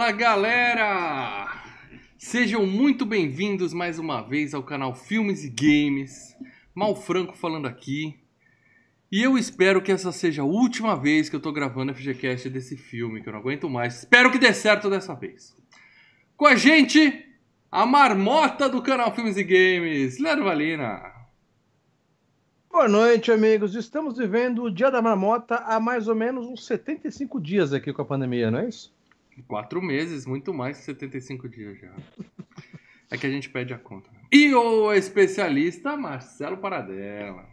Fala galera! Sejam muito bem-vindos mais uma vez ao canal Filmes e Games. Mal Franco falando aqui. E eu espero que essa seja a última vez que eu tô gravando FGCast desse filme, que eu não aguento mais. Espero que dê certo dessa vez. Com a gente, a marmota do canal Filmes e Games, Leandro Valina. Boa noite, amigos. Estamos vivendo o Dia da Marmota há mais ou menos uns 75 dias aqui com a pandemia, não é isso? Quatro meses, muito mais que 75 dias já. É que a gente pede a conta. E o especialista Marcelo Paradela.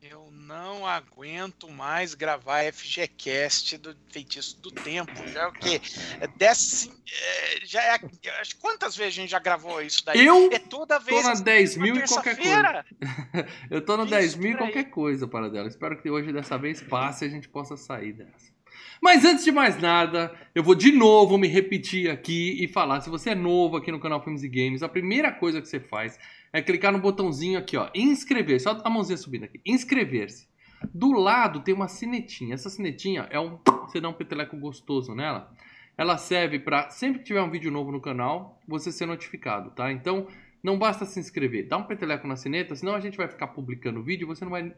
Eu não aguento mais gravar FGCast do Feitiço do Tempo. Já é o quê? É décimo, é, já é, quantas vezes a gente já gravou isso daí? Eu é toda Tô vez. na assim, 10 uma mil e qualquer coisa. Eu tô no Isso, 10 mil e qualquer coisa, Paradela. Espero que hoje dessa vez passe e a gente possa sair dessa. Mas antes de mais nada, eu vou de novo me repetir aqui e falar. Se você é novo aqui no canal Filmes e Games, a primeira coisa que você faz é clicar no botãozinho aqui, ó, inscrever-se. Só a mãozinha subindo aqui, inscrever-se. Do lado tem uma sinetinha. Essa sinetinha é um. Você dá um peteleco gostoso nela. Ela serve para sempre que tiver um vídeo novo no canal, você ser notificado, tá? Então, não basta se inscrever, dá um peteleco na sineta, senão a gente vai ficar publicando vídeo e você não vai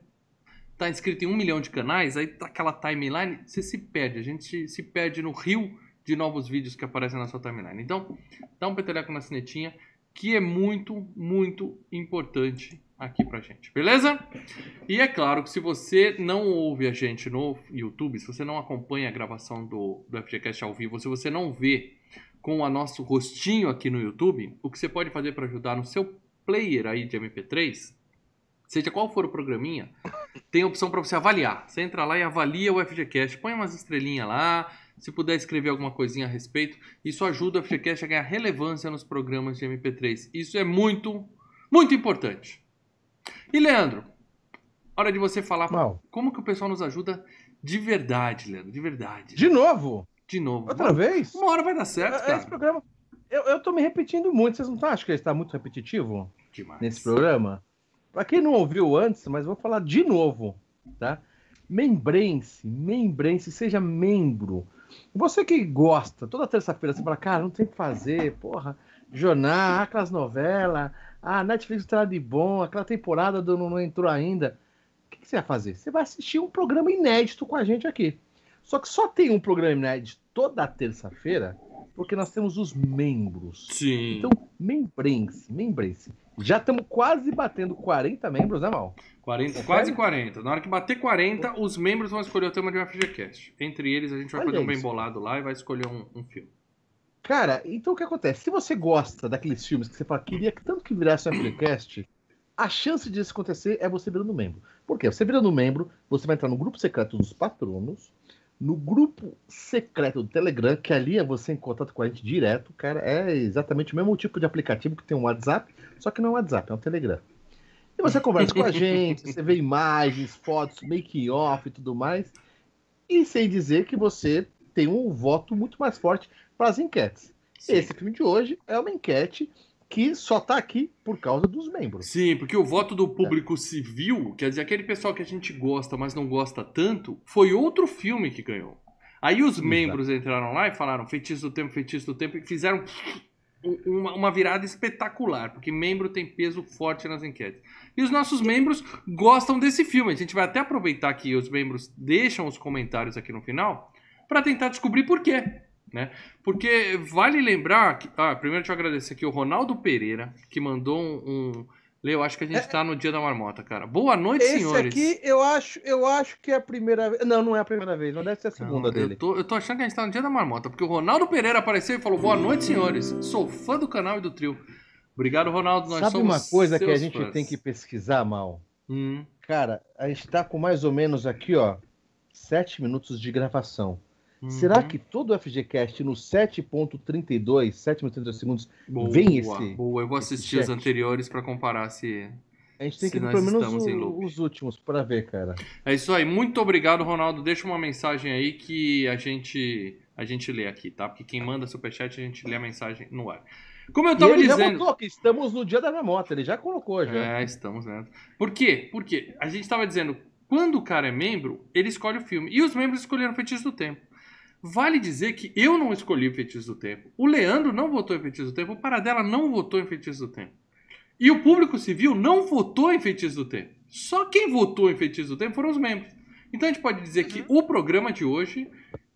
estar inscrito em um milhão de canais, aí tá aquela timeline, você se perde. A gente se perde no rio de novos vídeos que aparecem na sua timeline. Então, dá um peteleco na sinetinha, que é muito, muito importante aqui pra gente, beleza? E é claro que se você não ouve a gente no YouTube, se você não acompanha a gravação do, do FGCast ao vivo, se você não vê com o nosso rostinho aqui no YouTube, o que você pode fazer para ajudar no seu player aí de MP3, seja qual for o programinha, tem a opção para você avaliar. Você entra lá e avalia o FGCast, põe umas estrelinhas lá, se puder escrever alguma coisinha a respeito, isso ajuda o FGCast a ganhar relevância nos programas de MP3. Isso é muito, muito importante. E Leandro, hora de você falar Mal. como que o pessoal nos ajuda de verdade, Leandro, de verdade. De novo? De novo. Outra vez? Uma hora vai dar certo, É- Esse cara. programa. Eu, eu tô me repetindo muito. Vocês não acham que ele está muito repetitivo Demais. nesse programa? Pra quem não ouviu antes, mas vou falar de novo, tá? Membrem-se, membrem-se, seja membro. Você que gosta, toda terça-feira você fala, cara, não tem o que fazer, porra, jornal, aquelas novelas, a Netflix tá de bom, aquela temporada do não, não entrou ainda. O que, que você vai fazer? Você vai assistir um programa inédito com a gente aqui. Só que só tem um programa inédito toda terça-feira, porque nós temos os membros. Sim. Então, membrem-se, membrem-se. Já estamos quase batendo 40 membros, né, Mal? 40, quase 40. Na hora que bater 40, os membros vão escolher o tema de um FGCast. Entre eles, a gente vai Olha fazer um bem bolado lá e vai escolher um, um filme. Cara, então o que acontece? Se você gosta daqueles filmes que você fala, queria que tanto que virasse um FGCast, a chance disso acontecer é você virando membro. Por quê? Você virando membro, você vai entrar no grupo secreto dos patronos, no grupo secreto do Telegram, que ali é você em contato com a gente direto, cara. É exatamente o mesmo tipo de aplicativo que tem um WhatsApp, só que não é um WhatsApp, é um Telegram. E você conversa com a gente, você vê imagens, fotos, make-off e tudo mais. E sem dizer que você tem um voto muito mais forte para as enquetes. Sim. Esse filme de hoje é uma enquete que só tá aqui por causa dos membros. Sim, porque o voto do público civil, quer dizer, aquele pessoal que a gente gosta, mas não gosta tanto, foi outro filme que ganhou. Aí os Exato. membros entraram lá e falaram feitiço do tempo, feitiço do tempo, e fizeram um- uma, uma virada espetacular, porque membro tem peso forte nas enquetes. E os nossos membros gostam desse filme. A gente vai até aproveitar que os membros deixam os comentários aqui no final para tentar descobrir por quê. Né? Porque vale lembrar que. Ah, primeiro deixa eu agradecer aqui o Ronaldo Pereira, que mandou um. um... Lê, eu acho que a gente tá no dia da marmota, cara. Boa noite, Esse senhores. aqui eu acho, eu acho que é a primeira vez. Não, não é a primeira vez, não deve ser a Não, segunda dele. eu, tô, eu tô achando que a gente tá no dia da marmota, porque o Ronaldo Pereira apareceu e falou: Boa noite, senhores. Sou fã do canal e do trio. Obrigado, Ronaldo. Nós Sabe somos uma coisa que a gente fãs. tem que pesquisar, mal? Hum, Cara, a gente tá com mais ou menos aqui, ó, sete minutos de gravação. Uhum. Será que todo o FGCast no 7.32, 7 minutos e 32 segundos, Boa, vem esse- Boa, eu vou assistir os anteriores pra comparar se. a gente tem que ver pelo menos o- os últimos para ver, cara. É isso aí. Muito obrigado, Ronaldo. Deixa uma mensagem aí que a gente a gente lê aqui, tá? Porque quem manda superchat, a gente lê a mensagem no ar. Como eu E tava ele já dizendo. botou que estamos no dia da marmota, ele já colocou já. É, estamos, né? Por quê? Porque a gente tava dizendo, quando o cara é membro, ele escolhe o filme. E os membros escolheram Feitiço do Tempo. Vale dizer que eu não escolhi Feitiço do Tempo. O Leandro não votou em Feitiço do Tempo. O Paradela não votou em Feitiço do Tempo. E o público civil não votou em Feitiço do Tempo. Só quem votou em Feitiço do Tempo foram os membros. Então a gente pode dizer que o programa de hoje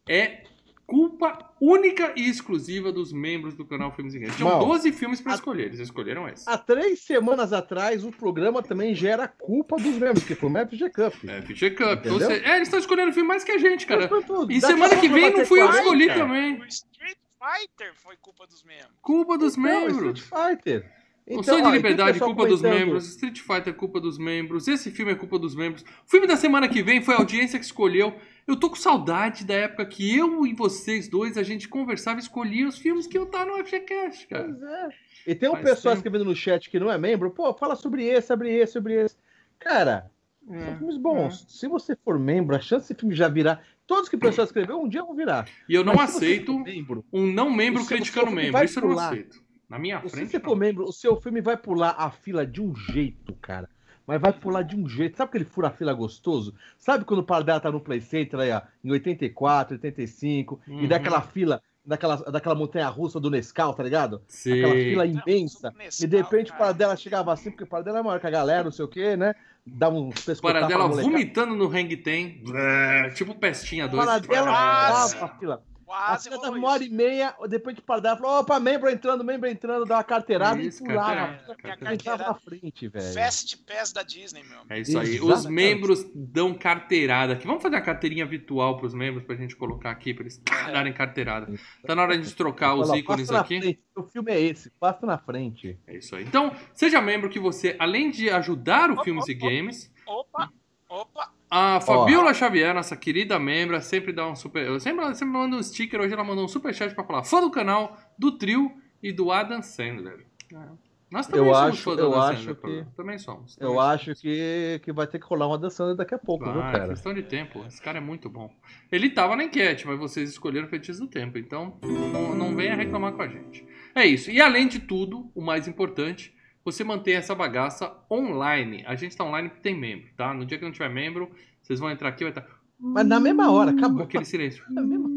é culpa única e exclusiva dos membros do canal Filmes e Games. Tinham Mal, 12 filmes para escolher. Eles escolheram esse. Há três semanas atrás, o programa também gera culpa dos membros, que foi o FG Cup. FG Cup. Ou seja, é, eles estão escolhendo filme mais que a gente, cara. E semana que vem não fui eu que escolhi também. O Street Fighter foi culpa dos membros. Culpa dos Então, membros. Street Fighter. o Então, Sonho ó, de Liberdade, culpa dos membros. Street Fighter, culpa dos membros. Esse filme é culpa dos membros. O filme da semana que vem foi a audiência que escolheu. Eu tô com saudade da época que eu e vocês dois, a gente conversava e escolhia os filmes que eu tá no FGCast, cara. Pois é. E tem um Faz pessoal tempo. escrevendo no chat que não é membro, pô, fala sobre esse, sobre esse, sobre esse. Cara, são É, filmes bons. Se você for membro, a chance desse filme já virar. Todos que o pessoal escreveu, um dia vão virar. E eu não Mas se você aceito membro, um não membro criticando o seu filme membro. vai Isso eu não aceito. Na minha se frente. você não. for membro, o seu filme vai pular a fila de um jeito, cara. Mas vai pular de um jeito. Sabe aquele fura fila gostoso? Sabe quando o Pardela tá no Play Center aí, ó, em 84, 85, Uhum. e daquela fila, daquela, daquela montanha russa do Nescau, tá ligado? Sei. Aquela fila imensa. Não, E de repente o cara. Paradela chegava assim, porque o Paradela é maior que a galera, não sei o quê, né? Dá um pescoço. Para dela vomitando no hang ten. É, tipo pestinha O dois. Paradela Quase. tava a fila. A Quase rolou dava uma hora e meia, depois o Paradela falou: opa, membro entrando, membro entrando, dá uma carteirada Isso, e pulava. carteirada, a na frente, velho. Fast Pass da Disney, meu amigo. É isso aí. Os Exatamente. membros dão carteirada aqui. Vamos fazer uma carteirinha virtual pros membros pra gente colocar aqui pra eles darem carteirada. Tá na hora de trocar os ícones aqui. frente, O filme é esse, passa na frente. É isso aí. Então, seja membro que você, além de ajudar o Filmes e Games, Opa, opa. A Fabiola Xavier, nossa querida membra, sempre dá um super. Eu sempre, sempre manda um sticker. Hoje ela mandou um super chat pra falar fã do canal, do trio e do Adam Sandler. É. Nós também Eu somos acho- fã do eu Adam acho Sandler. que-. Também somos. Eu também acho que, que vai ter que rolar uma dançando daqui a pouco, viu, Vai, cara? questão de tempo. Esse cara é muito bom. Ele tava na enquete, mas vocês escolheram o Feitiço do Tempo. Então, não, não venha reclamar com a gente. É isso. E além de tudo, o mais importante, você mantém essa bagaça online. A gente tá online porque tem membro, tá? No dia que não tiver membro, vocês vão entrar aqui e vai estar. Mas na mesma hora, acabou. Aquele silêncio. Na mesma-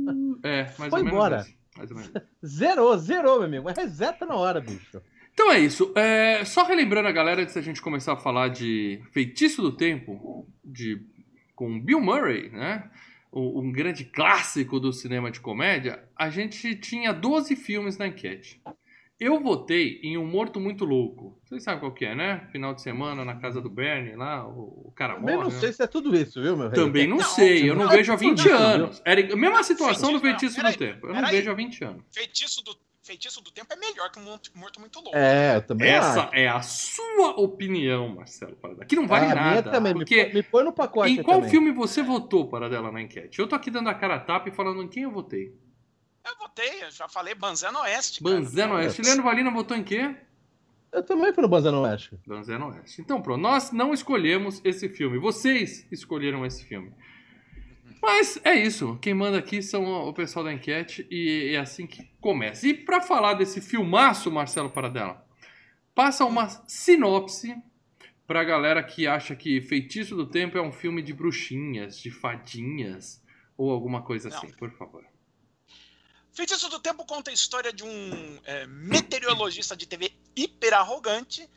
É, mais Foi ou menos embora. Mais ou menos. Zerou, zerou, meu amigo. Mas reseta na hora, bicho. Então é isso. É, só relembrando a galera, antes da gente começar a falar de Feitiço do Tempo, de, com Bill Murray, né? O- Um grande clássico do cinema de comédia, a gente tinha 12 filmes na enquete. Eu votei em Um Morto Muito Louco. Vocês sabem qual que é, né? Final de semana na casa do Bernie, lá, o, cara Também morre. não né? sei se é tudo isso, viu, meu rei? Também não, Não, sei, eu não não, vejo há não, 20 não, anos. Era a mesma situação do Feitiço, Feitiço não, do peraí, Tempo. Eu não peraí. vejo há 20 anos. Feitiço do, feitiço do tempo é melhor que um Morto, Muito Louco. É, eu também Essa acho. é a sua opinião, Marcelo Paradela. Que não vale Ah, a minha nada. também, me porque me põe no pacote em qual também. filme você votou, Paradela, na enquete? Eu tô aqui dando a cara a tapa e falando em quem eu votei. Eu votei, eu já falei Banzé no Oeste. cara. Banzé Oeste. Leandro Valina votou em quê? Eu também fui no Banzano Oeste. Banzé Oeste. Então, pronto. Nós não escolhemos esse filme. Vocês escolheram esse filme. Mas é isso. Quem manda aqui são o pessoal da enquete e é assim que começa. E pra falar desse filmaço, Marcelo Paradela, passa uma sinopse pra galera que acha que Feitiço do Tempo é um filme de bruxinhas, de fadinhas ou alguma coisa Não. assim, por favor. Feitiço do Tempo conta a história de um é, meteorologista de TV hiper arrogante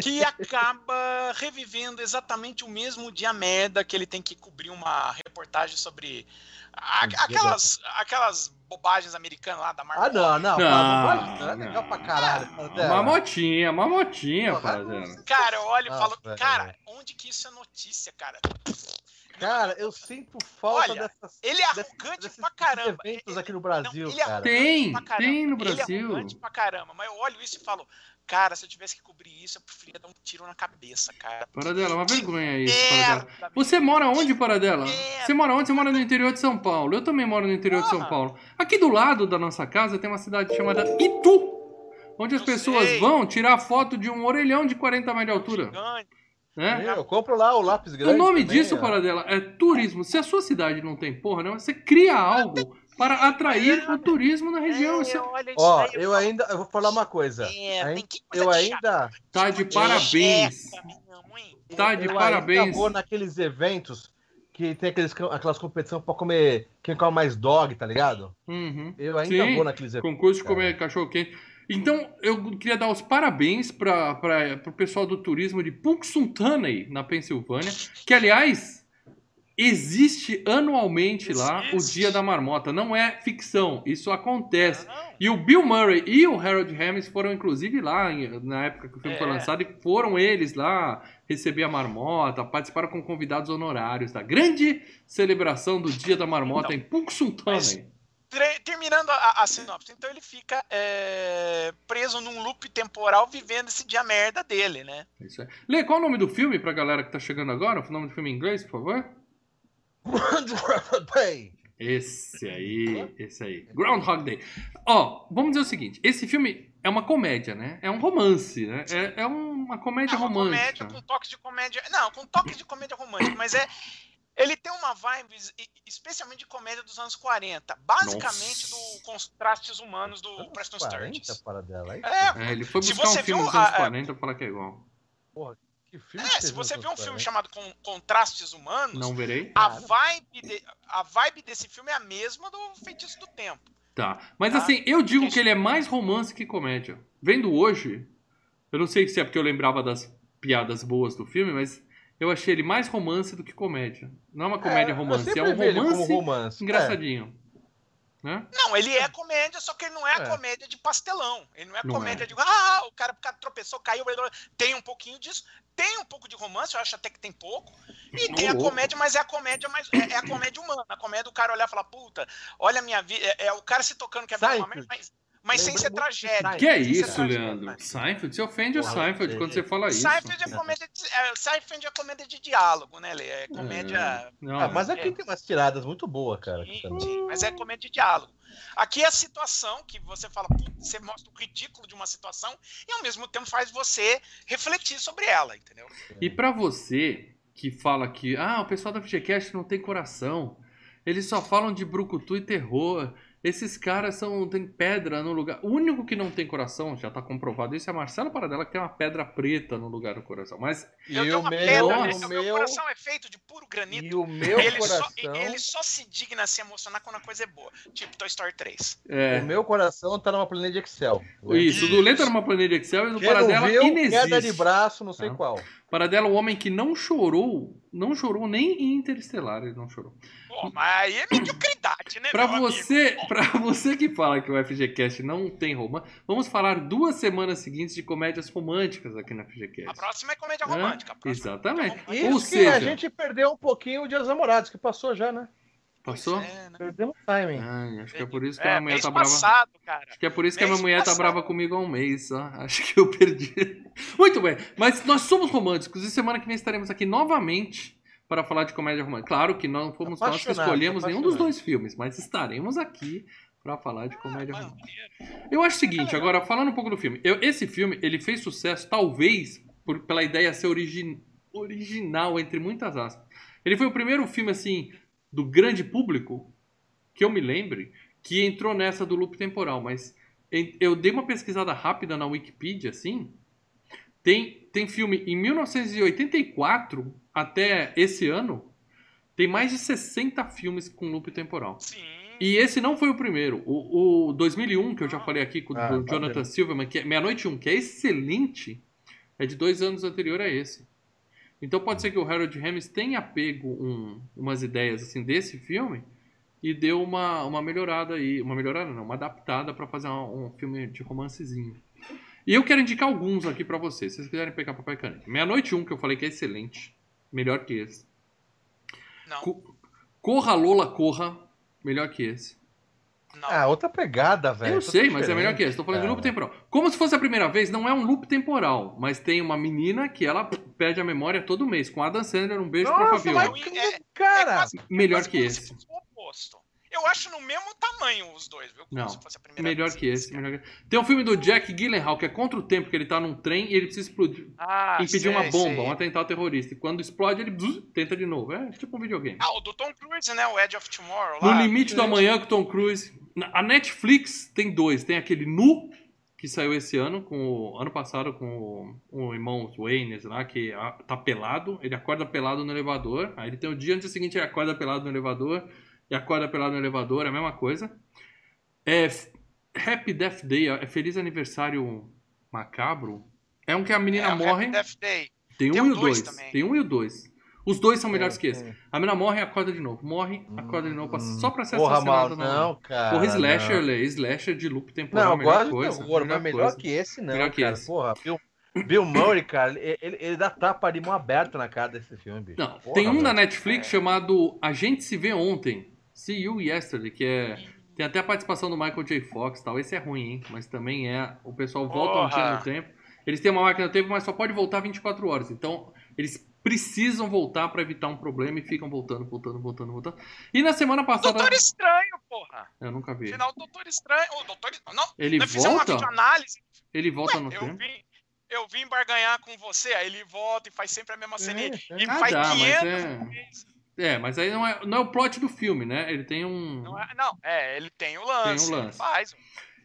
que acaba revivendo exatamente o mesmo dia merda que ele tem que cobrir uma reportagem sobre a- aquelas, aquelas bobagens americanas lá da Marvel. Ah, não, não. Não, Não, é legal pra caralho. Uma motinha, uma motinha. Cara, eu olho e falo, cara, onde que isso é notícia, cara? Cara, eu sinto falta Olha, dessas, Ele é arrogante desses pra caramba. eventos Ele- aqui no Brasil, não, ele é Tem, tem no Ele é Brasil. arrogante pra caramba, mas eu olho isso e falo, cara, se eu tivesse que cobrir isso, eu preferia dar um tiro na cabeça, cara. Paradela, uma vergonha isso, Paradela. Você mora onde, Paradela? Você mora onde? Você mora no interior de São Paulo. Eu também moro no interior de São Porra. Paulo. Aqui do lado da nossa casa tem uma cidade chamada Itu, onde as Eu pessoas sei. vão tirar foto de um orelhão de 40 metros de altura. Gigante. Né? Eu compro lá o lápis O grande. nome também, disso, ó. Paradela, é turismo. Se a sua cidade não tem porra, não, você cria algo para atrair o turismo na região. É, Isso olha Ó, eu ainda. Eu vou falar uma coisa. É, que coisa Eu ainda. tá de parabéns. Tá de eu parabéns. ainda vou naqueles eventos que tem aqueles, aquelas competições pra comer quem come mais dog, tá ligado? Uhum. Eu ainda Sim, vou naqueles Concurso de comer cachorro quente. Então, eu queria dar os parabéns para o pessoal do turismo de Punxsutawney, na Pensilvânia, que, aliás, existe anualmente lá o Existe. Dia da Marmota. Não é ficção, isso acontece. Não, E o Bill Murray e o Harold Ramis foram, inclusive, lá na época que o filme foi É. lançado, e foram eles lá receber a marmota, participaram com convidados honorários da grande celebração do Dia da Marmota Então, em Punxsutawney. Terminando a, a sinopse, então ele fica é, preso num loop temporal vivendo esse dia merda dele, né? Isso é. Lê, qual é o nome do filme pra galera que tá chegando agora? O nome do filme em inglês, por favor? Bem, Esse aí, esse aí. Groundhog Day. Ó, vamos dizer o seguinte: esse filme é uma comédia, né? É um romance, né? É, é uma comédia É uma romântica. comédia com toques de comédia. Não, com toques de comédia romântica, mas é. Ele tem uma vibe, es- especialmente de comédia dos anos 40. Basicamente Nossa. do Contrastes Humanos do Preston 40 Sturges. para dela aí. É, É, ele foi Se buscar você um filme viu dos anos a- a- 40 pra falar que é igual. Que filme é, que se você vê um anos filme 40? chamado Con- Contrastes Humanos, Não verei? a vibe, de- a vibe desse filme é a mesma do Feitiço do Tempo. Tá. Mas Tá. assim, eu digo que ele é mais romance que comédia. Vendo hoje, eu não sei se é porque eu lembrava das piadas boas do filme, mas eu achei ele mais romance do que comédia. Não é uma comédia eu romance, é um romance romance. engraçadinho. Né? Não, ele é comédia, só que ele não é, É. comédia de pastelão. Ele não é Não comédia é. de. Ah, o cara, o cara tropeçou, caiu. blá, blá, blá. Tem um pouquinho disso. Tem um pouco de romance, eu acho até que tem pouco. E tem a louco. comédia, mas é a comédia mais. É, é a comédia humana. A comédia do cara olhar e falar, puta, olha a minha vida. É, é o cara se tocando que é merda, mas, sem ser tragédia. Que é isso, tragédia. Leandro? Seinfeld? Você ofende o Porra, Seinfeld sei, quando você fala isso. Seinfeld é comédia de, é, Seinfeld é comédia de diálogo, né, Lê? É comédia. É, não, Ah, mas aqui É. tem umas tiradas muito boas, cara. Sim, sim, mas é comédia de diálogo. Aqui é a situação que você fala, você mostra o ridículo de uma situação e ao mesmo tempo faz você refletir sobre ela, entendeu? E pra você que fala que ah, o pessoal da FGCast não tem coração, eles só falam de brucutu e terror, esses caras são tem pedra no lugar. O único que não tem coração, já tá comprovado isso, é a Marcela Paradela que tem uma pedra preta no lugar do coração. Mas E eu tenho o uma meu, pedra, né? o meu meu, coração é feito de puro granito. e o meu ele, só, coração, ele só se digna a se emocionar quando a coisa é boa. Tipo Toy Story 3. é, o meu coração tá numa planilha de Excel. isso, o do Lê tá numa planilha de Excel e o do Quem não Paradela viu, inexiste. queda de braço, não sei Tá. qual. Paradela, o homem que não chorou, não chorou nem em Interestelar, ele não chorou. Pô, mas aí é mediocridade, né? Pra meu amigo? você, pra você que fala que o FGCast não tem romance, vamos falar duas semanas seguintes de comédias românticas aqui na FGCast. A próxima é comédia romântica. é Exatamente. comédia romântica. Isso Ou que seja- a gente perdeu um pouquinho o Dia dos Namorados, que passou já, né? Passou? É, né? Perdemos o timing. Ai, acho que é por isso que É, a mulher mês tá brava. passado, cara. Acho que é por isso que a minha mês mulher tá brava comigo há um mês, só. Acho que eu perdi. Muito bem, mas nós somos românticos e semana que vem estaremos aqui novamente para falar de comédia romântica. Claro que não fomos nós que escolhemos nenhum dos dois filmes, mas estaremos aqui para falar de comédia Mano, romântica. Eu acho o seguinte, agora falando um pouco do filme. Eu- esse filme, ele fez sucesso talvez por- pela ideia ser origi- original, entre muitas aspas. Ele foi o primeiro filme, assim, do grande público, que eu me lembre, que entrou nessa do loop temporal. Mas eu dei uma pesquisada rápida na Wikipedia, assim. Tem, tem filme em 1984 até esse ano. Tem mais de 60 filmes com loop temporal. Sim. E esse não foi o primeiro. O, o 2001, que eu já falei aqui com Ah, do tá Jonathan. Silverman, que é Meia-Noite 1, que é excelente, é de dois anos anterior a esse. Então pode ser que o Harold Ramis tenha pego um- umas ideias assim desse filme e deu uma, uma melhorada aí. Uma melhorada não, uma adaptada pra fazer um, um filme de romancezinho. E eu quero indicar alguns aqui pra vocês, se vocês quiserem pegar papai e caneta. Meia-Noite 1, que eu falei que é excelente. Melhor que esse. Não, Co- Corra Lola Corra, melhor que esse. Não. Ah, outra pegada, velho. Eu Tudo sei, mas é melhor que esse. Tô falando de cara. loop temporal. Como se fosse a primeira vez, não é um loop temporal, mas tem uma menina que ela perde a memória todo mês. Com Adam Sandler, um beijo pra Nossa, Fabiola. mas Eu- é- cara, quase- Melhor quase que esse. o. Eu acho no mesmo tamanho os dois, viu? Como Não, se fosse a primeira Melhor vez que esse. melhor que- Tem um filme do Jack Gyllenhaal que é contra o tempo, que ele tá num trem e ele precisa explodir, Ah, impedir sei, uma bomba, sei. um atentado terrorista. E quando explode, ele bzz, tenta de novo. É tipo um videogame. Ah, o do Tom Cruise, né? O Edge of Tomorrow No lá. Limite do Amanhã com Tom Cruise. A Netflix tem dois. Tem aquele Nu, que saiu esse ano, com o, ano passado com o, o irmão Waynes lá, que a- tá pelado, ele acorda pelado no elevador, aí ele tem o dia antes seguinte, ele acorda pelado no elevador, e acorda pelado no elevador, é a mesma coisa. É Happy Death Day, é Feliz Aniversário Macabro, é um que a menina É, morre, Happy Death Day. tem um tem e o dois dois, tem um e o dois. Os dois são melhores É, que esse. é. A menina morre e acorda de novo. Morre, acorda de novo. Hum, Só pra ser Porra, mal, assassinada. não, cara. Porra, Slasher, não. Lê. Slasher de loop temporal, Não, eu melhor gosto coisa. terror, mas melhor melhor coisa. que esse não, Melhor que cara. esse. Porra, Bill, Bill Murray, cara, ele, ele- dá tapa de mão aberta na cara desse filme, bicho. Não, Porra, tem um velho. na Netflix chamado A Gente Se Vê Ontem. See You Yesterday, que é. Tem até a participação do Michael J. Fox e tal. Esse é ruim, hein? Mas também é. O pessoal volta um Porra. dia no tempo. Eles têm uma máquina do tempo, mas só pode voltar 24 horas. Então, eles precisam voltar pra evitar um problema e ficam voltando, voltando, voltando, voltando. E na semana passada. Doutor Estranho, porra. Eu nunca vi. Final do Doutor Estranho. O Doutor Não, Ele fizemos uma volta? videoanálise. Ele volta Ué, no eu tempo. vim, eu vim barganhar com você, aí ele volta e faz sempre a mesma cena. É, E é. Ah, faz dá, mas 500 é- vezes. É, mas aí não é, não é o plot do filme, né? Ele tem um. Não, é, não, é, ele tem o lance. Tem o lance. faz.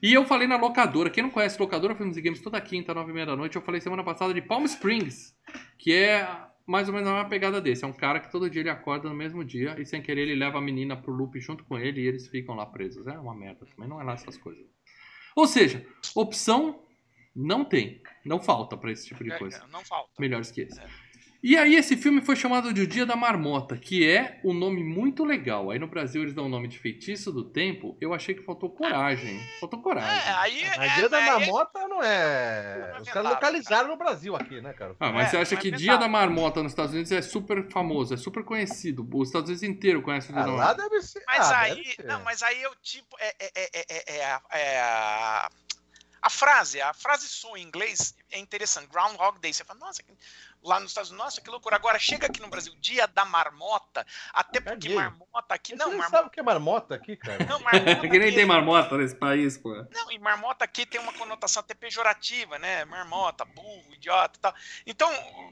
E eu falei na locadora. Quem não conhece locadora Filmes e Games toda quinta, nove e meia da noite, eu falei semana passada de Palm Springs, que é mais ou menos a mesma pegada desse. É um cara que todo dia ele acorda no mesmo dia e sem querer ele leva a menina pro loop junto com ele e eles ficam lá presos. É uma merda também, não é lá essas coisas. Ou seja, opção não tem, não falta pra esse tipo de É, coisa. não falta. Melhores que É. E aí esse filme foi chamado de O Dia da Marmota, que é um nome muito legal. Aí no Brasil eles dão o nome de Feitiço do Tempo. Eu achei que faltou coragem. Faltou coragem. É, aí. Mas é, Dia da aí- Marmota não é. Não é Os caras localizaram no Brasil aqui, né, cara? Ah, mas É, você acha é que. Dia da Marmota nos Estados Unidos é super famoso, é super conhecido. Os Estados Unidos inteiro conhece o Dia Ah, da lá Marmota. deve ser. Mas ah, aí. deve ser. Não, mas aí eu tipo. É, é, é, é, é, a- é a. A frase, a frase sua em inglês é interessante. Groundhog Day. Você fala, nossa, que- lá nos Estados Unidos, nossa, que loucura. Agora chega aqui no Brasil, dia da marmota. Até porque Caguei. marmota aqui. Você Não, nem marmota. sabe o que é marmota aqui, cara. Não, marmota que nem aqui- tem marmota nesse país, pô. Não, e marmota aqui tem uma conotação até pejorativa, né? Marmota, burro, idiota e tal. Então,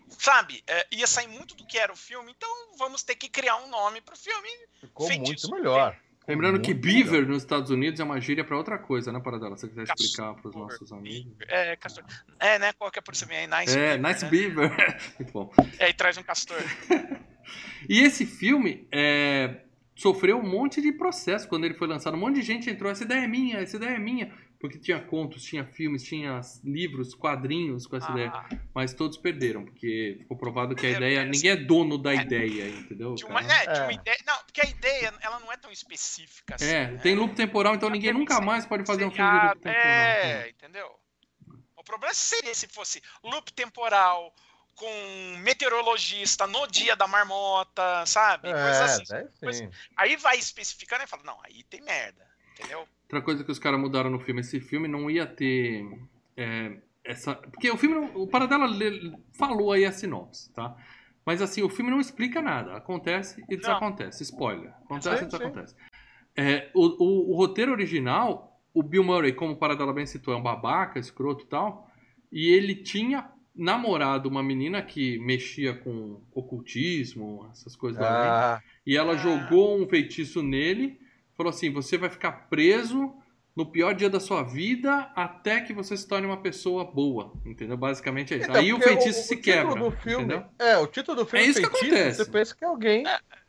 sabe, é, ia sair muito do que era o filme, então vamos ter que criar um nome pro filme. Ficou Feitiço. muito melhor. Lembrando que beaver melhor. nos Estados Unidos é uma gíria pra outra coisa, né, Paradela? Se você quiser Castor. explicar pros nossos amigos. É, castor. É, né? Qual que é por aí? Nice. É, beaver, nice né? beaver. Muito bom. É, e traz um castor. E esse filme é, sofreu um monte de processo quando ele foi lançado. Um monte de gente entrou, essa ideia é minha, essa ideia é minha. Porque tinha contos, tinha filmes, tinha livros, quadrinhos com essa ideia. Ah, Mas todos perderam, porque ficou provado que a Perderam, ideia. é, Ninguém é dono da é, ideia, entendeu? de uma, é, de uma É. ideia. Não, porque a ideia ela não é tão específica assim. É, né? tem loop temporal, então ninguém nunca mais pode fazer um filme de loop temporal. É, entendeu? O problema seria se fosse loop temporal com meteorologista no dia da marmota, sabe? Coisa É, assim. coisa- sim. Aí vai especificando e fala, não, aí tem merda, entendeu? Outra coisa que os caras mudaram no filme, esse filme não ia ter é, essa, porque o filme, não- o Paradela falou aí a sinopse, tá? Mas assim, o filme não explica nada. Acontece e desacontece. Spoiler. Acontece Sim, e desacontece. É, o, o- o roteiro original, o Bill Murray, como o Paradela bem citou, é um babaca, escroto e tal. E ele tinha namorado uma menina que mexia com ocultismo, essas coisas da lei. Ah, E ela Ah. jogou um feitiço nele, falou assim: você vai ficar preso no pior dia da sua vida até que você se torne uma pessoa boa. Entendeu? Basicamente é isso. então, Aí o feitiço o se título quebra. Do filme, entendeu? É, o título do filme É isso que feitiço, acontece. Você pensa que é alguém.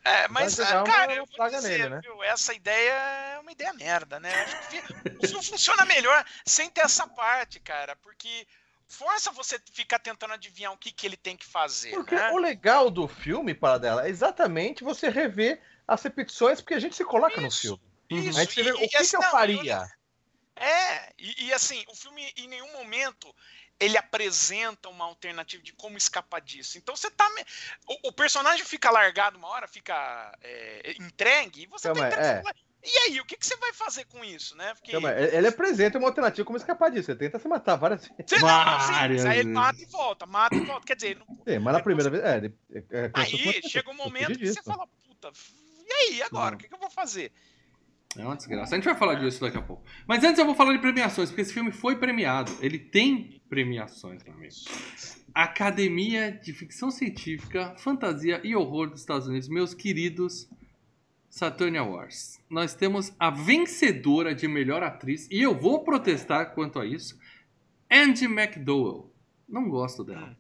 É, mas, Vai jogar ah, cara, eu vou dizer, nele, né? viu, essa ideia é uma ideia merda, né? Que o filme funciona melhor sem ter essa parte, cara, porque força você ficar tentando adivinhar o que, que ele tem que fazer, Porque né? o legal do filme, para dela, é exatamente você rever as repetições, porque a gente se coloca no Isso, filme. Isso, A gente vê e- o e que, assim, que eu não, faria. É, e, e assim, o filme em nenhum momento ele apresenta uma alternativa de como escapar disso. Então você tá. me- O, o personagem fica largado uma hora, fica é, entregue, e você Calma tem aí, que. E aí, o que, que você vai fazer com isso, né? Porque. Calma, ele ele apresenta uma alternativa como escapar disso. Você tenta se matar várias vezes. Você, não, não, sim, Várias mas aí ele mata e volta, mata e volta. Quer dizer, ele não- Sim, mas na primeira vez. É, ele, é, é, uma aí chega um momento que você disso. fala, puta, aí, agora? O que, que eu vou fazer? É uma desgraça. A gente vai falar disso daqui a pouco. Mas antes eu vou falar de premiações, porque esse filme foi premiado. Ele tem premiações, meu amigo. Academia de Ficção Científica, Fantasia e Horror dos Estados Unidos, meus queridos Saturn Awards. Nós temos a vencedora de melhor atriz, e eu vou protestar quanto a isso, Andy McDowell. Não gosto dela.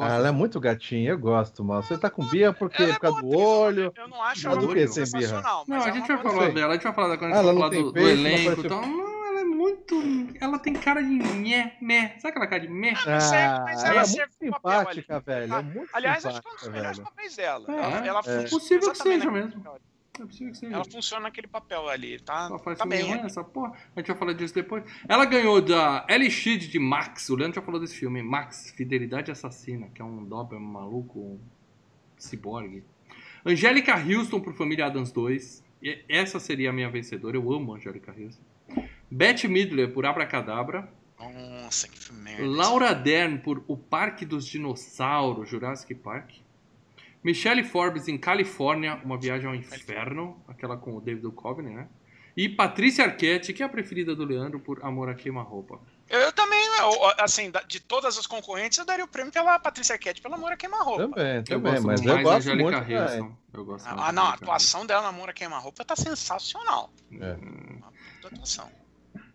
Ah, ela é muito gatinha, eu gosto, mal. Você tá com birra porque Ela por causa é do olho. Eu não acho ela do muito que sem birra? sensacional. Não, a é gente uma vai falar dela, a gente vai falar da quando a Ah, gente falar do, do elenco e. Não, ela é muito. Ela tem cara de meh, meh. Sabe aquela cara de meh? Mas serve- mas Ah, ela ela é muito simpática, velho. É muito Aliás, acho que é um dos melhores papéis dela. É, ela, ela é. funciona Possível que seja mesmo. É possível que seja. Ela funciona naquele papel ali, tá, Ela faz tá bem. ruim, essa porra. A gente vai falar disso depois. Ela ganhou da Ellie Sheed de Max. O Leandro já falou desse filme. Max, Fidelidade Assassina, que é um Dober maluco, um ciborgue. Angélica Houston por Família Adams 2. E essa seria a minha vencedora. Eu amo Angélica Houston. Bette Midler por Abracadabra. Nossa, que merda. Laura Dern por O Parque dos Dinossauros, Jurassic Park. Michelle Forbes em Califórnia, Uma Viagem ao Inferno, aquela com o David Duchovny, né? E Patrícia Arquette, que é a preferida do Leandro, por Amor a Queima-Roupa. Eu, eu também, eu, assim, de todas as concorrentes, eu daria o prêmio pela Patrícia Arquette pelo Amor a Queima-Roupa. Também, Eu também, gosto mas mais eu gosto Angélica muito. Houston. Eu gosto Ah, da não, a atuação dela no Amor a Queima-Roupa tá sensacional. É. Uma puta atuação.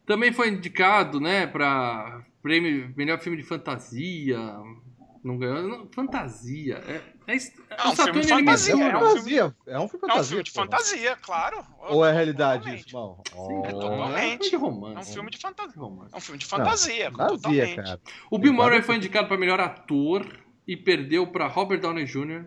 Também foi indicado, né, pra prêmio melhor filme de fantasia. Não ganhou. não, fantasia. É, é, est- É um Saturno filme ele Mas fantasia, é é um fantasia. É um filme É um fantasia. filme de porra. fantasia, claro. Ou é realidade isso, mal? Sim, Oh. totalmente. É um filme de É romance. um filme de fantasia. É um filme de fantasia, Fantasia, totalmente. cara. O Bill Murray foi indicado para melhor ator e perdeu para Robert Downey Jr.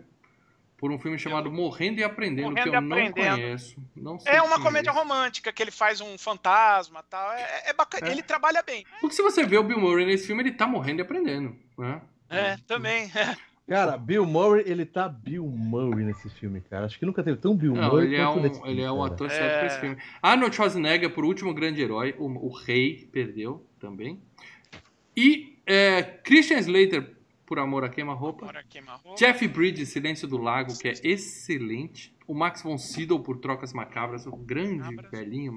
por um filme chamado Morrendo e Aprendendo, Morrendo que eu não Aprendendo. conheço. Não sei É uma é comédia romântica que ele faz um fantasma e tal. É, é bacana. É. Ele trabalha bem. Porque se você vê o Bill Murray nesse filme, ele tá morrendo e aprendendo. Né? É, também. Cara, Bill Murray, ele tá Bill Murray nesse filme, cara. Acho que nunca teve tão Bill Não, Murray ele é um, nesse filme, ele é um ator É. certo pra esse filme. Arnold Schwarzenegger por Último Grande Herói, o, o Rei, perdeu também. E é, Christian Slater por Amor a Queima-Roupa. Amor a Queima-Roupa. Jeff Bridges, Silêncio do Lago, que é excelente. O Max von Sydow por Trocas Macabras, um grande Macabras. velhinho.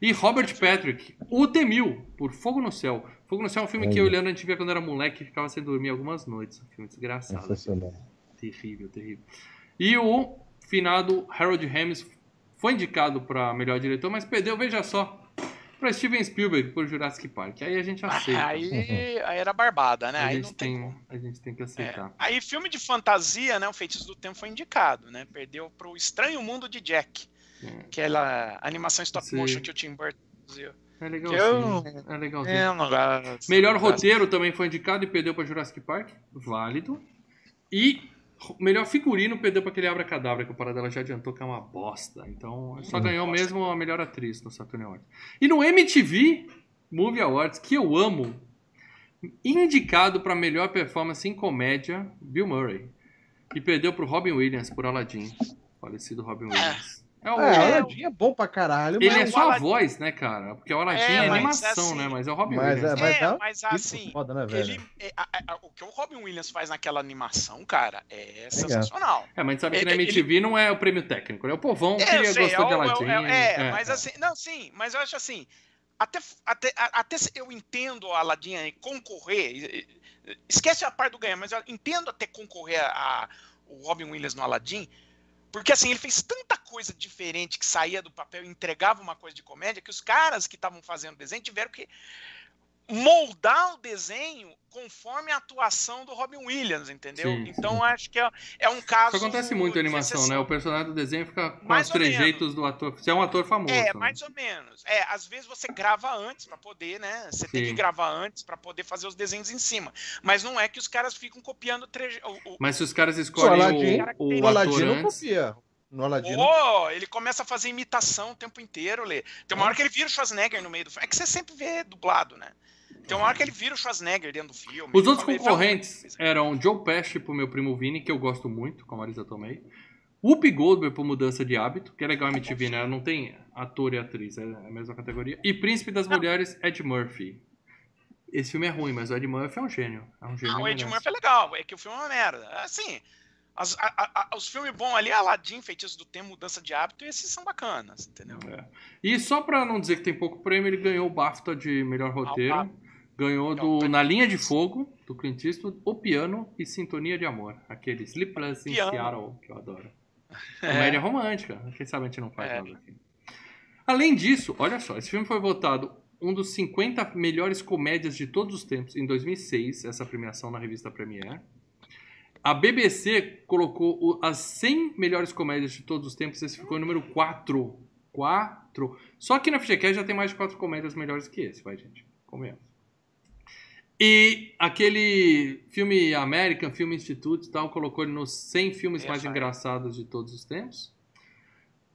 E Robert Patrick, o Temil, por Fogo no Céu. Fogo no Céu é um filme que eu e o. Leandro a gente via quando era moleque e ficava sem dormir algumas noites. Um filme desgraçado. Sensacional. Terrível, terrível. E o finado Harold Ramis foi indicado para melhor diretor, mas perdeu, veja só, para Steven Spielberg por Jurassic Park. Aí a gente aceita. Aí, aí era barbada, né? a, Aí gente não tem, tem, a gente tem que É. aceitar. Aí filme de fantasia, né? O Feitiço do Tempo foi indicado, né? Perdeu pro Estranho Mundo de Jack. É. Aquela animação stop Sim. motion que o Tim Burton produziu. É Eu- legalzinho. É legalzinho. É, não. Melhor não roteiro também foi indicado e perdeu para Jurassic Park. Válido. E melhor figurino perdeu para aquele Abra Cadabra, que o Paradela já adiantou que é uma bosta. Então só Hum. ganhou Bosta. mesmo a melhor atriz no Saturn Awards. E no MTV Movie Awards, que eu amo, indicado para melhor performance em comédia, Bill Murray. E perdeu para Robin Williams por Aladdin. Falecido Robin Williams. É o, É, É, Aladdin é bom pra caralho, ele mas, é só a Aladdin- voz, né, cara? Porque o Aladdin É, é, mas animação, assim- né? Mas é o Robin Mas Williams. é- mas É, mas assim, foda, né, velho? ele, é, a- a- o que o Robin Williams faz naquela animação, cara, é sensacional. É, mas a gente sabe que na Ele- MTV não é o prêmio técnico, né? O povão É, que gostou de é Aladdin. é, é, é, mas é. assim, não, sim, mas eu acho assim, até, até, a- até se eu entendo o Aladdin concorrer, esquece a parte do ganhar, mas eu entendo até concorrer a, a- o Robin Williams no Aladdin, porque assim, ele fez tanta coisa diferente que saía do papel e entregava uma coisa de comédia, que os caras que estavam fazendo desenho tiveram que moldar o desenho conforme a atuação do Robin Williams, entendeu? Sim, então acho que é, é um caso. Isso acontece muito em animação, né? exceção. O personagem do desenho fica com os trejeitos do ator. Você é um ator famoso. É, né? mais ou menos. É, às vezes você grava antes pra poder, né? Você tem Sim. que gravar antes pra poder fazer os desenhos em cima. Mas não é que os caras ficam copiando o treje... o, o- Mas se os caras O escolhem Aladdin, o, o o Aladdin ator não antes... copia. No Aladdin não Oh, ele começa a fazer imitação o tempo inteiro, Lê. Tem uma hora que ele vira o Schwarzenegger no meio do filme. É que você sempre vê dublado, né? Tem uma hora que ele vira o Schwarzenegger dentro do filme. Os outros fala- fala concorrentes muito. eram Joe Pesci pro meu primo Vini, que eu gosto muito, com a Marisa Tomei. Whoopi Goldberg por Mudança de Hábito, que é legal a MTV, né? Ela não tem ator e atriz, é a mesma categoria. E Príncipe das Mulheres, Ed Murphy. Esse filme é ruim, mas o Ed Murphy é um gênio. É um gênio. Não, o Ed. Murphy é legal, é que o filme é uma merda. Assim, as- a- a- a- os filmes bons ali, Aladdin, Feitiço do Tempo, Mudança de Hábito, esses são bacanas, entendeu? É. E só pra não dizer que tem pouco prêmio, ele ganhou o BAFTA de melhor roteiro. Ah, Ganhou Então, do tá- Na Linha de Fogo, do Clint Eastwood, O Piano e Sintonia de Amor. Aquele Sleepless in. Seattle, que eu adoro. É. Comédia romântica. Quem sabe a gente não faz É. nada aqui. Além disso, olha só, esse filme foi votado um dos 50 melhores comédias de todos os tempos em 2006, essa premiação na revista Premiere. A BBC colocou as 100 melhores comédias de todos os tempos, esse ficou em número 4. 4. Só que na FGCast já tem mais de 4 comédias melhores que esse, vai, gente. Comemos. E aquele filme American Film Institute e tal, colocou ele nos 100 filmes mais aí. engraçados de todos os tempos.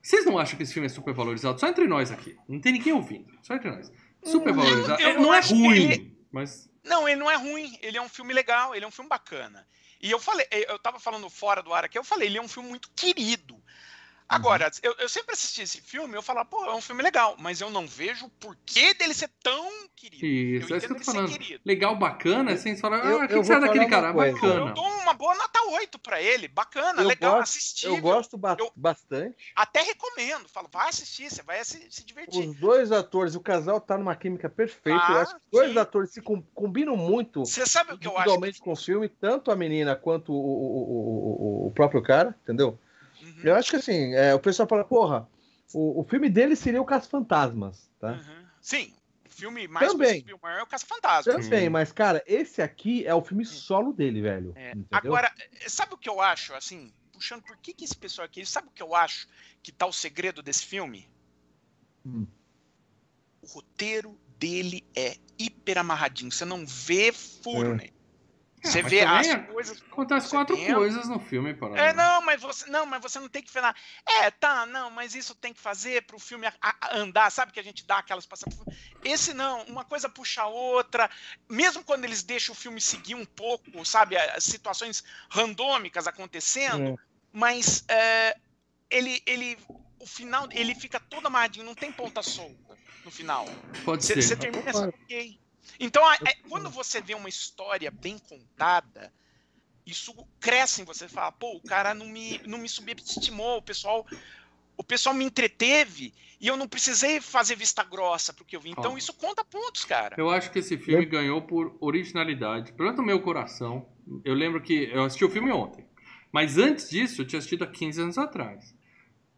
Vocês não acham que esse filme é super valorizado? Só entre nós aqui. Não tem ninguém ouvindo. Só entre nós. Super Não, valorizado. eu É, não é ruim, ele- mas Não, ele não é ruim. Ele é um filme legal, ele é um filme bacana. E eu falei, eu tava falando fora do ar aqui, eu falei, ele é um filme muito querido. Agora, eu, eu sempre assisti esse filme, eu falava, pô, é um filme legal, mas eu não vejo o porquê dele ser tão querido. isso, eu é isso que eu entendo tô ele ser falando. querido. Legal, bacana, é sem falar, Eu- ah, o que, eu que você é vou daquele cara? coisa. Bacana. Eu dou uma boa nota 8 pra ele, bacana, Eu legal, gosto- assistível. Eu gosto ba- Eu- bastante. Até recomendo, falo, vai assistir, você vai se, se divertir. Os dois atores, o casal tá numa química perfeita. eu Ah, acho que os dois sim. atores se com- combinam muito Você sabe o que eu acho? individualmente com o filme, tanto a menina quanto o, o, o- o próprio cara, entendeu? Uhum, Eu acho que assim, é, o pessoal fala, porra, o, o filme dele seria o Caso Fantasmas, tá? uhum. Sim, o filme mais Também. Murray é o Caça Fantasma. Também, mas, cara, esse aqui é o filme solo dele, velho. É? Agora, eh, sabe o que eu acho, assim, puxando, por que, que esse pessoal aqui, sabe o que eu acho que tá o segredo desse filme? Hum. O roteiro dele é hiper amarradinho, você não vê furo É. nele. Você vê as é- coisas. Acontece quatro tem- coisas no filme, para É, não, mas você não, mas você não tem que falar. É, tá, não, mas isso tem que fazer pro filme a- a- andar, sabe que a gente dá aquelas passadas. Esse não, uma coisa puxa a outra. Mesmo quando eles deixam o filme seguir um pouco, sabe, as situações randômicas acontecendo, É. mas é, ele, ele, o final, ele fica todo amarradinho, não tem ponta solta no final. Pode Você ser. você termina assim, ok. Então, a- é, quando você vê uma história bem contada, isso cresce em você. Fala, pô, o cara não me, não me subestimou, o pessoal, o pessoal me entreteve e eu não precisei fazer vista grossa pro que eu vi. Então, isso conta pontos, cara. Eu acho que esse filme ganhou por originalidade, pelo meu coração. Eu lembro que eu assisti o filme ontem, mas antes disso eu tinha assistido há 15 anos atrás.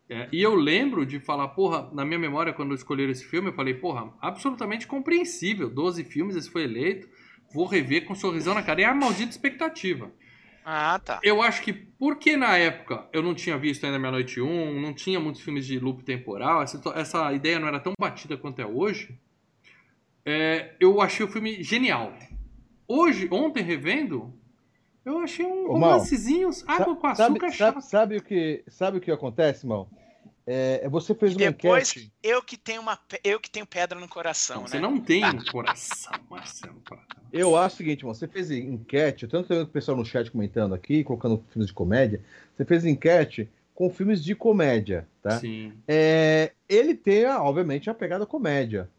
É, e eu lembro de falar, porra, na minha memória, quando escolheram esse filme, eu falei, porra, absolutamente compreensível. 12 filmes, esse foi eleito. Vou rever com um sorrisão na cara. E é a maldita expectativa. Ah, tá. Eu acho que porque na época eu não tinha visto ainda Meia Noite 1, não tinha muitos filmes de loop temporal, essa, essa ideia não era tão batida quanto é hoje, é, eu achei o filme genial. Hoje, ontem revendo, eu achei um Ô, romancezinho, água com Sabe, açúcar sabe, chato. sabe o que, sabe o que acontece, mal? É, você fez E uma depois, enquete. eu que tenho uma, eu que tenho pedra no coração, Não, você né? não tem um coração, Marcelo. Eu acho o seguinte, mano, você fez enquete, tanto tem o pessoal no chat comentando aqui, colocando filmes de comédia, você fez enquete com filmes de comédia, tá? Sim. É, ele tem, obviamente, a pegada comédia.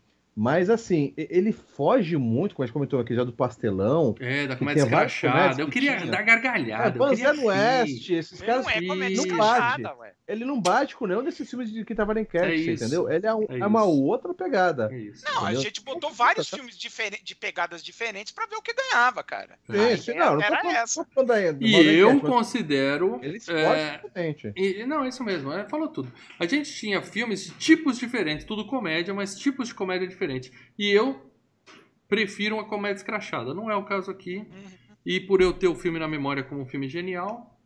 Mas, assim, ele foge muito, como a gente comentou aqui já, do pastelão. É, da comédia escrachada. Eu que queria tinha. dar É, gargalhada. eu queria Banzé no. Oeste, esses Ele caras não é comédia não bate. ué. ele não bate com nenhum desses filmes de que tava na enquete, É isso. entendeu? Ele é, um- É é uma outra pegada. É isso. Não, a Entendeu? gente botou vários filmes diferen- de pegadas diferentes pra ver o que ganhava, cara. A sim, ideia não, não tô era falando- essa. do E eu considero. Ele se é. E, não, é isso mesmo, é, falou tudo. A gente tinha filmes de tipos diferentes, tudo comédia, mas tipos de comédia diferentes. E eu prefiro uma comédia escrachada. Não é o caso aqui. Uhum. E por eu ter o filme na memória como um filme genial,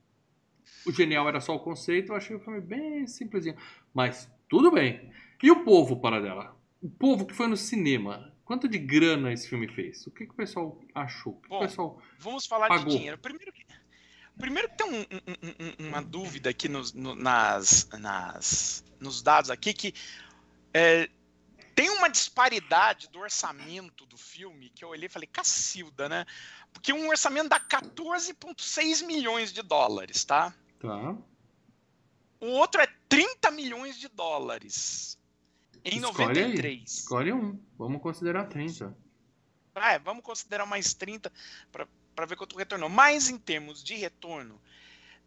o genial era só o conceito, eu achei o filme bem simplesinho. Mas tudo bem. E o povo, para dela? O povo que foi no cinema, quanto de grana esse filme fez? O que, que o pessoal achou? O que, que o Bom, pessoal. Vamos falar Pagou. de dinheiro. Primeiro que, primeiro que tem um- um- um- uma dúvida aqui nos, no- nas, nas, nos dados aqui que é, tem uma disparidade do orçamento do filme que eu olhei e falei, cacilda, né? Porque um orçamento dá 14,6 milhões de dólares, tá? Tá. O outro é 30 milhões de dólares. Em Escolhe aí. 93. Escolhe um. Vamos considerar 30. Ah, é, vamos considerar mais 30 para ver quanto retornou. Mas em termos de retorno,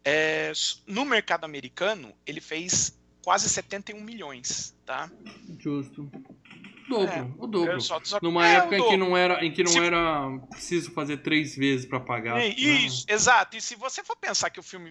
é, no mercado americano, ele fez quase 71 milhões, tá? Justo. Dobro, É, o dobro. Numa é, época o em que dobro. não era, em que não Se- era preciso fazer três vezes pra pagar. É, né? Isso, exato. E se você for pensar que o filme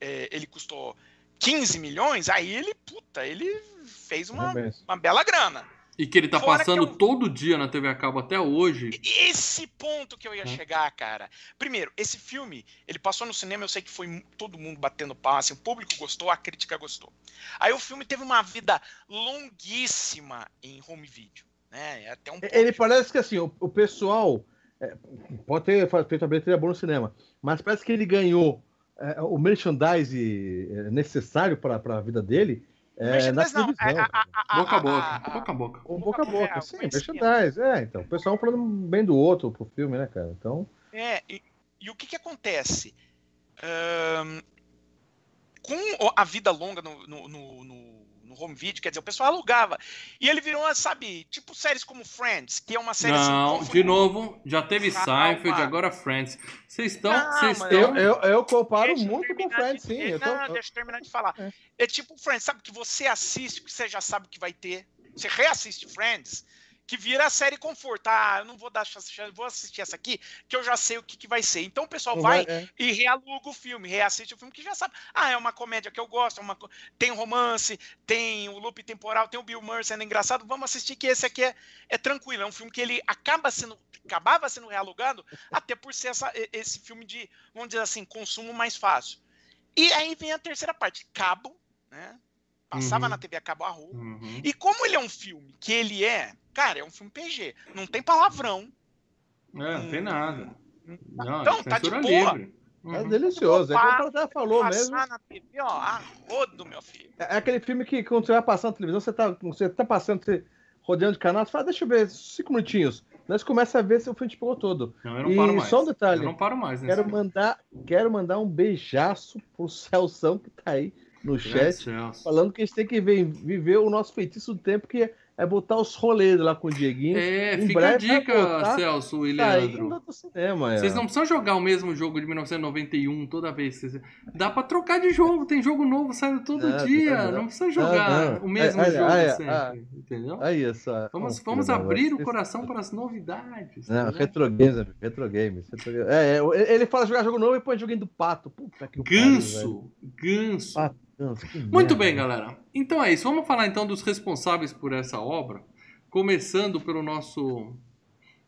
é, ele custou 15 milhões, aí ele, puta, ele fez uma, uma bela grana. E que ele tá Fora passando eu- todo dia na TV a cabo até hoje. Esse ponto que eu ia É. chegar, cara. Primeiro, esse filme, ele passou no cinema, eu sei que foi todo mundo batendo palma, assim, o público gostou, a crítica gostou. Aí o filme teve uma vida longuíssima em home video, né? É Até um Ele parece que assim, o, o pessoal é, pode ter feito a bilheteria boa no cinema, mas parece que ele ganhou é, o merchandise é, necessário para a vida dele é, na Merchandise não, televisão. a- a- a- Boca a boca, a- boca a boca. O boca a boca, é, sim, o conhecimento. merchandise. É, então, o pessoal falando bem do outro pro filme, né, cara? Então, É, e, e o que que acontece? Ahn, com a vida longa no, no, no- no- no home video, quer dizer, o pessoal alugava. E ele virou, sabe, tipo séries como Friends, que é uma série assim, Não, confu- de novo, já teve Calma. Seinfeld, agora Friends. Vocês estão. Vocês eu, eu, eu comparo Deixa muito com Friends, de- sim. Eu tô, Não, deixa eu terminar de falar. É. É. tipo Friends, sabe que você assiste, que você já sabe o que vai ter. Você reassiste Friends, que vira a série conforto. Ah, eu não vou dar chance, vou assistir essa aqui, que eu já sei o que, que vai ser. Então o pessoal vai é. e realuga o filme, reassiste o filme que já sabe. Ah, é uma comédia que eu gosto, é uma tem romance, tem o loop temporal, tem o Bill Murray sendo engraçado. Vamos assistir que esse aqui é, é tranquilo. É um filme que ele acaba sendo, acabava sendo realugado, até por ser essa- esse filme de, vamos dizer assim, consumo mais fácil. E aí vem a terceira parte, cabo, né? Passava Uhum. na TV a cabo a rua. Uhum. E como ele é um filme que ele é, cara, é um filme PG, não tem palavrão. É, não tem nada. Não, Então, é tá de boa. livre. É Uhum. delicioso. É como o cara já falou mesmo. na TV, ó, a rodo, meu filho. É aquele filme que quando você vai passando na televisão, você tá, você tá passando, você rodeando de canal, você fala, deixa eu ver, cinco minutinhos. Nós começa a ver se o filme te pegou todo. Não, eu não E paro mais. só um detalhe. Eu não paro mais Quero mandar, quero mandar um beijaço pro Celção que tá aí no chat, Celso. falando que a gente tem que ver- viver o nosso feitiço do tempo, que é botar os rolês lá com o Dieguinho. É, Em fica a dica, voltar Celso e Leandro. cinema. é. Vocês não precisam jogar o mesmo jogo de 1991 toda vez. Dá pra trocar de jogo, tem jogo novo saindo todo Não, dia. não, Não, precisa jogar Não, não. o mesmo É, é, jogo é, sempre. é. Entendeu? Aí, essa. Vamos, vamos da abrir o coração para as novidades. Não, entendeu? retro games, retro games. retro games. É, é, ele fala jogar jogo novo e põe joguinho do pato. Puta que pariu. Ganso, ganso. Pato, Muito bem, galera. Então é isso. Vamos falar então dos responsáveis por essa obra. Começando pelo nosso.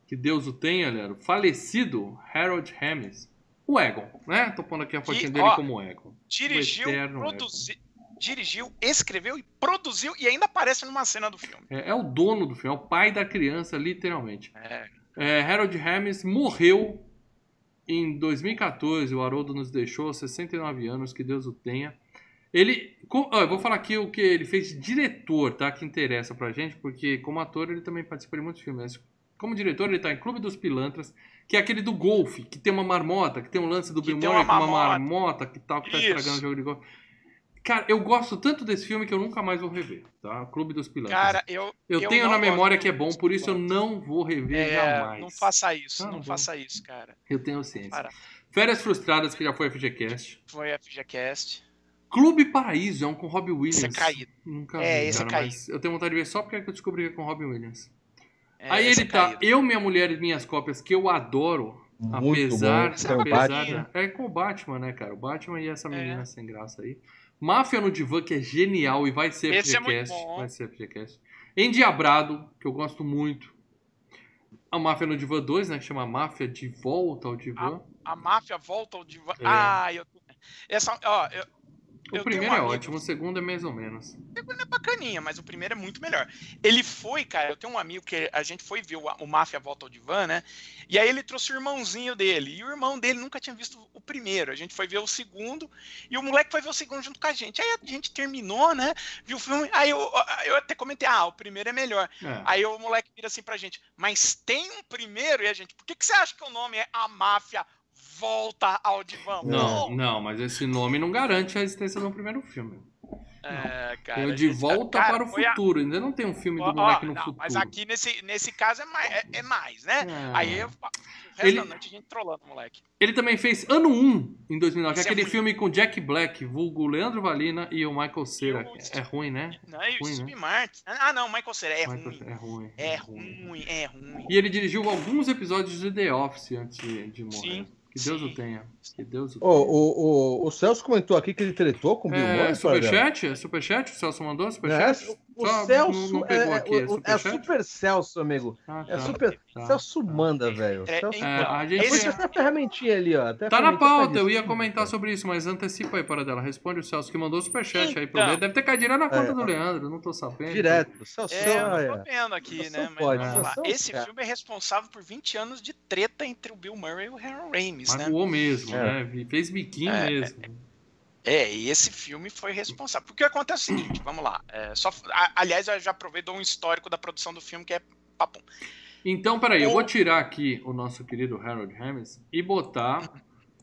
Que Deus o tenha, Lero. Falecido Harold Ramis. O Egon, né? Tô pondo aqui a fotinha dele ó, como Egon. Dirigiu, eterno produzi- dirigiu, escreveu e produziu e ainda aparece numa cena do filme. É, é o dono do filme, é o pai da criança, literalmente. É, É, Harold Ramis morreu em 2014. O Haroldo nos deixou, 69 anos, que Deus o tenha. Ele. com- ó, eu vou falar aqui o que ele fez de diretor, tá? Que interessa pra gente, porque como ator ele também participa de muitos filmes. Como diretor, ele tá em Clube dos Pilantras, que é aquele do golfe, que tem uma marmota, que tem um lance do Bill Murray com uma marmota. que tal, que tá Isso. estragando o jogo de golfe. Cara, eu gosto tanto desse filme que eu nunca mais vou rever, tá? Clube dos Pilantras. cara, eu. eu, tenho não na memória que é bom, por isso eu não vou rever É, jamais. não faça isso, Ah, não bom. faça isso, cara. Eu tenho ciência. Para. Férias Frustradas, que já foi FGCast. Foi FGCast. Clube Paraíso, é um com Robbie Williams. Isso é caído. Nunca É, vi, esse é cara, caído. mas eu tenho vontade de ver só porque é que eu descobri que é com Robbie Williams. É, Aí esse ele é tá, caído. Eu, Minha Mulher e Minhas Cópias, que eu adoro, Muito apesar, bom. Apesar Batman. da- é com o Batman, né, cara? O Batman e essa É. menina sem graça aí. Máfia no Divã, que é genial e vai ser Esse é muito FGCast. bom. vai ser FGCast. Endiabrado, que eu gosto muito. A Máfia no Divã 2, né, que chama Máfia de Volta ao Divã. A máfia volta ao divã. É. Ah, eu. Essa, ó, eu, o primeiro um é ótimo, o segundo é mais ou menos. O segundo é bacaninha, mas o primeiro é muito melhor. Ele foi, cara, eu tenho um amigo que a gente foi ver o, o Máfia Volta ao Divã, né? E aí ele trouxe o irmãozinho dele. E o irmão dele nunca tinha visto o primeiro. A gente foi ver o segundo. E o moleque foi ver o segundo junto com a gente. Aí a gente terminou, né? Viu o filme. Aí eu, eu até comentei, ah, o primeiro é melhor. É. Aí o moleque vira assim pra gente, mas tem um primeiro? E a gente, por que, que você acha que o nome é A Máfia Volta ao Divã? Não, não, mas esse nome não garante a existência do primeiro filme. É, cara, Tem o De Volta cara, para o foi a- Futuro. Ainda não tem um filme do moleque ó, no não, futuro. Mas aqui nesse, nesse caso é mais, é, é mais né? É. Aí eu, o Ele- a gente trolando o moleque. Ele também fez Ano 1 em 2009, que é aquele ruim. filme com Jack Black, vulgo Leandro Valina e o Michael Cera. O- É ruim, né? Não, e o Ruim, Martin. Ah, não, Michael Cera, é Michael- ruim. É ruim. É ruim, é ruim. E ele dirigiu alguns episódios de The Office antes de, de morrer. Sim, que Deus sim. o tenha. Que Deus o Ô, o, o, o Celso comentou aqui que ele tretou com o Bill É, Murray. Superchat? É superchat? O Celso mandou É, superchat? o O Só Celso não- não pegou é, aqui, é o- é, super Celso, amigo. Ah, É tá. super. tá, Celso tá. manda, velho. É, Celso- então, É, a gente- esse- tem até a ferramentinha ali, ó. até Tá na pauta, eu ia comentar sobre isso, mas antecipa aí para dela. Responde o Celso que mandou o superchat aí pro Então. Leandro. Deve ter caído direto na conta É. do Leandro, não tô sabendo. Direto. Celso, É, eu tô vendo aqui, né? Mas pode, vamos lá. Esse filme é responsável por 20 anos de treta entre o Bill Murray e o Harold Ramis, né? voou mesmo, É. né? Fez biquinho É, mesmo. É, e esse filme foi responsável. Porque acontece o seguinte, vamos lá. é, só, a- aliás, eu já aproveito um histórico da produção do filme que é papum. Então, peraí, eu O- vou tirar aqui o nosso querido Harold Ramis e botar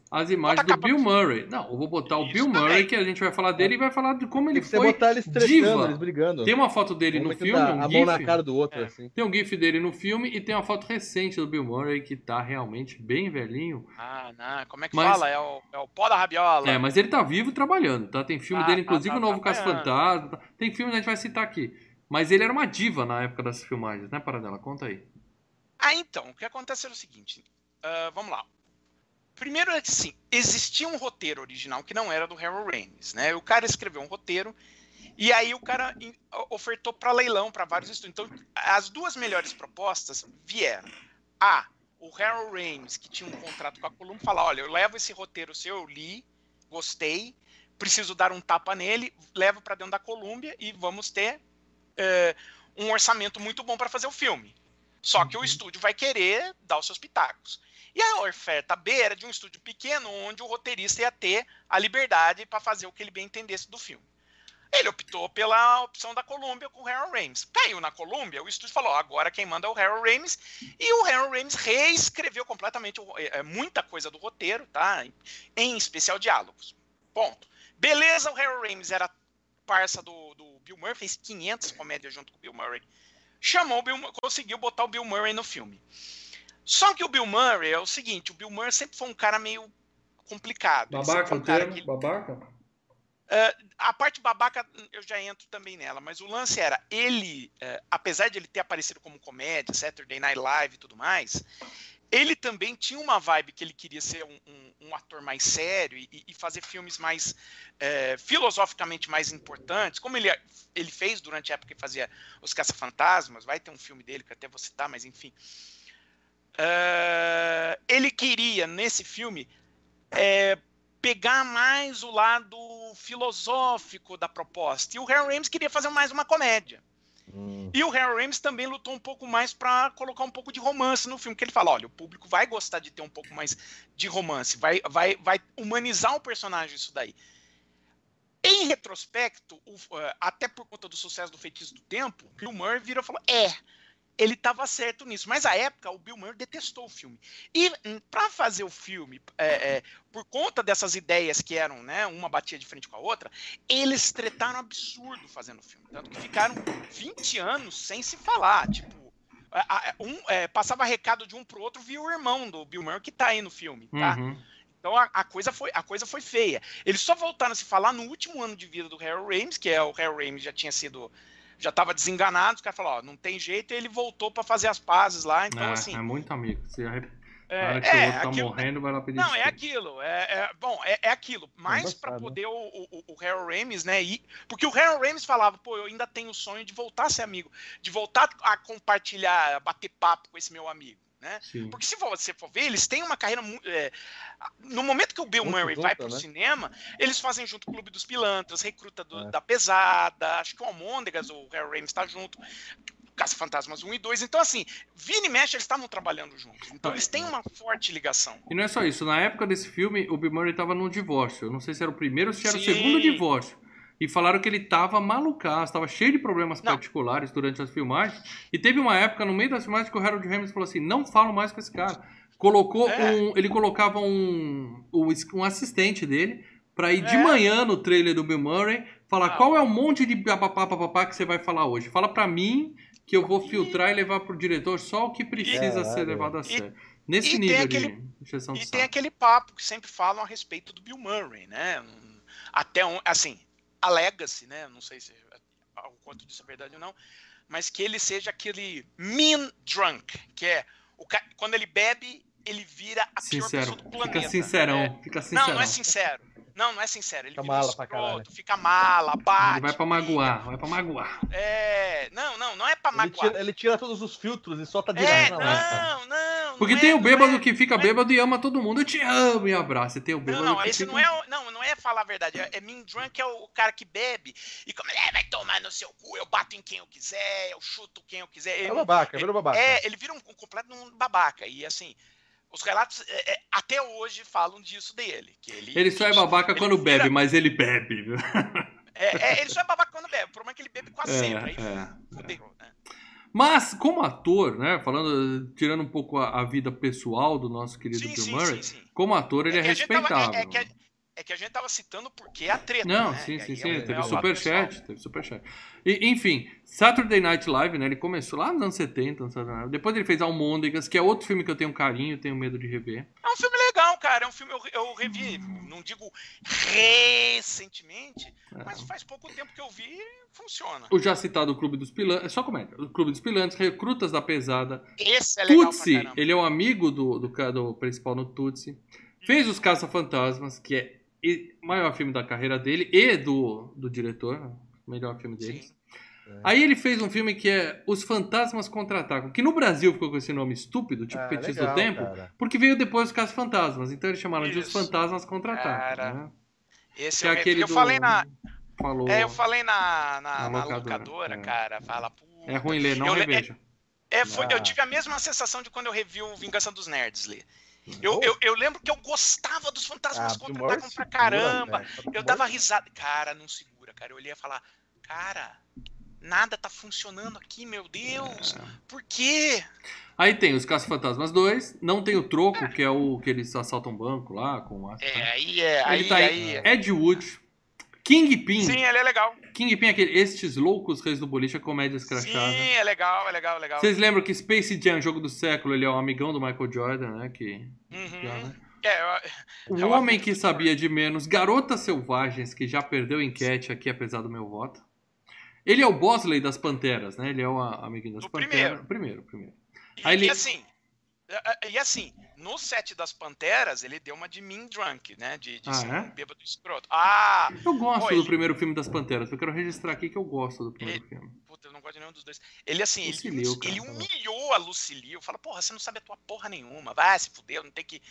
as imagens do Bill Murray. Não, eu vou botar o Isso Bill também. Murray, que a gente vai falar dele e vai falar de como ele que você foi botar eles diva. eles brigando. Tem uma foto dele Um no filme, a, um a mão na gif. cara do outro, É. assim. Tem um gif dele no filme e tem uma foto recente do Bill Murray que tá realmente bem velhinho. Ah, não, como é que Mas- fala? É o, é o pó da rabiola. É, mas ele tá vivo e trabalhando, tá? Tem filme Tá, dele, tá, inclusive tá o novo Caso. Fantasma. tá? Tem filme que a gente vai citar aqui. Mas ele era uma diva na época das filmagens, né, Paradela? Conta aí. Ah, então, o que acontece era o seguinte. ah, vamos lá. Primeiro é que sim, existia um roteiro original que não era do Harold Ramis, né? O cara escreveu um roteiro e aí o cara ofertou para leilão para vários estúdios. Então, as duas melhores propostas vieram. A, o Harold Ramis, que tinha um contrato com a Columbia, falar, olha, eu levo esse roteiro seu, eu li, gostei, preciso dar um tapa nele, levo para dentro da Columbia e vamos ter eh, um orçamento muito bom para fazer o filme. Só que o estúdio vai querer dar os seus pitacos. E a oferta B era de um estúdio pequeno, onde o roteirista ia ter a liberdade para fazer o que ele bem entendesse do filme. Ele optou pela opção da Columbia com o Harold Ramis. Caiu na Columbia, o estúdio falou: "Ó, agora quem manda é o Harold Ramis. E o Harold Ramis reescreveu completamente é, muita coisa do roteiro, tá? Em especial diálogos. Ponto. Beleza, o Harold Ramis era parça do, do Bill Murray, fez 500 comédias junto com o Bill Murray. Chamou o Bill, conseguiu botar o Bill Murray no filme. Só que o Bill Murray é o seguinte, o Bill Murray sempre foi um cara meio complicado. Foi um cara que- Babaca? a parte babaca eu já entro também nela, mas o lance era ele, eh, apesar de ele ter aparecido como comédia, Saturday Night Live e tudo mais, ele também tinha uma vibe que ele queria ser um, um- um ator mais sério e, e fazer filmes mais eh, filosoficamente mais importantes, como ele, ele fez durante a época que fazia Os Caça-Fantasmas, vai ter um filme dele que eu até vou citar, mas enfim. Eh, ele queria, nesse filme, eh, pegar mais o lado filosófico da proposta. E o Harold Ramis queria fazer mais uma comédia. Hum. E o Harold Ramis também lutou um pouco mais para colocar um pouco de romance no filme, que ele fala, olha, o público vai gostar de ter um pouco mais de romance, vai, vai, vai humanizar o personagem isso daí. Em retrospecto, o- eh, até por conta do sucesso do Feitiço do Tempo, o Bill Murray virou e falou, é, ele estava certo nisso. Mas à época, o Bill Murray detestou o filme. E para fazer o filme, é, é, por conta dessas ideias que eram, né, uma batia de frente com a outra, eles tretaram absurdo fazendo o filme. Tanto que ficaram 20 anos sem se falar. Tipo, um, é, passava recado de um pro outro via o irmão do Bill Murray que tá aí no filme, tá? Uhum. Então a, a coisa foi, a coisa foi feia. Eles só voltaram a se falar no último ano de vida do Harold Ramis, que é o Harold Ramis já tinha sido já estava desenganado, os caras falaram, ó, não tem jeito, e ele voltou para fazer as pazes lá, então é, assim, é muito amigo. Se a hora é, que o é, outro tá aquilo- morrendo, vai lá pedir não, é desculpa. aquilo. É, é- bom, é, é aquilo. Mas para embaçado, poder o, o, o Harold Ramis, né? Ir, porque o Harold Ramis falava, pô, eu ainda tenho o sonho de voltar a ser amigo, de voltar a compartilhar, a bater papo com esse meu amigo, né? Sim. Porque se você for ver, eles têm uma carreira. é, no momento que o Bill Muito Murray vai pro né? cinema, eles fazem junto o Clube dos Pilantras, Recruta do- É. da Pesada, acho que o Almôndegas, o Harold Ramis está junto. Caça Fantasmas 1 e 2. Então, assim, Vini e Mesh, eles estavam trabalhando juntos. Então, eles têm uma forte ligação. E não é só isso, na época desse filme, o Bill Murray tava num divórcio. Eu não sei se era o primeiro ou se era o Sim. segundo divórcio. E falaram que ele tava malucaço, tava cheio de problemas Não. particulares durante as filmagens. E teve uma época, no meio das filmagens, que o Harold Ramis falou assim: não falo mais com esse cara. Colocou É. um. Ele colocava um, um, assistente dele pra ir de É. manhã no trailer do Bill Murray falar Não. qual é o monte de papapá, papapá que você vai falar hoje. Fala pra mim que eu vou filtrar e levar pro diretor só o que precisa ser Caralho. levado a E- sério. Nesse e tem nível aquele- de injeção de E tem aquele papo que sempre falam a respeito do Bill Murray, né? Até um, assim, alega-se, né? Não sei se o quanto disso é verdade ou não, mas que ele seja aquele mean drunk, que é o ca- quando ele bebe, ele vira a pior Sincero. pessoa do planeta. Fica sincerão. É. Fica sincerão. Não, não é sincero. Não, não é sincero. Ele Fica vira mala pra escroto, caralho. fica mala, bate. Ele vai pra magoar, vai pra magoar. É, não, não, não é pra Ele magoar. tira, ele tira todos os filtros e solta É, direto na lata. não, não. Porque não tem é, o bêbado é, que fica é- bêbado e ama todo mundo. Eu te amo e abraça. E tem o bêbado Não, não, que esse fica... não é, não, não é falar a verdade. É, é mean drunk é o, o cara que bebe e como é, vai tomar no seu cu, eu bato em quem eu quiser, eu chuto quem eu quiser. É Ele, babaca, virou babaca. é, ele vira um, um completo um babaca. E assim, os relatos é, é, até hoje falam disso dele. Que ele, Ele só é babaca ele quando bebe, mas ele bebe. É, é, ele só é babaca quando bebe. O problema é que ele bebe quase É, sempre. Aí é, fudeu, né? Mas, como ator, né? Falando, tirando um pouco a, a vida pessoal do nosso querido Sim, Bill sim, Murray, sim, como ator, ele é, a gente tava- respeitável. é- é é que a gente tava citando porque é a treta. Não, né? sim, sim, sim. é teve superchat, teve superchat. E, enfim, Saturday Night Live, né? Ele começou lá nos anos 70, anos 70. depois ele fez Almôndegas, que é outro filme que eu tenho carinho, tenho medo de rever. É um filme legal, cara. É um filme eu, eu revi, não digo recentemente, É. mas faz pouco tempo que eu vi e funciona. O já citado Clube dos Pilantras, é só comédia. O Clube dos Pilantras, Recrutas da Pesada. Esse é legal Tutsi, ele é o amigo do, do, do principal no Tutsi. Fez Os Caça-Fantasmas, que é o maior filme da carreira dele e do, do diretor, né? melhor filme dele. Sim. Aí ele fez um filme que é Os Fantasmas Contra-Atacam, que no Brasil ficou com esse nome estúpido, tipo Ah, legal, do Tempo, cara. porque veio depois dos Casos Fantasmas. Então eles chamaram de Os Isso. Fantasmas Contra-Atacam. Né? Esse Que é eu, revi. aquele eu do... falei na, Falou... é, eu falei na, na, Na na locadora, locadora, é. cara. Fala, puta. É ruim ler, não Eu reveja. É, foi, eu Ah. tive a mesma sensação de quando eu revi o Vingança dos Nerds, Lê. Eu, eu, eu lembro que eu gostava dos Fantasmas Ah, contra-atacam Murray pra segura, caramba. velho. Eu dava risada. Cara, não segura, cara. Eu olhei e falar, cara, nada tá funcionando aqui, meu Deus. É. Por quê? Aí tem Os Caça-Fantasmas 2, não tem o Troco, que é o que eles assaltam banco lá com a... É, aí é. Ele Aí, tá aí, em Ed Wood, Kingpin. Sim, ele é legal. Kingpin é aquele Estes Loucos Reis do Boliche, é comédia escrachada. Sim, é legal, é legal, é legal. Vocês lembram que Space Jam, jogo do século, ele é um amigão do Michael Jordan, né? Que, Uhum. já, né? É, eu- O É o Homem que Sabia de Menos, Garotas Selvagens, que já perdeu enquete aqui, apesar do meu voto. Ele é o Bosley das Panteras, né? Ele é o a- amiguinho das Do Panteras. Primeiro, primeiro. E, Aí ele- e assim, e- e assim, no set das Panteras, ele deu uma de Mean Drunk, né? De, de Ah, ser é? um bêbado escroto. Ah, Eu gosto do ele- primeiro filme das Panteras. Eu quero registrar aqui que eu gosto do primeiro Ele- filme. puta, eu não gosto de nenhum dos dois. Ele assim, ele, Lucilio, cara, ele tá humilhou a Lucilio. Fala, porra, você não sabe a tua porra nenhuma. Vai se fuder, não tem que.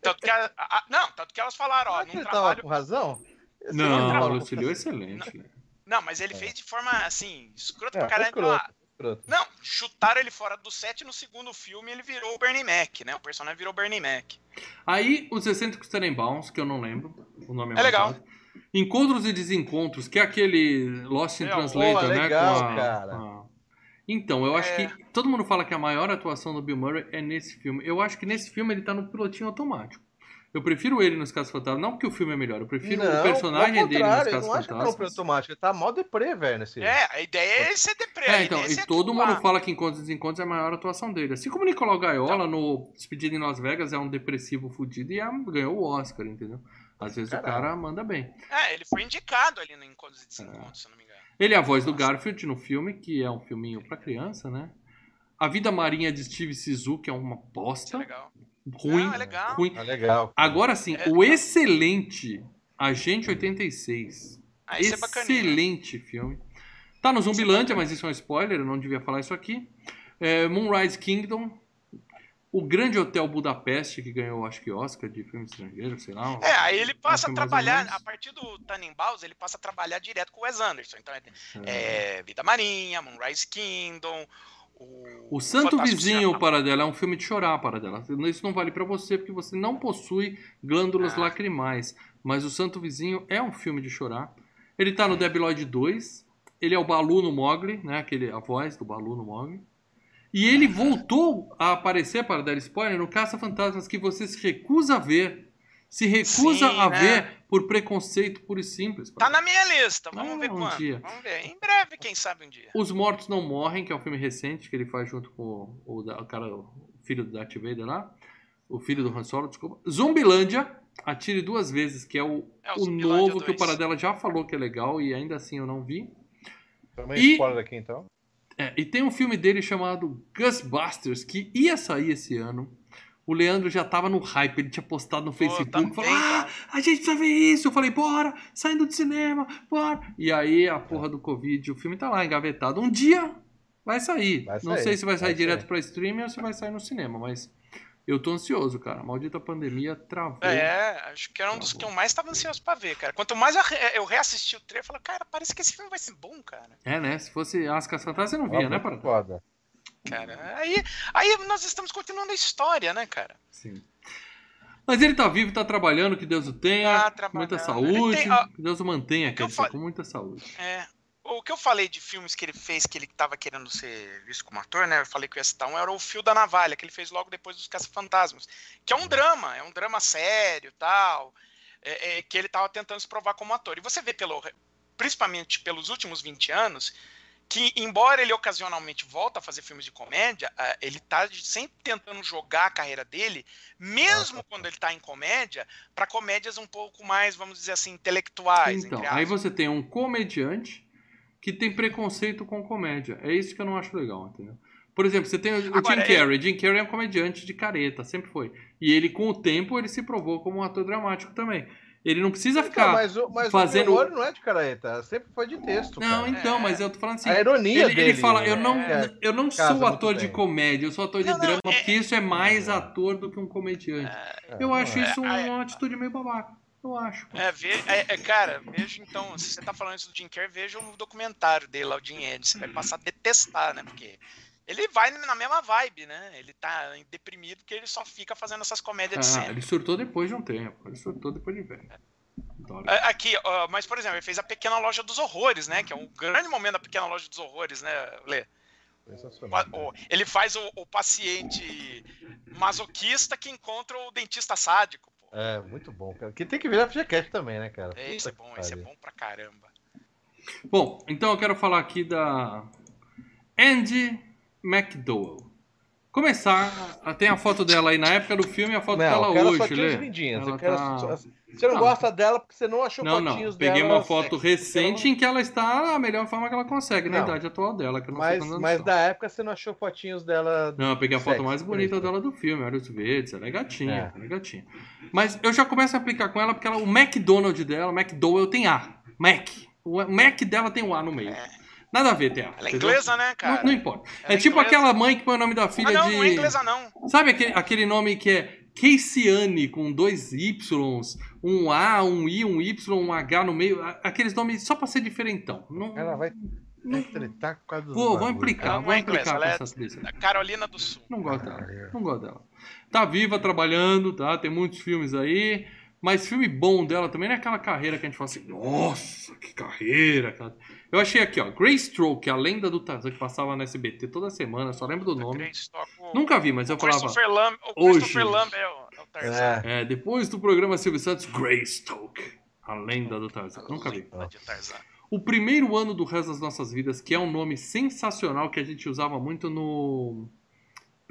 Tanto que, a- a- não, tanto que elas falaram, ó, ele tava trabalho. com razão? Esse Não, cara o tava- Lucilio é excelente. né? Não, mas ele fez de forma assim, escrota É, pra caralho. escroto, escroto. Não, chutaram ele fora do set no segundo filme ele virou o Bernie Mac, né? O personagem virou o Bernie Mac. Aí, Os Excêntricos Tenenbaums, que eu não lembro. O nome é, É legal. fácil. Encontros e Desencontros, que é aquele Lost in É, Translator, pô, né? legal, com a- cara. a- Então, eu acho É. que todo mundo fala que a maior atuação do Bill Murray é nesse filme. Eu acho que nesse filme ele tá no pilotinho automático. Eu prefiro ele nos Casos Fantasmas, não porque o filme é melhor, eu prefiro Não, o personagem dele nos Casos Eu não acho que no Fantasmas. automático, ele tá mó deprê, velho, nesse É, a ideia é ser deprê. a É, então, é e ser todo atuar. mundo fala que Encontros e Desencontros é a maior atuação dele. Assim como o Nicolau Gaiola no Despedida em Las Vegas é um depressivo fudido e é- ganhou o Oscar, entendeu? Às vezes o cara manda bem. É, ele foi indicado ali no Encontros e Desencontros, se eu não me engano. Ele é a voz do Garfield no filme, que é um filminho pra criança, né? A Vida Marinha de Steve Sisu, que é uma Isso é bosta, legal. Ruim, Não, é legal. ruim. Ah, legal. Agora sim, É o excelente Agente 86. Ah, isso é excelente filme. Tá no Zumbilândia, mas isso é um spoiler, eu não devia falar isso aqui. É, Moonrise Kingdom. O Grande Hotel Budapeste, que ganhou, acho que, Oscar de filme estrangeiro, sei lá. É, aí ele passa a trabalhar, a partir do Tannenbaum, ele passa a trabalhar direto com o Wes Anderson. Então, é, É. é Vida Marinha, Moonrise Kingdom, o... Santo Fantástico Vizinho, Cinema. Paradela, é um filme de chorar, Paradela. Isso não vale pra você, porque você não possui glândulas Ah. lacrimais. Mas o Santo Vizinho é um filme de chorar. Ele tá no Debi Lloyd 2. Ele é o Balu no Mogli, né? Aquele, a voz do Balu no Mogli. E ele voltou a aparecer, para dar spoiler, no Caça Fantasmas, que você se recusa a ver. Se recusa Sim, a né? ver por preconceito puro e simples. Tá na minha lista, vamos Ah, ver um quando. dia. Vamos ver. Em breve, quem sabe um dia. Os Mortos Não Morrem, que é um filme recente que ele faz junto com o, o da- o cara, o filho do Darth Vader lá. O filho do Han Solo, desculpa. Zumbilândia, Atire Duas Vezes, que é o, É, o o novo que o 2. Paradela já falou que é legal e ainda assim eu não vi. Também E- spoiler aqui, então. É, e tem um filme dele chamado Ghostbusters, que ia sair esse ano. O Leandro já tava no hype, ele tinha postado no Facebook, também, falou, ah, a gente precisa ver isso. Eu falei, bora, saindo do cinema, bora. E aí a porra do Covid, o filme tá lá engavetado. Um dia vai sair. Vai Não sair, sei se vai sair vai direto sair. pra streaming ou se vai sair no cinema, mas eu tô ansioso, cara. A maldita pandemia travou. É, acho que era um dos que eu mais estava ansioso pra ver, cara. Quanto mais eu, re- eu reassisti o trailer, eu falei, cara, parece que esse filme vai ser bom, cara. É, né? Se fosse As Caçatas, você não via, né, Parada? Foda. Cara, aí, aí nós estamos continuando a história, né, cara? Sim. Mas ele tá vivo, tá trabalhando, que Deus o tenha. Tá com muita saúde. tem, ó, que Deus o mantenha, fa- com muita saúde. É. O que eu falei de filmes que ele fez que ele tava querendo ser visto como ator, né? Eu falei que ia citar um, era o Fio da Navalha, que ele fez logo depois dos Caça-Fantasmas. Que é um drama, é um drama sério tal. é, é, que ele tava tentando se provar como ator. E você vê, pelo, principalmente pelos últimos 20 anos, que embora ele ocasionalmente volta a fazer filmes de comédia, ah, ele tá sempre tentando jogar a carreira dele, mesmo quando ele tá em comédia, para comédias um pouco mais, vamos dizer assim, intelectuais. Então, aí você tem um comediante que tem preconceito com comédia. É isso que eu não acho legal, entendeu? Por exemplo, você tem o Agora, Jim Carrey. Jim Carrey é um comediante de careta, sempre foi. E ele, com o tempo, ele se provou como um ator dramático também. Ele não precisa Então, ficar. mas o, mas fazendo- o humor não é de careta, sempre foi de texto. Não, cara. então, É. mas eu tô falando assim. A ironia Ele, ele dele. fala, eu não, é, eu não sou ator de comédia, eu sou ator de Não, não, drama, é- porque isso é mais ator do que um comediante. é, Eu não acho é. isso É, uma atitude meio babaca. Eu acho. É, ve, é, é, cara, veja então, se você tá falando isso do Jim Carrey, veja o documentário dele lá, o Jim Ed, você vai passar a detestar, né, porque ele vai na mesma vibe, né, ele tá deprimido porque ele só fica fazendo essas comédias de Ah, cena. ele surtou depois de um tempo. Ele surtou depois de velho. É, Aqui, ó, mas por exemplo, ele fez a Pequena Loja dos Horrores, né, que é um grande momento da Pequena Loja dos Horrores, né, Lê? Sensacional. O- ele faz o, o paciente masoquista que encontra o dentista sádico, pô. É, muito bom, cara. Que tem que virar FGCast também, né, cara? É, Esse é bom, esse é bom pra caramba. Bom, então eu quero falar aqui da Andy McDowell. Começar, ah, tem a foto dela aí na época do filme e a foto Não, dela eu quero hoje, Lê. as lindinhas. Ela Eu quero tá- só- Você não Não. gosta dela porque você não achou Não, não. fotinhos Peguei dela. uma foto sexy. recente em que ela está da melhor forma que ela consegue, na Não. idade atual dela, que eu não sei Mas, anos mas da época você não achou fotinhos dela. Não, eu peguei a foto Sexy, mais bonita dela do filme, Olhos Verdes, ela é gatinha, É. ela é gatinha. Mas eu já começo a aplicar com ela porque ela, o McDonald's dela, o McDowell tem A. Mac. O Mac dela tem o A no meio. Nada a ver, A. Ela é entendeu? inglesa, né, Não, cara? não importa. Ela É é tipo inglesa. aquela mãe que põe o nome da filha Ah, não, de. não é inglesa, não. Sabe aquele, aquele nome que é Caseyane com dois Ys, um A, um I, um Y, um H no meio? Aqueles nomes só pra ser diferentão. Não, Ela vai, vai tretar por causa dos Vou, implicar, não vou é implicar com é- essas tristes. Da Carolina do Sul. Não gosto dela. Não gosto dela. Tá viva, trabalhando, tá? Tem muitos filmes aí. Mas filme bom dela também não é aquela carreira que a gente fala assim, nossa, que carreira. cara." Eu achei aqui, ó, Greystoke, a lenda do Tarzan, que passava na SBT toda semana, só lembro do nome. Nunca vi, mas eu falava. O hoje. Christopher Lamb é o, é. É. É, depois do programa Silvio Santos, Greystoke, a lenda do Tarzan. Nunca vi. O primeiro ano do resto das nossas vidas, que é um nome sensacional que a gente usava muito no.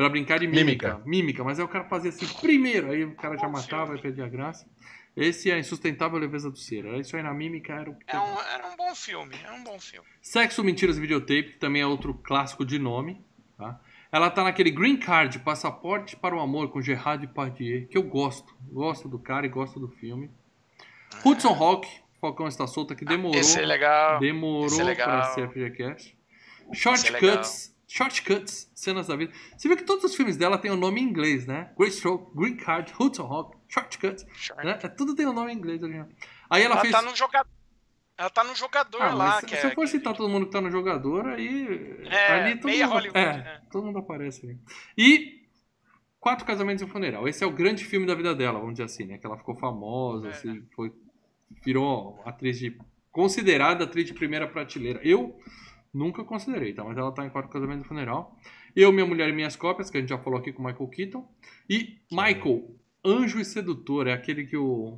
Pra brincar de mímica. Mímica. Mímica, mas aí o cara fazia assim, primeiro, aí o cara já matava e perdia a graça. Esse é a insustentável leveza do ser. Era Isso aí na mímica era o. É um, era um bom filme, é um bom filme. Sexo, Mentiras e Videotape, que também é outro clássico de nome. Tá? Ela tá naquele Green Card, Passaporte para o Amor, com Gerard Depardieu, que eu gosto. Gosto do cara e gosto do filme. Hudson Hawk, Falcão está solta, que demorou. Esse é legal. Demorou Esse é legal. pra ser FGCast. Esse é legal. Shortcuts. Shortcuts, cenas da vida. Você viu que todos os filmes dela têm o nome em inglês, né? Greystoke, Green Card, Hudson Hawk, Shortcuts. Short. Né? Tudo tem o nome em inglês. original. Aí ela, Ela fez. tá no jogador. Ela tá no jogador Ah, lá, que se é. eu for citar todo mundo que tá no jogador, aí. É, ali todo meia mundo, Hollywood, é, né? todo mundo aparece ali. E. Quatro Casamentos e um Funeral. Esse é o grande filme da vida dela, vamos dizer assim, né? Que ela ficou famosa, É. assim, foi, virou atriz de. considerada atriz de primeira prateleira. Eu nunca considerei, tá? Mas ela tá em Quatro Casamentos e um Funeral. Eu, Minha Mulher e Minhas Cópias, que a gente já falou aqui com o Michael Keaton. E Michael, Anjo e Sedutor, é aquele que o.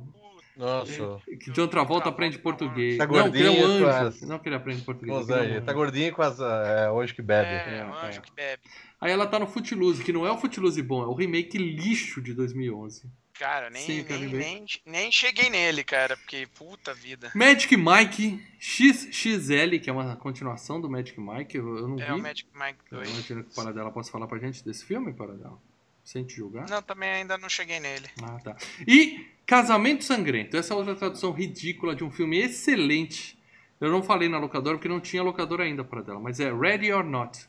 Nossa. Que John Travolta aprende português. Tá não, que é um gordinho com anjo. as- Não que ele aprende português. Os é um. Tá gordinho com as. É, hoje que bebe. É, É, um anjo é. que bebe. Aí ela tá no Footloose, que não é o Footloose bom, é o remake lixo de 2011. Cara, nem, Sim, nem, nem, nem cheguei nele, cara, porque puta vida. Magic Mike XXL, que é uma continuação do Magic Mike, eu, eu não É vi. o Magic Mike Eu 2. imagino que o Paradela possa falar pra gente desse filme, Paradela. sem te julgar. Não, também ainda não cheguei nele. Ah, tá. E Casamento Sangrento. Essa é outra tradução ridícula de um filme excelente. Eu não falei na locadora porque não tinha locadora ainda para dela, mas é Ready or Not.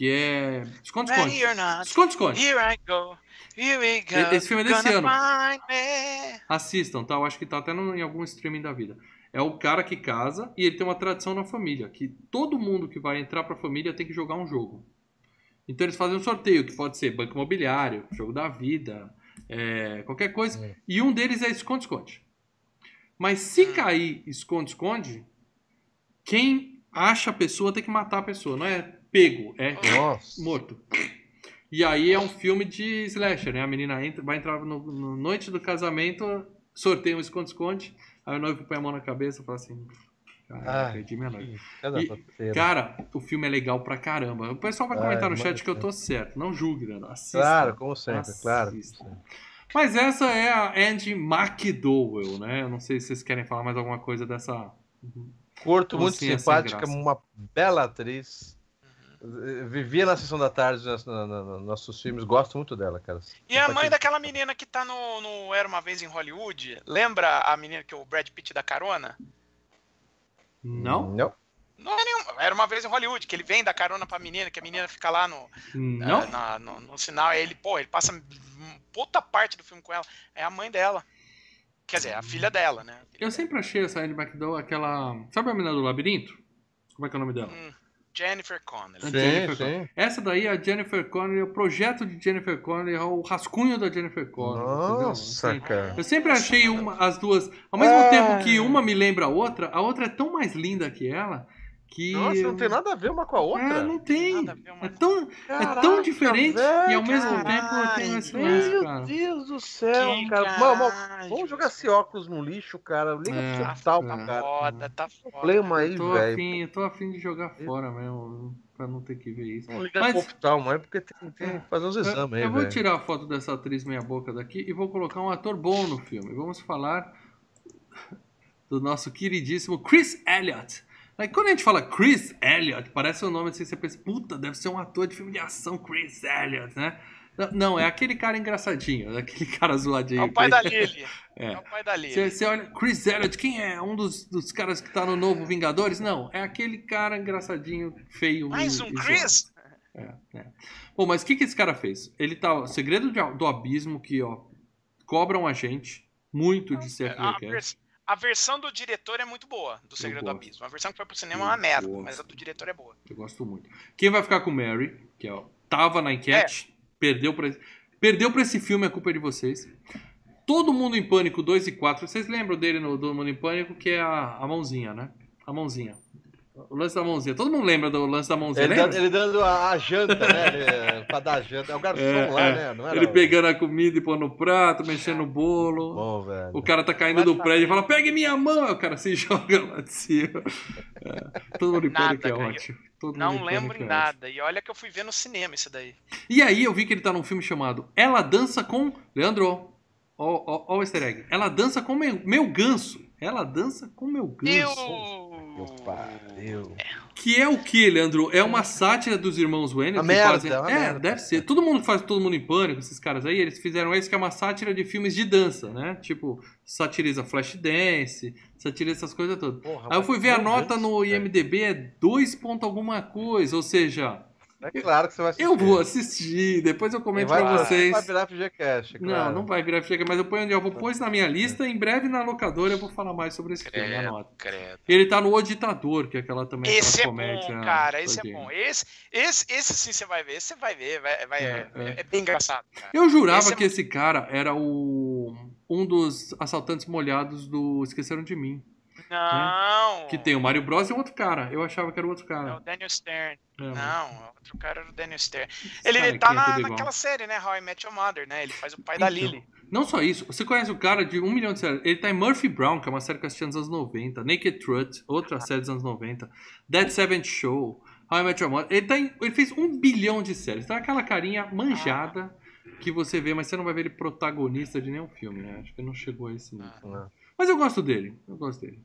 Que é. Esconde, esconde. Esconde, esconde. here I go, here we go. Esse filme é desse ano. Assistam, tá? Eu acho que tá até no- em algum streaming da vida. É o cara que casa e ele tem uma tradição na família, que todo mundo que vai entrar pra família tem que jogar um jogo. Então eles fazem um sorteio, que pode ser banco imobiliário, jogo da vida, é, qualquer coisa. Hum. E um deles é esconde-esconde. Mas se cair esconde-esconde, quem acha a pessoa tem que matar a pessoa. Não é pego, é Nossa. morto. E aí é um filme de slasher, né? A menina entra, vai entrar no, no noite do casamento, sorteia um esconde-esconde, aí o noivo põe a mão na cabeça e fala assim, cara, Ai, perdi minha noiva. E. Cara, o filme é legal pra caramba. O pessoal vai Ai, comentar no chat que eu tô certo. Não julgue, né? Assista. Claro, como sempre, Assista. claro. Mas essa é a Andy McDowell, né? Eu não sei se vocês querem falar mais alguma coisa dessa... Curto, muito sem simpática, uma bela atriz. Vivia na sessão da tarde nos nossos filmes, gosto muito dela, cara. E a mãe daquela menina que tá no, no Era Uma Vez em Hollywood, lembra a menina que o Brad Pitt dá carona? Não? Não. Não é nenhuma. Era Uma Vez em Hollywood, que ele vem dar carona pra menina, que a menina fica lá no, Não? na- no, no sinal, aí ele, pô, ele passa puta parte do filme com ela. É a mãe dela. Quer dizer, a filha dela, né? Eu sempre achei essa Andy McDowell aquela... Sabe a menina do labirinto? Como é que é o nome dela? Hum, Jennifer Connelly. Sim, Jennifer sim. Connelly. Essa daí é a Jennifer Connelly, o projeto de Jennifer Connelly, é o rascunho da Jennifer Connelly. Nossa? Assim, cara. eu sempre achei uma, as duas, ao mesmo Ah. tempo que uma me lembra a outra, a outra é tão mais linda que ela que. Nossa, não tem nada a ver uma com a outra. É, não tem. Nada a ver uma É tão, é Caraca, tão diferente e ao mesmo caralho. tempo tem esse lance, Meu cara. Deus do céu, Que cara. Mal, caralho, vamos jogar esse óculos no lixo, cara. Liga É, pro total, é. cara. Foda, tá foda. Problema aí, velho. afim, tô afim de jogar fora mesmo, pra não ter que ver isso. Ligar Mas- pro oftalmo aí, porque tem, tem que fazer uns Eu, exames aí, eu vou velho. tirar a foto dessa atriz meia boca daqui e vou colocar um ator bom no filme. Vamos falar do nosso queridíssimo Chris Elliott. Aí, quando a gente fala Chris Elliott, parece o nome assim, você pensa, puta, deve ser um ator de filme de ação, Chris Elliott, né? Não, é aquele cara engraçadinho, é aquele cara zoadinho. É o pai da Lily. É. É o pai da Lily. Você, você olha, Chris Elliott, quem é? Um dos, dos caras que tá no novo Vingadores? Não, é aquele cara engraçadinho, feio. Mais e- um e zoado. Chris? É, é. Bom, mas o que, que esse cara fez? Ele tá. O segredo de- do abismo que, ó, cobram a gente muito de A, CFLcast. A versão do diretor é muito boa, do Segredo do. Abismo. A versão que foi pro cinema Eu é uma merda, gosto. mas a do diretor é boa. Eu gosto muito. Quem vai ficar com o Mary, que ó, tava na enquete, perdeu pra, perdeu pra esse filme, a culpa é de vocês. Todo Mundo em Pânico 2 e 4. Vocês lembram dele no Todo Mundo em Pânico, que é a, a mãozinha, né? A mãozinha. O lance da mãozinha. Todo mundo lembra do lance da mãozinha, Ele, lembra? dando, ele dando a, a janta, né? Ele, pra dar a janta. É o garçom É, lá, é. né? Não era Ele o- pegando a comida e pondo no prato, mexendo no bolo. Bom, velho. O cara tá caindo do prédio e fala, pegue minha mão! Aí o cara se joga lá de cima. É, todo mundo em Nada, pânico é cara. ótimo. Todo mundo Não em lembro é nada. E olha que eu fui ver no cinema isso daí. E aí eu vi que ele tá num filme chamado Ela Dança com... Leandro, ó, ó, ó o easter egg. Ela dança com meu, meu ganso. Ela dança com meu ganso. Meu Eu... pariu. Que é o que, Leandro? É uma sátira dos irmãos Wayne. Que merda, fazem... É, merda. deve ser. Todo mundo faz Todo Mundo em Pânico, esses caras aí, eles fizeram isso que é uma sátira de filmes de dança, né? Tipo, satiriza Flashdance, satiriza essas coisas todas. Porra, Aí eu fui ver a nota no. IMDB, é 2 ponto alguma coisa, ou seja, É claro que você vai assistir. eu vou assistir, depois eu comento vai, pra vocês. Vai virar FGCast, Não, claro. não vai virar FGCast, mas eu ponho onde eu vou pôr isso na minha lista, em breve na locadora eu vou falar mais sobre esse filme, Credo, anota. credo. Ele tá no O Ditador, que é aquela também Esse é comédia. bom, cara. Esse é bom. Esse, esse, esse sim você vai ver. Esse você vai ver. Vai, vai- É, é, é. é bem engraçado, cara. Eu jurava Esse é que esse cara era o um dos assaltantes molhados do Esqueceram de Mim. Não. Que tem o Mario Bros e um outro cara. Eu achava que era o outro É o cara. Daniel Stern. É, Não, o outro cara era o Daniel Stern. Ele, cara ele tá é na, naquela série, né? How I Met Your Mother, né? Ele faz o pai da Então, Lily. Não só isso, você conhece o cara de um milhão de séries. Ele tá em Murphy Brown, que é uma série que eu assisti nos anos 90. Naked Truth, outra série dos anos 90. Dead Seventh Show. How I Met Your Mother. Ele, tá em- ele fez um bilhão de séries. É aquela carinha manjada que você vê, mas você não vai ver ele protagonista de nenhum filme, né? Acho que não chegou a esse nível. Mas eu gosto dele. Eu gosto dele.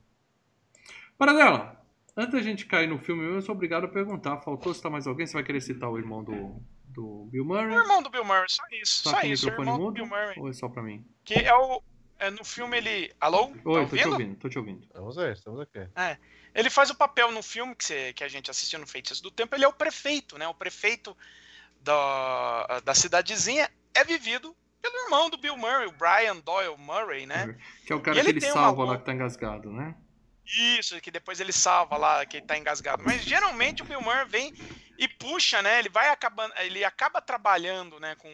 Paradela, antes da gente cair no filme, eu sou obrigado a perguntar. Faltou citar mais alguém? Você vai querer citar o irmão do, Do Bill Murray? O irmão do Bill Murray, só isso. Tá só o isso, o irmão do mudo? Bill Murray. Ou é só pra mim? Que é o. é, no filme ele. Alô? Oi, tá tô te ouvindo? tô te ouvindo. Estamos aí, estamos aqui. Ele faz o papel no filme que, você- que a gente assistiu no Feitiço do Tempo. Ele é o prefeito, né? O prefeito da, da cidadezinha é vivido pelo irmão do Bill Murray, o Brian Doyle Murray, né? Que é o cara E que ele ele tem uma salva lá que tá engasgado, né? Isso, que depois ele salva lá, que ele tá engasgado. Mas geralmente o Bill Murray vem e puxa, né? Ele vai acabando, ele acaba trabalhando, né, com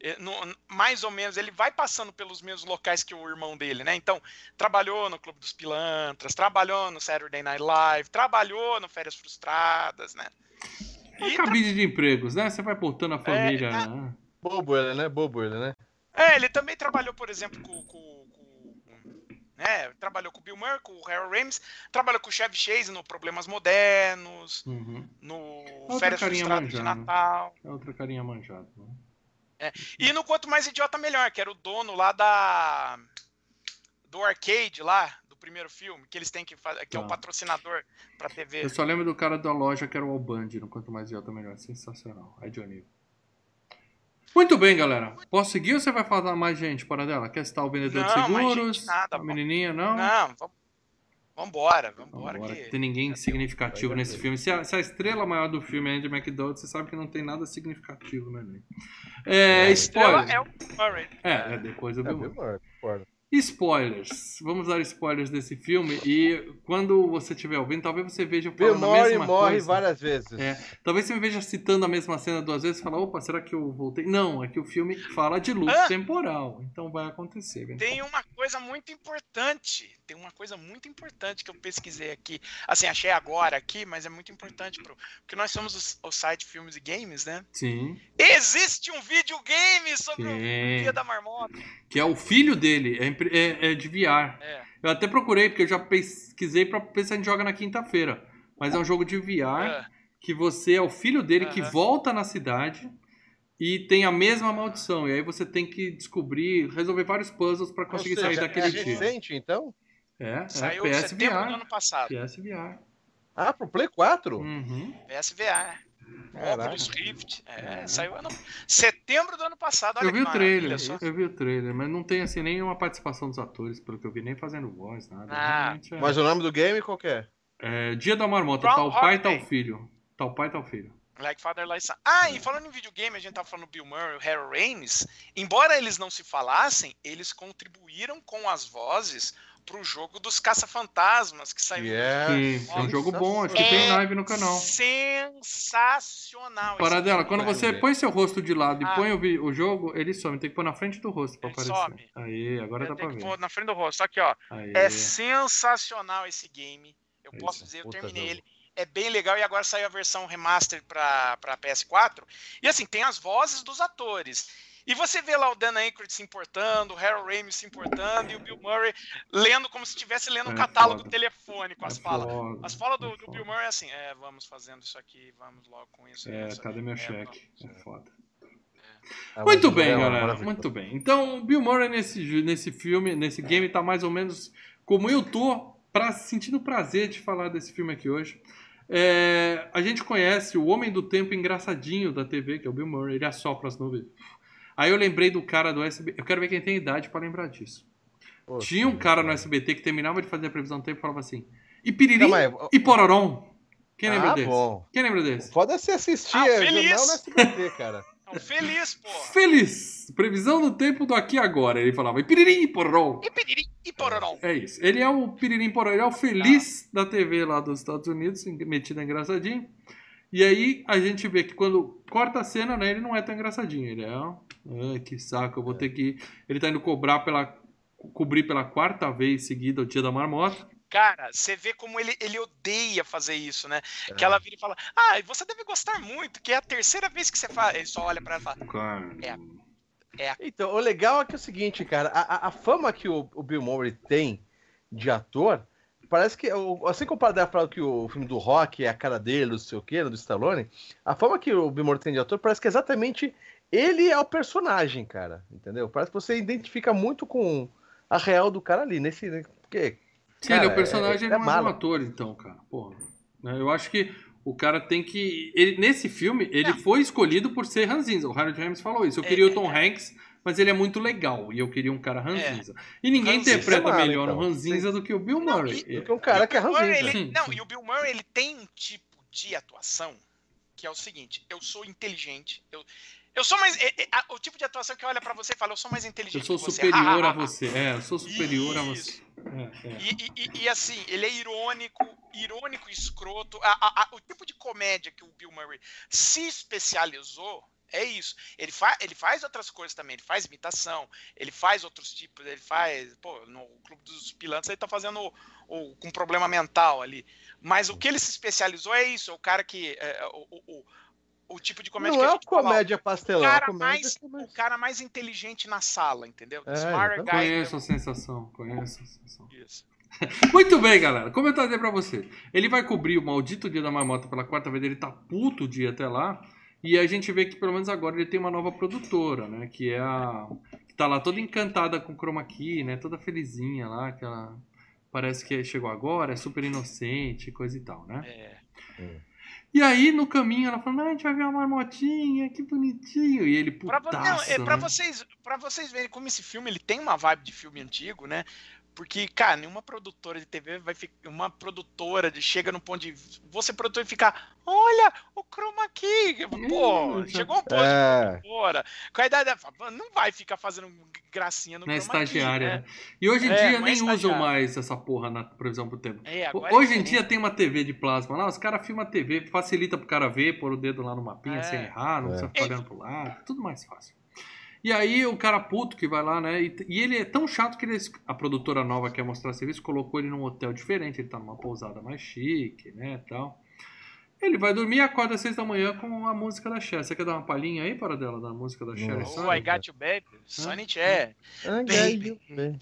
eh, no- mais ou menos, ele vai passando pelos mesmos locais que o irmão dele, né? Então, trabalhou no Clube dos Pilantras, trabalhou no Saturday Night Live, trabalhou no Férias Frustradas, né? É E cabide de empregos, né? Você vai botando a família. é. né? Bobo ele, né? Bobo ele, né? É, ele também trabalhou, por exemplo, com. com, com né, trabalhou com o Bill Murray, com o Harold Ramis, trabalhou com o Chevy Chase no Problemas Modernos, Uhum. no Outra Férias Frustradas de. Natal. É outra carinha manjada. Né? E no Quanto Mais Idiota Melhor, que era o dono lá da. do arcade lá, do primeiro filme, que eles têm que fazer, que é o Tá. patrocinador pra TV. Eu só lembro do cara da loja que era o Albandi, no Quanto Mais Idiota Melhor. Sensacional. Aí, Johnny. Muito bem, galera. Posso seguir ou você vai falar mais gente para dela? Quer citar o vendedor de Não, mais seguros? gente nada, a menininha, não? Não, vamos. Vambora, vambora. Vambora, que- que tem ninguém significativo nesse filme. Se a, se a estrela maior do filme é Andy McDowell, você sabe que não tem nada significativo, né, Ney? É, estrela spoiler. é o Murray. É, é depois eu É, vi. Concordo. Spoilers. Vamos dar spoilers desse filme e quando você estiver ouvindo, talvez você veja eu Bill falando a Murray mesma morre coisa. várias vezes. É, talvez você me veja citando a mesma cena duas vezes e fala, opa, será que eu voltei? Não, é que o filme fala de luto Ah! temporal, então vai acontecer. Tem uma coisa muito importante. Tem uma coisa muito importante que eu pesquisei aqui. Assim, achei agora aqui, mas é muito importante pro. Porque nós somos o, o site Filmes e Games, né? Sim, Existe um videogame sobre o Sim. Dia da Marmota. que é o filho dele, é, é- é de VR. É. Eu até procurei, porque eu já pesquisei pra ver se a gente joga na quinta-feira. Mas é um jogo de VR é. que você é o filho dele que volta na cidade e tem a mesma maldição. E aí você tem que descobrir, resolver vários puzzles pra Ou conseguir seja, sair daquele é tiro. recente, então? É, é Saiu em setembro do PSVR. ano passado. PSVR. Ah, pro Play 4? Uhum. PSVR. Caraca. Oculus Rift. É, saiu ano... setembro do ano passado. Olha Eu vi o trailer, eu vi o trailer, mas não tem assim nenhuma participação dos atores, pelo que eu vi, nem fazendo voz, nada. Ah, é- Mas o nome do game qual que é? é Dia da Marmota, Brown tal pai, Hawk tal Day. filho. Tal pai, tal filho. Like Father, Like Son. Ah, e falando em videogame, a gente tava falando do Bill Murray e o Harold Ramis. Embora eles não se falassem, eles contribuíram com as vozes pro jogo dos Caça-Fantasmas, que saiu. Yeah. Sim, é um jogo bom, acho que É. tem live no canal. Sensacional. esse Paradela, quando você põe seu rosto de lado e Ah. põe o, o jogo, ele some. Tem que pôr na frente do rosto pra Ele aparecer. some. Aí, agora Eu dá pra que ver. pôr na frente do rosto. Aqui, ó. Aí. É sensacional esse game. Eu É posso isso, dizer, eu puta terminei jogo. ele. É bem legal e agora saiu a versão remaster pra, pra PS4. E assim, tem as vozes dos atores. E você vê lá o Dan Aykroyd se importando, o Harold Ramis se importando e o Bill Murray lendo como se estivesse lendo um É catálogo foda. telefônico, as É falas. As falas do, é do. Bill Murray é assim, é, vamos fazendo isso aqui, vamos logo com isso. É, isso cadê aqui, meu é, cheque? É foda. Ah, Muito o bem, é galera. Muito bem. Então, o Bill Murray nesse, nesse filme, nesse game, tá mais ou menos como eu tô, pra, sentindo prazer de falar desse filme aqui hoje. É, a gente conhece o Homem do Tempo engraçadinho da TV, que é o Bill Murray. Ele assopra as nuvens. Aí eu lembrei do cara do SBT. Eu quero ver quem tem idade pra lembrar disso. Pô, Tinha um cara no SBT que terminava de fazer a previsão do tempo e falava assim: E aí. e pororom. Quem lembra Ah, desse? bom. Quem lembra desse? Foda se assistir Ah, é, feliz. jornal no SBT, cara. Não, feliz, porra. Feliz! Previsão do tempo do aqui e agora. Ele falava: E piririm e pororom. E piriri, e pororó. É isso. Ele é o Piririm Porão, ele é o feliz da TV lá dos Estados Unidos, metido engraçadinho. E aí a gente vê que quando corta a cena, né, ele não é tão engraçadinho. Ele é, ai, que saco, eu vou ter que. Ele tá indo cobrar pela. cobrir pela quarta vez seguida o dia da marmota. Cara, você vê como ele, ele odeia fazer isso, né? É. Que ela vira e fala, ah, você deve gostar muito, que é a terceira vez que você faz. Ele só olha pra ela e fala, Cara. É. Então, o legal é que é o seguinte, cara, a, a- a fama que o, o Bill Murray tem de ator, parece que, o- assim como o que o filme do Rock é a cara dele, não sei o quê, do Stallone, a fama que o Bill Murray tem de ator parece que é exatamente ele é o personagem, cara, entendeu? Parece que você identifica muito com a real do cara ali, nesse, né, porque, Sim, ele é o Cara, personagem, é- ele é é um ator, então, cara. Porra. Né, Eu acho que O cara tem que. Ele, nesse filme, ele Não. foi escolhido por ser ranzinza. O Harold James falou isso. Eu É, queria o é, Tom é. Hanks, mas ele é muito legal. E eu queria um cara ranzinza. E ninguém Ranzinza interpreta é melhor então. um ranzinza do que o Bill Não, Murray. e- Porque um cara que é Bill Murray, ranzinza. ele- Sim, não, sim. e o Bill Murray ele tem um tipo de atuação que é o seguinte: eu sou inteligente, eu, eu sou mais. é- é- a- o tipo de atuação que olha pra você e fala, eu sou mais Eu inteligente sou que você. superior a você. É, eu sou superior a Isso. você. É, é. E, e- e- e, assim, ele é irônico, irônico e escroto. A- a- a- o tipo de comédia que o Bill Murray se especializou é isso. Ele, fa ele faz outras coisas também, ele faz imitação, ele faz outros tipos, ele faz. Pô, no Clube dos Pilantras ele tá fazendo o, o- com problema mental ali. Mas o que ele se especializou é isso, é o cara que. é, o, o- o- o tipo de comédia Não que a é gente fala, comédia o pastelão, é cara, comédia mais, é mais- o cara mais inteligente na sala, entendeu? É, exatamente. guy. Conheço a sensação, conheço a sensação. Isso. Muito bem, galera. Como eu trazia pra você. Ele vai cobrir o maldito dia da marmota pela quarta vez. Ele tá puto o dia até lá. E a gente vê que pelo menos agora ele tem uma nova produtora, né? Que é a. Que tá lá toda encantada com chroma key, né? Toda felizinha lá. Que ela parece que chegou agora, é super inocente, coisa e tal, né? É. E aí, no caminho, ela fala, ah, a gente vai ver uma marmotinha, que bonitinho. E ele, Pra, vo- putaço, não, é, pra né? vocês, pra vocês verem como esse filme ele tem uma vibe de filme antigo, né? Porque, cara, nenhuma produtora de TV vai ficar. Uma produtora de, chega no ponto de. Você, produtor, e ficar. Olha, o chroma key. Pô, Hum, chegou um ponto É. de produtora. Com a idade dela, não vai ficar fazendo gracinha no Na chroma key, estagiária, né? né? E hoje em É, dia não é nem usam mais essa porra na previsão pro tempo. É, Hoje é em dia tem uma TV de plasma lá, os caras filmam a TV, facilita pro cara ver, pôr o dedo lá no mapinha É. sem errar, não É. precisa ficar olhando pro lado, tudo mais fácil. E aí o cara puto que vai lá, né? E, e ele é tão chato que ele- a produtora nova quer mostrar serviço, colocou ele num hotel diferente, ele tá numa pousada mais chique, né, tal. Ele vai dormir e acorda às seis da manhã com a música da Cher. Você quer dar uma palhinha aí para dela, da música da Cher? Oh, Sonic? I got you, baby. Sonic é. I Baby. got you, baby.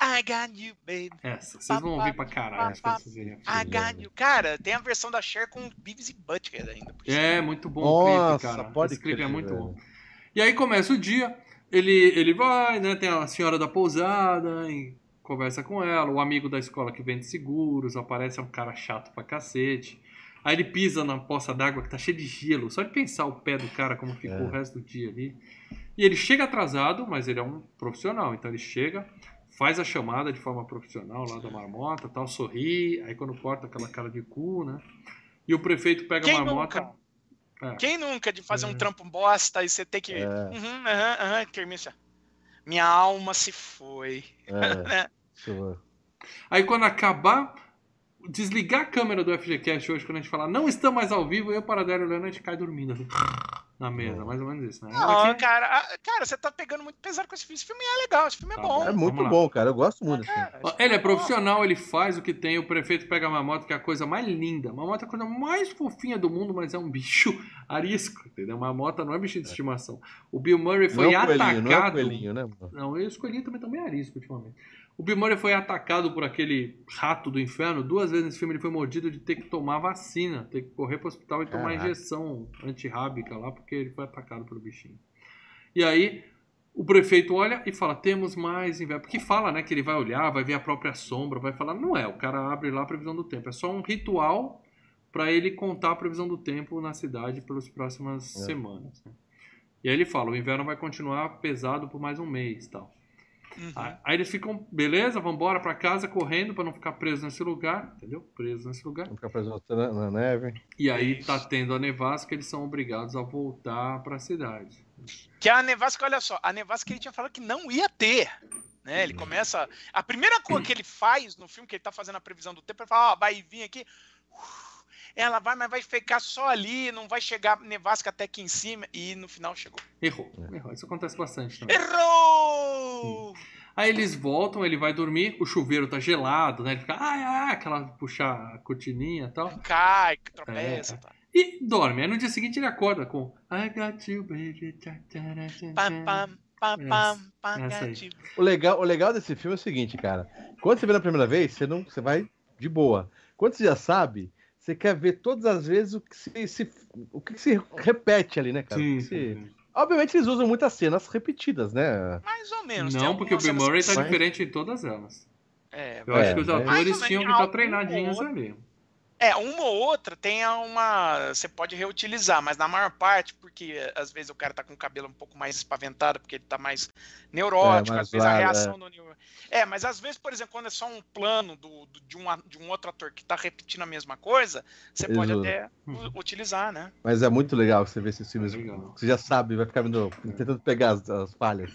I got you, baby. Essa, vocês vão ouvir pra caralho quando vocês verem a I got you. Cara, tem a versão da Cher com Beavis e Butthead ainda. É, muito bom o Nossa, clipe, cara. pode Esse clipe é crer, muito velho. bom. E aí começa o dia, ele, ele vai, né? Tem a senhora da pousada, e conversa com ela, o amigo da escola que vende seguros, aparece um cara chato pra cacete. Aí ele pisa na poça d'água que tá cheia de gelo. Só de pensar o pé do cara como ficou É. o resto do dia ali. E ele chega atrasado, mas ele é um profissional. Então ele chega, faz a chamada de forma profissional lá da marmota, tal, sorri. Aí quando corta aquela cara de cu, né? E o prefeito pega Quem a marmota. nunca? É. Quem nunca de fazer É. um trampo bosta e você ter que. É. Uhum, aham, aham, termina assim. Minha alma se foi. É. Ver. Aí quando acabar, desligar a câmera do FGCast hoje, quando a gente falar não estamos mais ao vivo, eu, Paradelo e o Leandro, a gente cai dormindo assim, na mesa, mais ou menos isso, né? Não, Aqui- cara, ah, cara, você tá pegando muito pesado com esse filme. Esse filme é legal, esse filme é Tá bom. É muito bom, cara. Eu gosto muito desse filme. Cara, esse Ele é bom. profissional, ele faz o que tem, o prefeito pega uma moto que é a coisa mais linda. Uma moto é a coisa mais fofinha do mundo, mas é um bicho arisco, entendeu? Uma moto não é bichinho de estimação. O Bill Murray foi não é um atacado. coelhinho, não é coelhinho, né? mano? Não, eu escolhi também também arisco ultimamente. O Bill Murray foi atacado por aquele rato do inferno. Duas vezes nesse filme ele foi mordido de ter que tomar vacina, ter que correr pro hospital e tomar Caraca. injeção antirrábica lá, porque ele foi atacado pelo bichinho. E aí o prefeito olha e fala: temos mais inverno. Porque fala, né, que ele vai olhar, vai ver a própria sombra, vai falar. Não é, o cara abre lá a previsão do tempo. É só um ritual para ele contar a previsão do tempo na cidade pelas próximas É. semanas. né? E aí ele fala: o inverno vai continuar pesado por mais um mês tal. Uhum. Aí eles ficam, beleza, vambora pra casa correndo pra não ficar preso nesse lugar, entendeu? Preso nesse lugar. Vamos ficar preso na, neve. E aí Isso. tá tendo a nevasca, eles são obrigados a voltar pra cidade. Que a nevasca, olha só, a nevasca ele tinha falado que não ia ter. Né? Ele começa. A primeira coisa que ele faz no filme, que ele tá fazendo a previsão do tempo, ele fala: Ó, vai vir aqui. uf, Ela vai, mas vai ficar só ali, não vai chegar nevasca até aqui em cima. E no final chegou. Errou, É. errou. Isso acontece bastante também. Errou! Aí eles voltam, ele vai dormir, o chuveiro tá gelado, né? Ele fica, ai, ai, aquela puxar a cortininha e tal. Cai, tropeça. É. Tá. E dorme. Aí no dia seguinte ele acorda com I got you, baby. Pam, pam, essa aí. gatinho. O legal, o legal desse filme é o seguinte, cara. Quando você vê na primeira vez, você não, você vai de boa. Quando você já sabe, você quer ver todas as vezes o que se, se- o que se repete ali, né, cara? Sim, se- sim. Obviamente eles usam muitas cenas repetidas, né? Mais ou menos. Não, porque o Bill Murray tá diferente. em todas elas. É, Eu É, acho que os né? atores tinham que estar treinadinhos ali. É, uma ou outra tem uma. Você pode reutilizar, mas na maior parte, porque às vezes o cara tá com o cabelo um pouco mais espaventado, porque ele tá mais neurótico, É, às vezes a reação do neuro... É, mas às vezes, por exemplo, quando é só um plano do, do- de, um, de um outro ator que tá repetindo a mesma coisa, você pode Exato. até u- utilizar, né? Mas é muito legal você ver esses filmes. É. Você já sabe, vai ficar vendo, tentando pegar as, as falhas.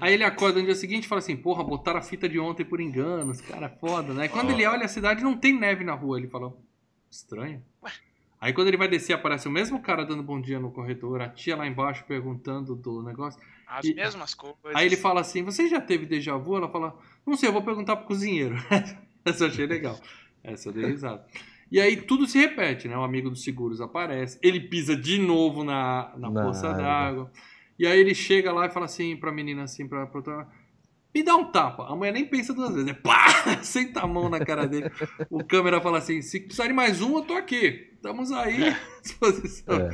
Aí ele acorda no dia seguinte e fala assim: Porra, botaram a fita de ontem por engano. Esse cara é foda, né? Quando ele olha a cidade, não tem neve na rua. Ele fala: Estranho. Aí quando ele vai descer, aparece o mesmo cara dando bom dia no corredor, a tia lá embaixo perguntando do negócio. As E- mesmas coisas. Aí ele fala assim: Você já teve déjà vu? Ela fala: Não sei, eu vou perguntar pro cozinheiro. Essa eu achei legal. Essa eu dei risada. E aí tudo se repete, né? O amigo dos seguros aparece, ele pisa de novo na, na Na poça água. d'água. E aí ele chega lá e fala assim pra menina assim, pra, pra outra, me dá um tapa. A mulher nem pensa duas vezes, né? Pá! Senta a mão na cara dele. O câmera fala assim: se precisar de mais um, eu tô aqui. Estamos aí à disposição. É.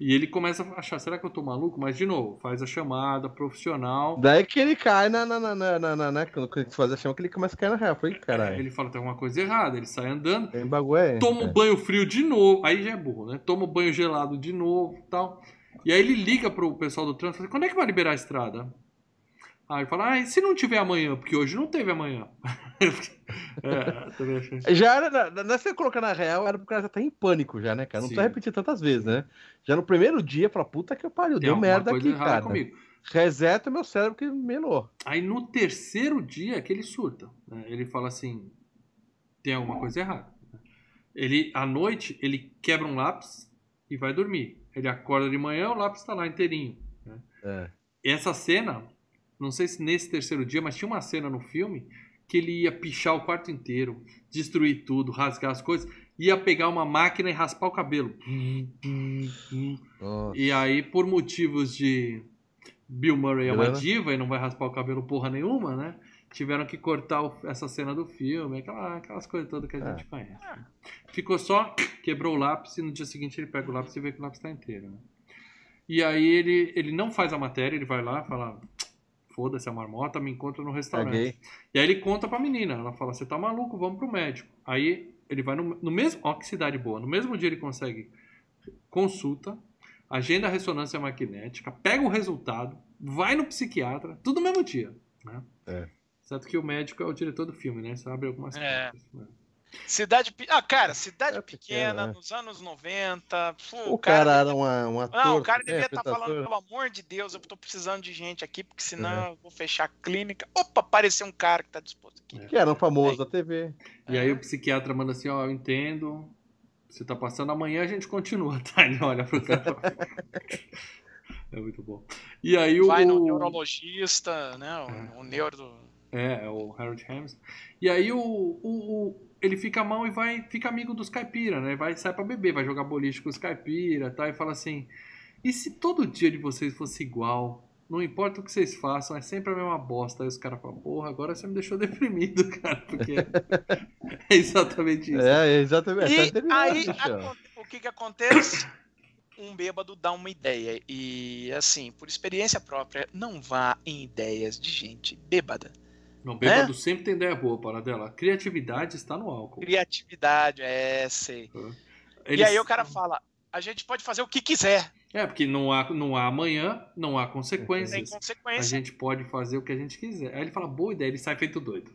E ele começa a achar, será que eu tô maluco? Mas, de novo, faz a chamada profissional. Daí que ele cai na. na, na, na, na, na, na quando ele faz a chama, que ele começa a cair na real. Falei, caralho. Ele fala, tem alguma coisa errada. Ele sai andando. Tem bagulho aí. toma um É. banho frio de novo. Aí já é burro, né? Toma um banho gelado de novo tal. E aí ele liga pro pessoal do trânsito e fala, quando é que vai liberar a estrada? Aí ele fala, ah, e se não tiver amanhã? Porque hoje não teve amanhã. é, também achei. Já era, na- nessa você colocar na real, era pro cara já tá em pânico já, né, cara? Não Sim. precisa repetir tantas vezes, né? Já no primeiro dia, fala, puta que pariu, Tem deu merda aqui, cara. comigo. Reseta meu cérebro que melou. Aí no terceiro dia é que ele surta. né? Ele fala assim: tem alguma coisa errada. Ele, à noite, ele quebra um lápis e vai dormir. Ele acorda de manhã, o lápis está lá inteirinho. né? É. Essa cena, não sei se nesse terceiro dia, mas tinha uma cena no filme que ele ia pichar o quarto inteiro, destruir tudo, rasgar as coisas, ia pegar uma máquina e raspar o cabelo. Nossa. E aí, por motivos de Bill Murray é uma diva e não vai raspar o cabelo porra nenhuma, né? Tiveram que cortar o- essa cena do filme, aquela- aquelas coisas todas que a É. gente conhece. Ficou só, quebrou o lápis e no dia seguinte ele pega o lápis e vê que o lápis tá inteiro, né? E aí ele, ele não faz a matéria, ele vai lá fala, foda-se a marmota, me encontra no restaurante. Caguei. E aí ele conta pra menina, ela fala, você tá maluco, vamos pro médico. Aí ele vai no, no mesmo, ó que cidade boa, no mesmo dia ele consegue consulta, agenda a ressonância magnética, pega o resultado, vai no psiquiatra, tudo no mesmo dia, né? É. Certo que o médico é o diretor do filme, né? Sabe algumas É. coisas. né? Cidade. pe- Ah, cara, cidade É pequena, pequena, é. nos anos 90. pô, O cara era uma, um ator. Não, o cara né, devia estar falando, apresentador. pelo amor de Deus, eu tô precisando de gente aqui, porque senão Uhum. eu vou fechar a clínica. Opa, apareceu um cara que tá disposto aqui. Que era um famoso da TV. E aí o psiquiatra manda assim, ó, eu entendo, você tá passando amanhã, a gente continua, tá? Ele olha pro cara. é muito bom. E aí o... Vai no neurologista, né? O, É. o neuro. É, é o Harold Hammond. E aí o, o, o- ele fica mal e vai, fica amigo dos caipira, né? Vai sai pra beber, vai jogar boliche com os caipira, tá? E fala assim: "E se todo dia de vocês fosse igual? Não importa o que vocês façam, é sempre a mesma bosta". Aí os caras falam: "Porra, agora você me deixou deprimido, cara", porque é exatamente isso. É, exatamente. E é a aí, o que que acontece? Um bêbado dá uma ideia. E, assim, por experiência própria, não vá em ideias de gente bêbada. Não, bêbado sempre tem ideia boa, para dela. Criatividade está no álcool. Criatividade, é, sei. E Eles- aí o cara fala: a gente pode fazer o que quiser, É, porque não há, não há amanhã, não há consequências. A consequência. gente pode fazer o que a gente quiser. Aí ele fala, boa ideia, ele sai feito doido.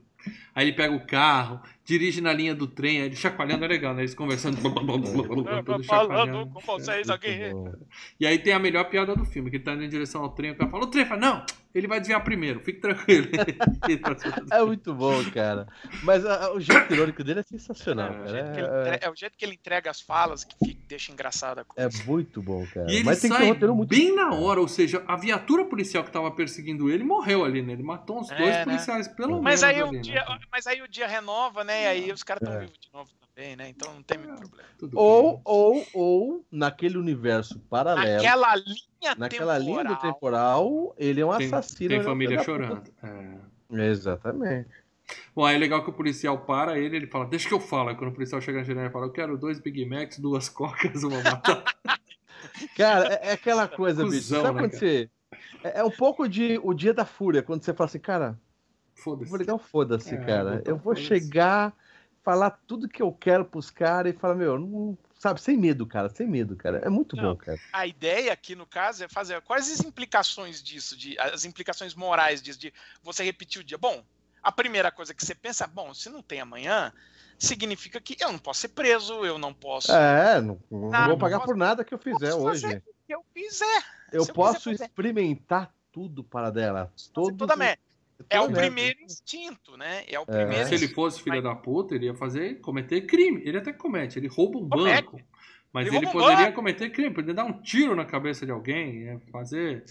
Aí ele pega o carro, dirige na linha do trem, aí ele chacoalhando é legal, né? Eles conversando. blá, blá, blá, blá, falando chacoalhando. com vocês É. aqui. E aí tem a melhor piada do filme, que ele tá indo em direção ao trem, o cara fala, o trem fala, não, ele vai desviar primeiro, fique tranquilo. Tá É muito bom, cara. Mas ah, o jeito irônico dele é sensacional, É, o O cara. jeito que ele É, entre- É o jeito que ele entrega as falas que fica- deixa engraçada a é, coisa. é muito bom, cara. E ele Mas tem que ter sai um roteiro muito bem na hora, ou seja, a viatura policial que tava perseguindo ele morreu ali, né? Ele matou uns É, dois né? policiais, pelo Mas menos. aí, ali, o dia, né? mas aí o dia renova, né? E aí os caras estão É. vivos de novo também, né? Então não tem muito problema. Tudo Ou, bem. ou, ou, naquele universo paralelo, Naquela linha naquela linha do temporal, temporal, ele é um Tem, assassino. tem é família chorando. É. Exatamente. Bom, aí é legal que o policial para ele, ele fala, deixa que eu falo. Aí quando o policial chega na janela, ele fala, eu quero dois Big Macs, duas cocas, uma batata. Cara, é, é aquela coisa, bicho. Cusão, Sabe né, quando você. É, é um pouco de o dia da fúria, quando você fala assim, cara, Foda-se. vou ligar um foda-se, É, cara. botar Eu vou foda-se. chegar, falar tudo que eu quero pros caras e falar, meu, não, sabe, sem medo, cara, sem medo, cara. É muito Não. bom, cara. A ideia aqui, no caso, é fazer quais as implicações disso, de, as implicações morais disso, de você repetir o dia. Bom, a primeira coisa que você pensa, bom, se não tem amanhã, significa que eu não posso ser preso, eu não posso. É, não, não Ah, vou pagar posso- por nada que eu fizer posso hoje. fazer o que eu quiser. Eu eu posso quiser experimentar tudo para dela. Todo toda merda. É o merda. primeiro instinto, né? É o É. primeiro Se ele fosse filho da puta, ele ia fazer, cometer crime. Ele até comete, ele rouba um Comete. banco. Mas Ele um poderia banco. cometer crime, poderia dar um tiro na cabeça de alguém, é, fazer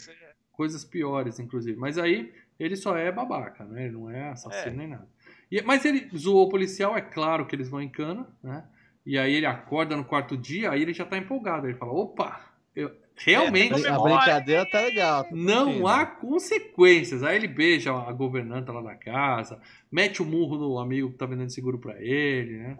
coisas piores, inclusive. Mas aí ele só é babaca, né? Ele não é assassino É. nem nada. E- mas ele zoou o policial, é claro que eles vão em cana, né? E aí ele acorda no quarto dia, aí ele já tá empolgado. Ele fala: opa, eu, realmente. É, A brincadeira tá legal. tá Não há consequências. Aí ele beija a governanta lá da casa, mete o murro no amigo que tá vendendo seguro pra ele, né?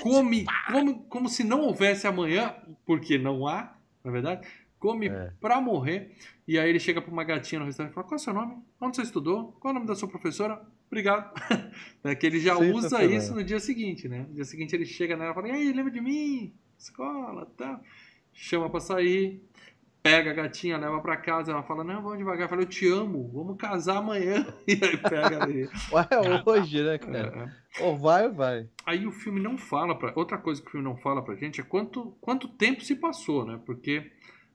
Come, come como se não houvesse amanhã, porque não há, na verdade. Come É. pra morrer. E aí ele chega pra uma gatinha no restaurante e fala: Qual é o seu nome? Onde você estudou? Qual é o nome da sua professora? Obrigado. é que ele já usa Sensacional. isso no dia seguinte, né? No dia seguinte ele chega nela e fala: E aí, lembra de mim? Escola, tá? Chama pra sair pega a gatinha, leva pra casa, ela fala, não, vamos devagar, fala, eu te amo, vamos casar amanhã. E aí pega ele. Ué, hoje, né, cara? É. Ou vai ou vai. Aí o filme não fala pra. Outra coisa que o filme não fala pra gente é quanto, quanto tempo se passou, né? Porque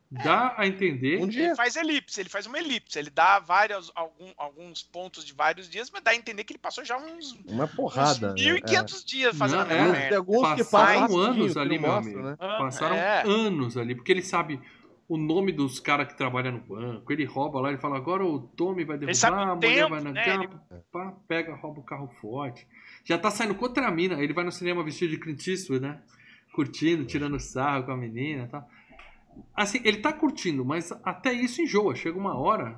dá a entender. Um dia. Ele faz elipse, ele faz uma elipse, ele dá vários, algum- alguns pontos de vários dias, mas dá a entender que ele passou já uns, Uma uns porrada. né? 1.500 dias fazendo Não, é. Merda. alguns que Passaram passam rapidinho, anos que ali, meu amigo. né? Passaram É. anos ali, porque ele sabe o nome dos caras que trabalham no banco. Ele rouba lá, ele fala, agora o Tommy vai derrubar, o a mulher tempo, vai na né? capa, pá, pega, rouba o carro forte. Já tá saindo com outra mina. Ele vai no cinema vestido de Clint Eastwood, né? Curtindo, tirando sarro com a menina e tal. Assim, ele tá curtindo, mas até isso enjoa. Chega uma hora,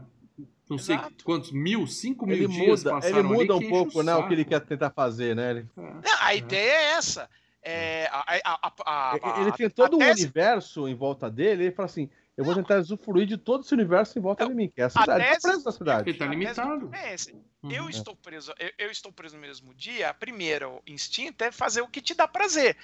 não sei Exato. quantos mil, cinco mil Ele dias muda, passaram ele muda ali, um pouco, né? O que ele quer tentar fazer, né? Ele, É. Não, a ideia é essa. É, a, a- a- a- a- ele tem todo a um tese- universo em volta dele, ele fala assim: eu vou tentar usufruir de todo esse universo em volta de mim, que é a cidade. tese- Tá preso na cidade. Ele tá a limitado. é. Uhum. Eu estou preso, eu, eu estou preso no mesmo dia. Primeiro instinto é fazer o que te dá prazer.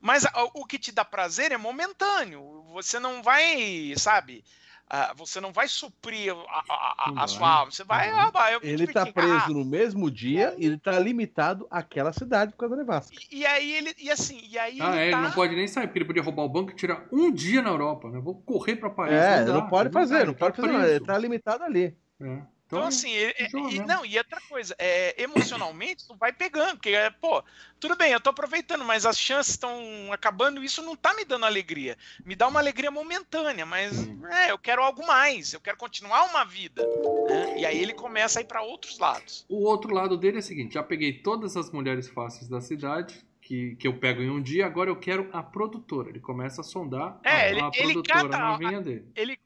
Mas a- o que te dá prazer é momentâneo. Você não vai, sabe? Ah, você não vai suprir a, a- a- Não a sua alma. Você vai. Não. ah, vai, eu me Ele tá diverti. preso Ah, no mesmo dia e ele tá limitado àquela cidade por causa da nevasca. e, e aí ele. E assim, e aí Ah, é, ele ele tá. não pode nem sair, porque ele podia roubar o banco e tirar um dia na Europa, né? Vou correr pra Paris. É, dá, não pode dá, fazer, ele não tá pode fazer nada, ele preso. tá limitado ali. É. Então, assim, ele- enjoa e, mesmo. não, e outra coisa, é, emocionalmente, tu vai pegando, porque, é, pô, tudo bem, eu tô aproveitando, mas as chances estão acabando e isso não tá me dando alegria. Me dá uma alegria momentânea, mas é, eu quero algo mais, eu quero continuar uma vida. né? E aí ele começa a ir para outros lados. O outro lado dele é o seguinte: já peguei todas as mulheres fáceis da cidade, que, que eu pego em um dia, agora eu quero a produtora. Ele começa a sondar É, a, ele- a ele produtora cata na vinha dele. Ele,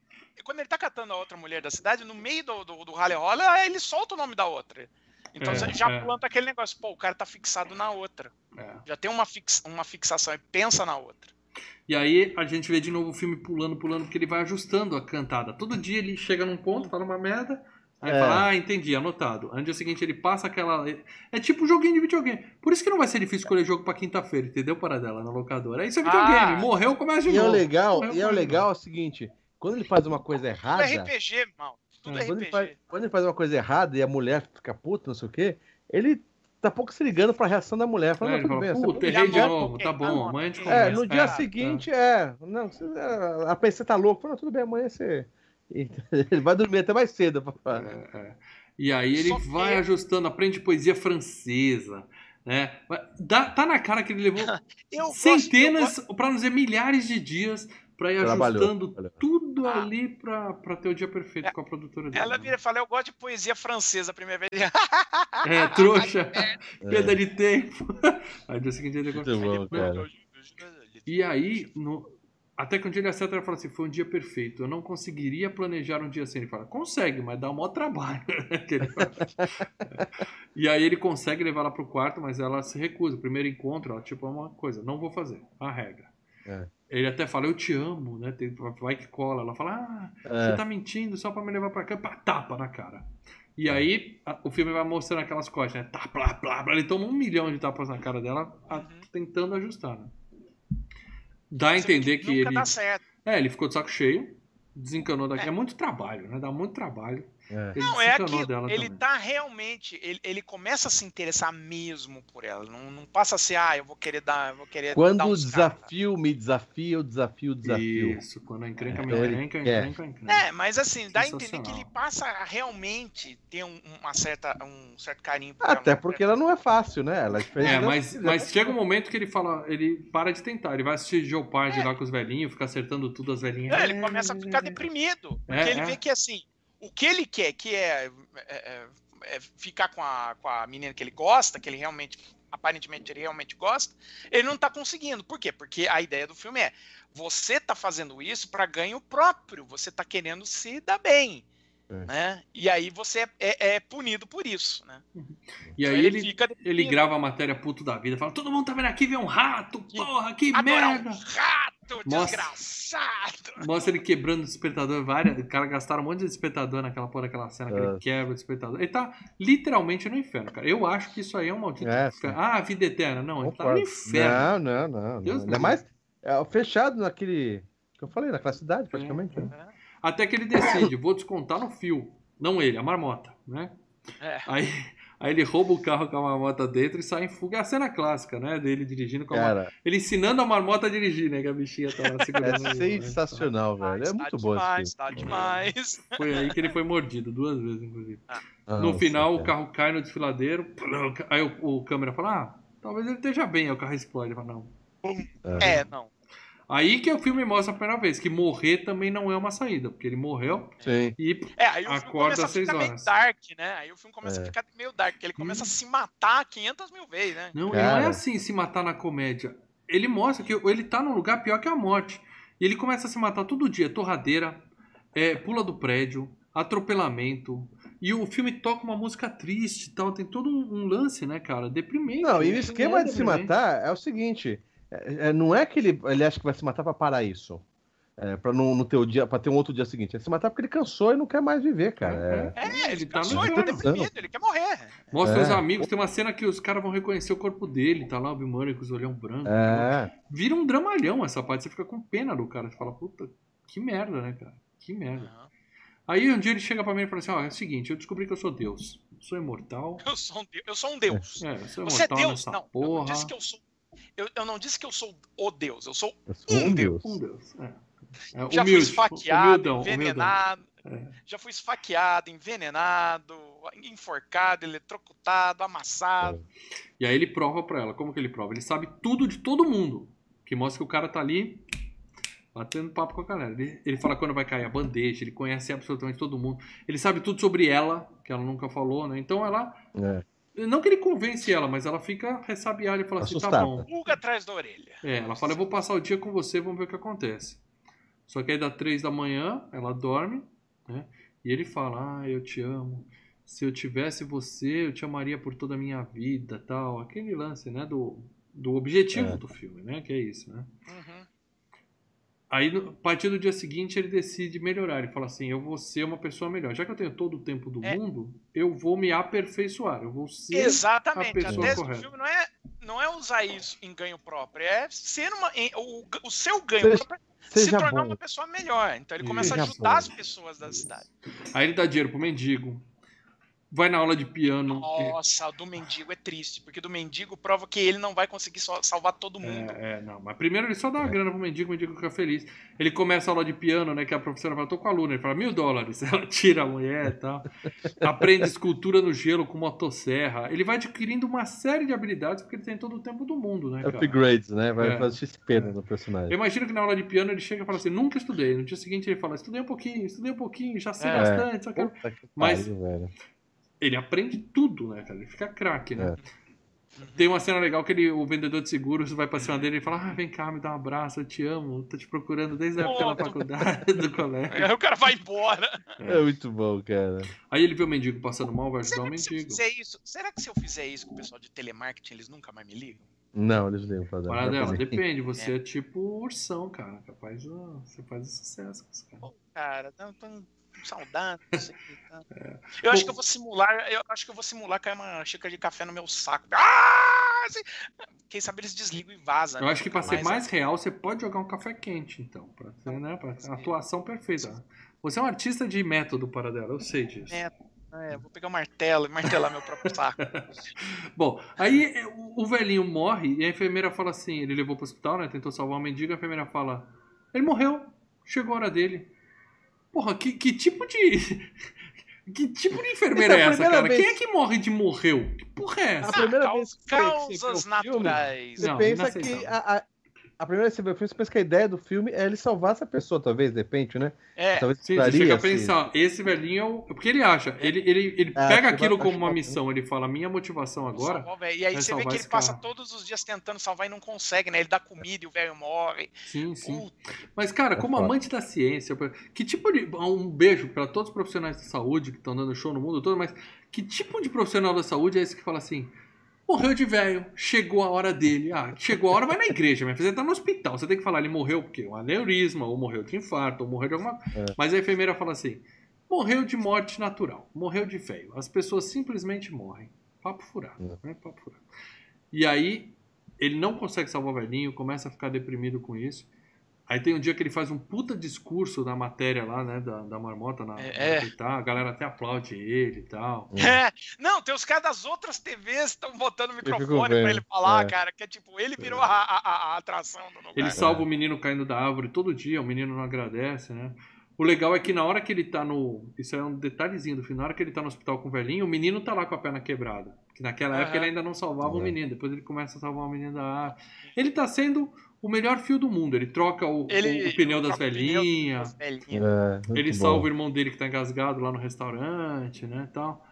quando ele tá catando a outra mulher da cidade, no meio do, do, do rally rola, ele solta o nome da outra. Então É, você já é. planta aquele negócio, pô, o cara tá fixado na outra. É. Já tem uma, fix, uma fixação e pensa na outra. E aí a gente vê de novo o filme pulando, pulando, porque ele vai ajustando a cantada. Todo dia ele chega num ponto, fala uma merda, aí É. fala, ah, entendi, anotado. Aí no dia seguinte ele passa aquela. É tipo um joguinho de videogame. Por isso que não vai ser difícil escolher jogo pra quinta-feira, entendeu, Paradela, na locadora. Isso é videogame, Ah. morreu, começa de E é o novo. legal, Morreu, e é o legal é o seguinte, quando ele faz uma coisa Tudo errada, é RPG, mal. Tudo é quando ele, RPG. faz, quando ele faz uma coisa errada e a mulher fica puta, não sei o quê, ele tá pouco se ligando pra reação da mulher. Fala, É, não, ele tudo fala, bem, puta, errei de Já novo, tá tá bom, amanhã a gente É, começa. É, no dia É, seguinte, é. Não, você, a PC tá louco. Fala, tudo bem, amanhã você. Ele vai dormir até mais cedo. papai. É, é. E aí ele Só que- vai ajustando, aprende poesia francesa, né? Dá- tá na cara que ele levou Eu gosto- centenas, pra não dizer milhares de dias pra ir Trabalhou, ajustando trabalhou. tudo Ah. ali pra, pra ter o dia perfeito É, com a produtora dele. Ela né? vira e fala, eu gosto de poesia francesa a primeira vez. É, trouxa, É. perda de tempo. Aí no dia seguinte ele bom, cara. E aí, no- até que um dia ele acerta e fala assim: foi um dia perfeito. Eu não conseguiria planejar um dia assim. Ele fala: consegue, mas dá um maior trabalho. Fala. e aí ele consegue levar ela pro quarto, mas ela se recusa. O primeiro encontro, ela, tipo, é uma coisa: não vou fazer. A regra. É. Ele até fala: eu te amo, né? Tem- vai que cola. Ela fala: ah, É. você tá mentindo só pra me levar pra cá. Pá, tapa na cara. E aí a- o filme vai mostrando aquelas costas, né? Tá, plá, plá, plá. Ele toma um milhão de tapas na cara dela, a- Uhum. tentando ajustar, né? Dá a entender que, nunca ele. dá certo. É, ele ficou de saco cheio, desencanou daqui. É, muito trabalho, né? Dá muito trabalho. É. Não, é aquilo. Ele também. tá realmente. Ele, ele começa a se interessar mesmo por ela. Não, não passa a ser, ah, eu vou querer dar. Eu vou querer dar Quando o desafio me desafia, eu desafio o desafio. Isso, quando a encrenca me É, ele encrenca, quer. encrenca, encrenca. É, mas assim, dá a entender que ele passa a realmente ter um, uma certa, um certo carinho por Até ela. né? porque ela não é fácil, né? Ela é diferente. É, mas, mas chega um momento que ele fala, ele para de tentar, ele vai assistir Jeopardy lá com os velhinhos, fica acertando tudo as velhinhas. É, ele começa a ficar deprimido. Porque É, ele é. vê que assim, o que ele quer, que é, é- é- é ficar com a, com a menina que ele gosta, que ele realmente, aparentemente ele realmente gosta, ele não tá conseguindo. Por quê? Porque a ideia do filme é: você tá fazendo isso para ganho próprio, você tá querendo se dar bem. É. Né? E aí você é, é- é punido por isso. Né? E Então aí ele, fica ele deprimido. grava a matéria puto da vida, fala, todo mundo tá vendo aqui, vê um rato, porra, que Adorar merda. um rato Mostra- desgraçado! Mostra ele quebrando o despertador, várias, os caras gastaram um monte de despertador naquela porra daquela cena, que É. ele quebra o despertador. Ele tá literalmente no inferno, cara. Eu acho que isso aí é um maldito É. Ah, vida eterna. Não, ele tá no inferno. Não, não, não. Deus Ainda mais é, fechado naquele. que eu falei, naquela cidade, praticamente. né? Até que ele decide, vou descontar no fio. Não ele, a marmota, né? É. Aí, aí ele rouba o carro com a marmota dentro e sai em fuga. É a cena clássica, né? Dele dirigindo com a marmota. Ele ensinando a marmota a dirigir, né? Que a bichinha tá lá segurando. é né? sensacional, velho. É Tá muito bom esse demais, tá demais. Foi aí que ele foi mordido, duas vezes, inclusive. No Nossa, final, o carro cai no desfiladeiro. Aí o, o câmera fala: Ah, talvez ele esteja bem. Aí o carro explode. Ele fala: Não. É, não. Aí que o filme mostra a primeira vez que morrer também não é uma saída, porque ele morreu Sim. e É, aí o Acorda começa a às seis horas. dark, né? Aí o filme começa É. a ficar meio dark, porque ele começa a se matar 500 mil vezes, né? Não, e não Cara. é assim se matar na comédia. Ele mostra que ele tá num lugar pior que a morte. E ele começa a se matar todo dia. Torradeira, é, pula do prédio, atropelamento. E o filme toca uma música triste e tal. Tem todo um, um lance, né, cara? Deprimente. Não, e o esquema É de se matar é o seguinte: é- é- não é que ele, ele acha que vai se matar pra parar isso. É, pra não, no teu dia, pra ter um outro dia seguinte. É se matar porque ele cansou e não quer mais viver, cara. É. É, ele ele tá cansou, no ele tá inferno. deprimido, ele quer morrer. Mostra É. os amigos, tem uma cena que os caras vão reconhecer o corpo dele, tá lá o Bill Murray com os olhão branco. É. Vira um dramalhão essa parte, você fica com pena do cara. Você fala, puta, que merda, né, cara? Que merda. Aí um dia ele chega pra mim e fala assim: ó, é o seguinte, eu descobri que eu sou Deus. Eu sou imortal. Eu sou um deus. Eu sou um deus. É, eu sou Você é imortal Deus? nessa Não, eu não porra. disse que eu sou. Eu, eu não disse que eu sou o Deus, eu sou Eu sou um Um Deus. Um Deus. É. É, já fui esfaqueado, humildão, envenenado. humildão. É. Já fui esfaqueado, envenenado, enforcado, eletrocutado, amassado. E aí ele prova pra ela. Como que ele prova? Ele sabe tudo de todo mundo. Que mostra que o cara tá ali batendo papo com a galera. Ele, ele fala quando vai cair a bandeja, ele conhece absolutamente todo mundo. Ele sabe tudo sobre ela, que ela nunca falou, né? Então ela. Não que ele convence ela, mas ela fica ressabiada e fala assim: tá Assustada. bom. Pulga atrás da orelha. É, ela fala, eu vou passar o dia com você, vamos ver o que acontece. Só que aí dá três da manhã, ela dorme, né? E ele fala, ah, eu te amo. Se eu tivesse você, eu te amaria por toda a minha vida, tal. Aquele lance, né? Do, do objetivo É. do filme, né? Que é isso, né? Uhum. Aí, a partir do dia seguinte, ele decide melhorar. Ele fala assim, eu vou ser uma pessoa melhor. Já que eu tenho todo o tempo do É. mundo, eu vou me aperfeiçoar. Eu vou ser... Exatamente. a A, pessoa tese do correta. filme não é, não é usar isso em ganho próprio, é ser uma, em- o, o seu ganho Seja- próprio é se tornar bom. uma pessoa melhor. Então ele começa a Seja ajudar bom. as pessoas da cidade. Aí ele dá dinheiro pro mendigo. Vai na aula de piano. Nossa, o do mendigo é triste, porque do mendigo prova que ele não vai conseguir só- salvar todo mundo. É, é, não. Mas primeiro ele só dá uma grana pro mendigo, o mendigo fica feliz. Ele começa a aula de piano, né? Que a professora fala, tô com a aluna. Ele fala, mil dólares. Ela tira a mulher e tal. Aprende escultura no gelo com motosserra. Ele vai adquirindo uma série de habilidades porque ele tem todo o tempo do mundo, né, cara? Upgrades, né? Vai É. fazer XP no personagem. Eu imagino que na aula de piano ele chega e fala assim, nunca estudei. No dia seguinte ele fala, estudei um pouquinho, estudei um pouquinho, já sei É. bastante. Só que... Puta que Mas- pariu, velho. Ele aprende tudo, né, cara? Ele fica craque, né? É. Tem uma cena legal que ele, o vendedor de seguros vai pra cima dele e fala: Ah, vem cá, me dá um abraço, eu te amo, tô te procurando desde a época da faculdade, do colégio. Aí o cara vai embora. É muito bom, cara. Aí ele vê o mendigo passando mal, vai ajudar Será o se mendigo. fizer isso, será que se eu fizer isso com o pessoal de telemarketing, eles nunca mais me ligam? Não, eles ligam pra dar. Para dela, depende, você é. tipo ursão, cara. Capaz de você faz sucesso com esse cara. Pô, cara, não, não- saudade. não sei o que, tá. Eu acho que eu vou simular, eu acho que eu vou simular cair uma xícara de café no meu saco. Ah! assim, Quem sabe eles desligam e vazam. Eu né? acho que pra ser mais real, você pode jogar um café quente, então. Pra ser, né? Pra ter a atuação perfeita. Você é um artista de método para dela, eu sei disso. É. É, vou pegar um martelo e martelar meu próprio saco. Bom, aí é, o- o velhinho morre e a enfermeira fala assim: ele levou pro hospital, né? Tentou salvar o mendigo. A enfermeira fala: ele morreu, chegou a hora dele. Porra, que, que tipo de. Que tipo de enfermeira é é essa, cara? vez- Quem é que morre de morreu? Que porra é essa? A primeira Cau- vez que você Causas filme, naturais. Você Não, pensa que a, a, a primeira vez que você vê o filme, você pensa que a ideia do filme é ele salvar essa pessoa, talvez, de repente, né? É, Talvez Sim, você chega a assim. pensar, esse velhinho é o. Porque ele acha, ele, ele, ele Ah, pega aquilo como uma achar, missão, ele fala: minha motivação agora. velho. E aí vai você vê que ele passa cara. todos os dias tentando salvar e não consegue, né? Ele dá comida e o velho morre. Sim, sim. Puta, Mas, cara, É como amante da ciência, que tipo de. Um beijo para todos os profissionais de saúde que estão dando show no mundo todo, mas que tipo de profissional da saúde é esse que fala assim? Morreu de velho, chegou a hora dele. Ah, chegou a hora, vai na igreja, mas você tá no hospital. Você tem que falar, ele morreu porque um aneurisma, ou morreu de infarto, ou morreu de alguma É. Mas a enfermeira fala assim: morreu de morte natural, morreu de velho. As pessoas simplesmente morrem. Papo furado, né? Papo furado. E aí, ele não consegue salvar o velhinho, começa a ficar deprimido com isso. Aí tem um dia que ele faz um puta discurso na matéria lá, né, da, da marmota na, É. na tá, a galera até aplaude ele e tal. É. Não, tem os caras das outras TVs que estão botando o microfone pra ele falar, é. cara, que é tipo, ele virou a, a- a- a atração do lugar. Ele salva o menino caindo da árvore todo dia, o menino não agradece, né? O legal é que na hora que ele tá no. Isso é um detalhezinho do filme. Na hora que ele tá no hospital com o velhinho, o menino tá lá com a perna quebrada. Que naquela Aham. época ele ainda não salvava o É. menino. Depois ele começa a salvar o menino da árvore. Ele tá sendo o melhor fio do mundo. Ele troca o, Ele- o, o pneu das velhinhas. das velhinhas. É, Ele bom. salva o irmão dele que tá engasgado lá no restaurante, né, tal.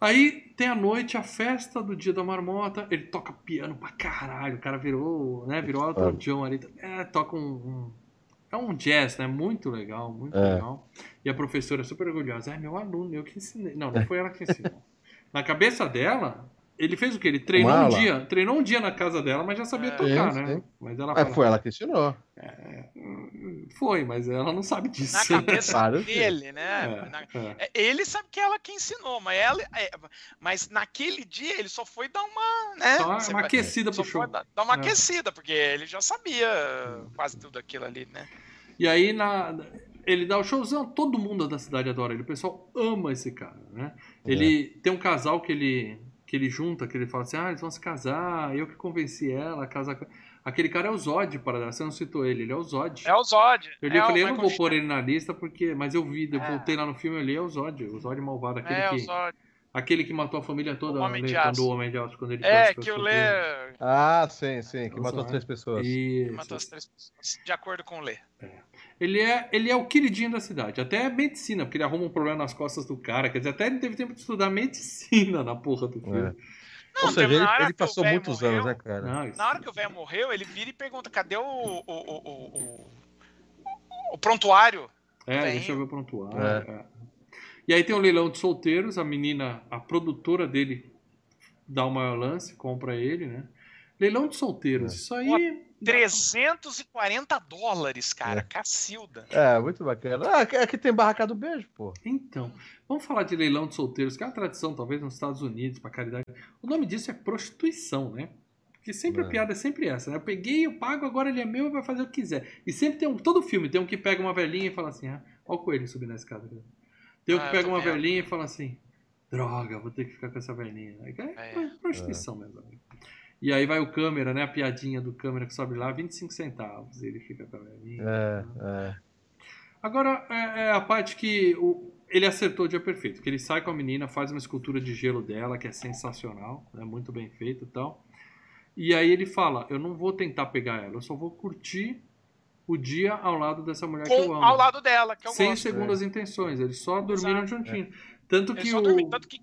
Aí tem a noite, a festa do dia da marmota, ele toca piano pra caralho, o cara virou, né, virou Elton. John ali, é, toca um, um- é um jazz, né, muito legal, muito É. legal. E a professora é super orgulhosa, é meu aluno, eu que ensinei. Não, não foi ela que ensinou. Na cabeça dela, ele fez o quê? Ele treinou um dia, treinou um dia na casa dela, mas já sabia É. tocar, Sim, né? sim. Mas ela Mas fala, foi ela que ensinou. foi, mas ela não sabe disso. Na cabeça Claro que- dele, né? É, Na- é. é, Ele sabe que ela que ensinou, mas ela. é, mas naquele dia ele só foi dar uma. Né? Só uma, Você uma aquecida pro show. dar, dar uma É. aquecida, porque ele já sabia quase tudo aquilo ali, né? E aí na, ele dá o showzão, todo mundo da cidade adora ele. O pessoal ama esse cara, né? Ele tem um casal que ele que ele junta, que ele fala assim: "Ah, eles vão se casar, eu que convenci ela a casar". com-" Aquele cara é o Zod, para você não citou ele, ele é o Zod. É o Zod. Eu, é li, eu o falei, eu não vou pôr ele na lista porque, mas eu vi, eu É. voltei lá no filme, eu li é o Zod, o Zod malvado, aquele É, o que Zod. aquele que matou a família toda, O Homem né, de quando Aço. o Homem de Aço quando ele É, que o Lê. Ah, sim, sim, que Eu matou só- três pessoas. Isso. matou as três pessoas. De acordo com o Lê. Ele é, ele é o queridinho da cidade. Até medicina, porque ele arruma um problema nas costas do cara. Quer dizer, até ele teve tempo de estudar medicina na porra do filme. É. Não, Ou seja, teve ele, na hora ele passou muitos morreu, anos, né, cara? Não, isso- Na hora que o velho morreu, ele vira e pergunta: cadê o, o, o, o, o- o prontuário? É, Tem. deixa eu ver o prontuário. é. E aí tem o leilão de solteiros, a menina, a produtora dele dá o maior lance, compra ele, né? Leilão de solteiros, É. isso aí. 340 dólares, cara. Cacilda. É, muito bacana. Ah, aqui- tem barraca do beijo, pô. Então, vamos falar de leilão de solteiros, que é uma tradição, talvez, nos Estados Unidos, pra caridade. O nome disso é prostituição, né? Porque sempre a É. piada é sempre essa, né? Eu peguei, eu pago, agora ele é meu e vai fazer o que quiser. E sempre tem um, todo filme tem um que pega uma velhinha e fala assim, ah, olha o coelho subindo na escada. cara. Tem um Ah, que pega uma velhinha e fala assim, droga, vou ter que ficar com essa velhinha. Aí É, É. prostituição mesmo. amigo. E aí vai o câmera, né? A piadinha do câmera que sobe lá, 25 centavos. E ele fica com a velhinha. É, é. Agora é, é a parte que o- ele acertou o dia perfeito. Que ele sai com a menina, faz uma escultura de gelo dela, que é sensacional, é muito bem feito e tal. E aí ele fala: Eu não vou tentar pegar ela, eu só vou curtir o dia ao lado dessa mulher que eu Com, amo. ao lado dela, que eu Sem gosto. segundas intenções, eles só dormiram Exato. juntinho. Tanto Eles que só o dormem, tanto que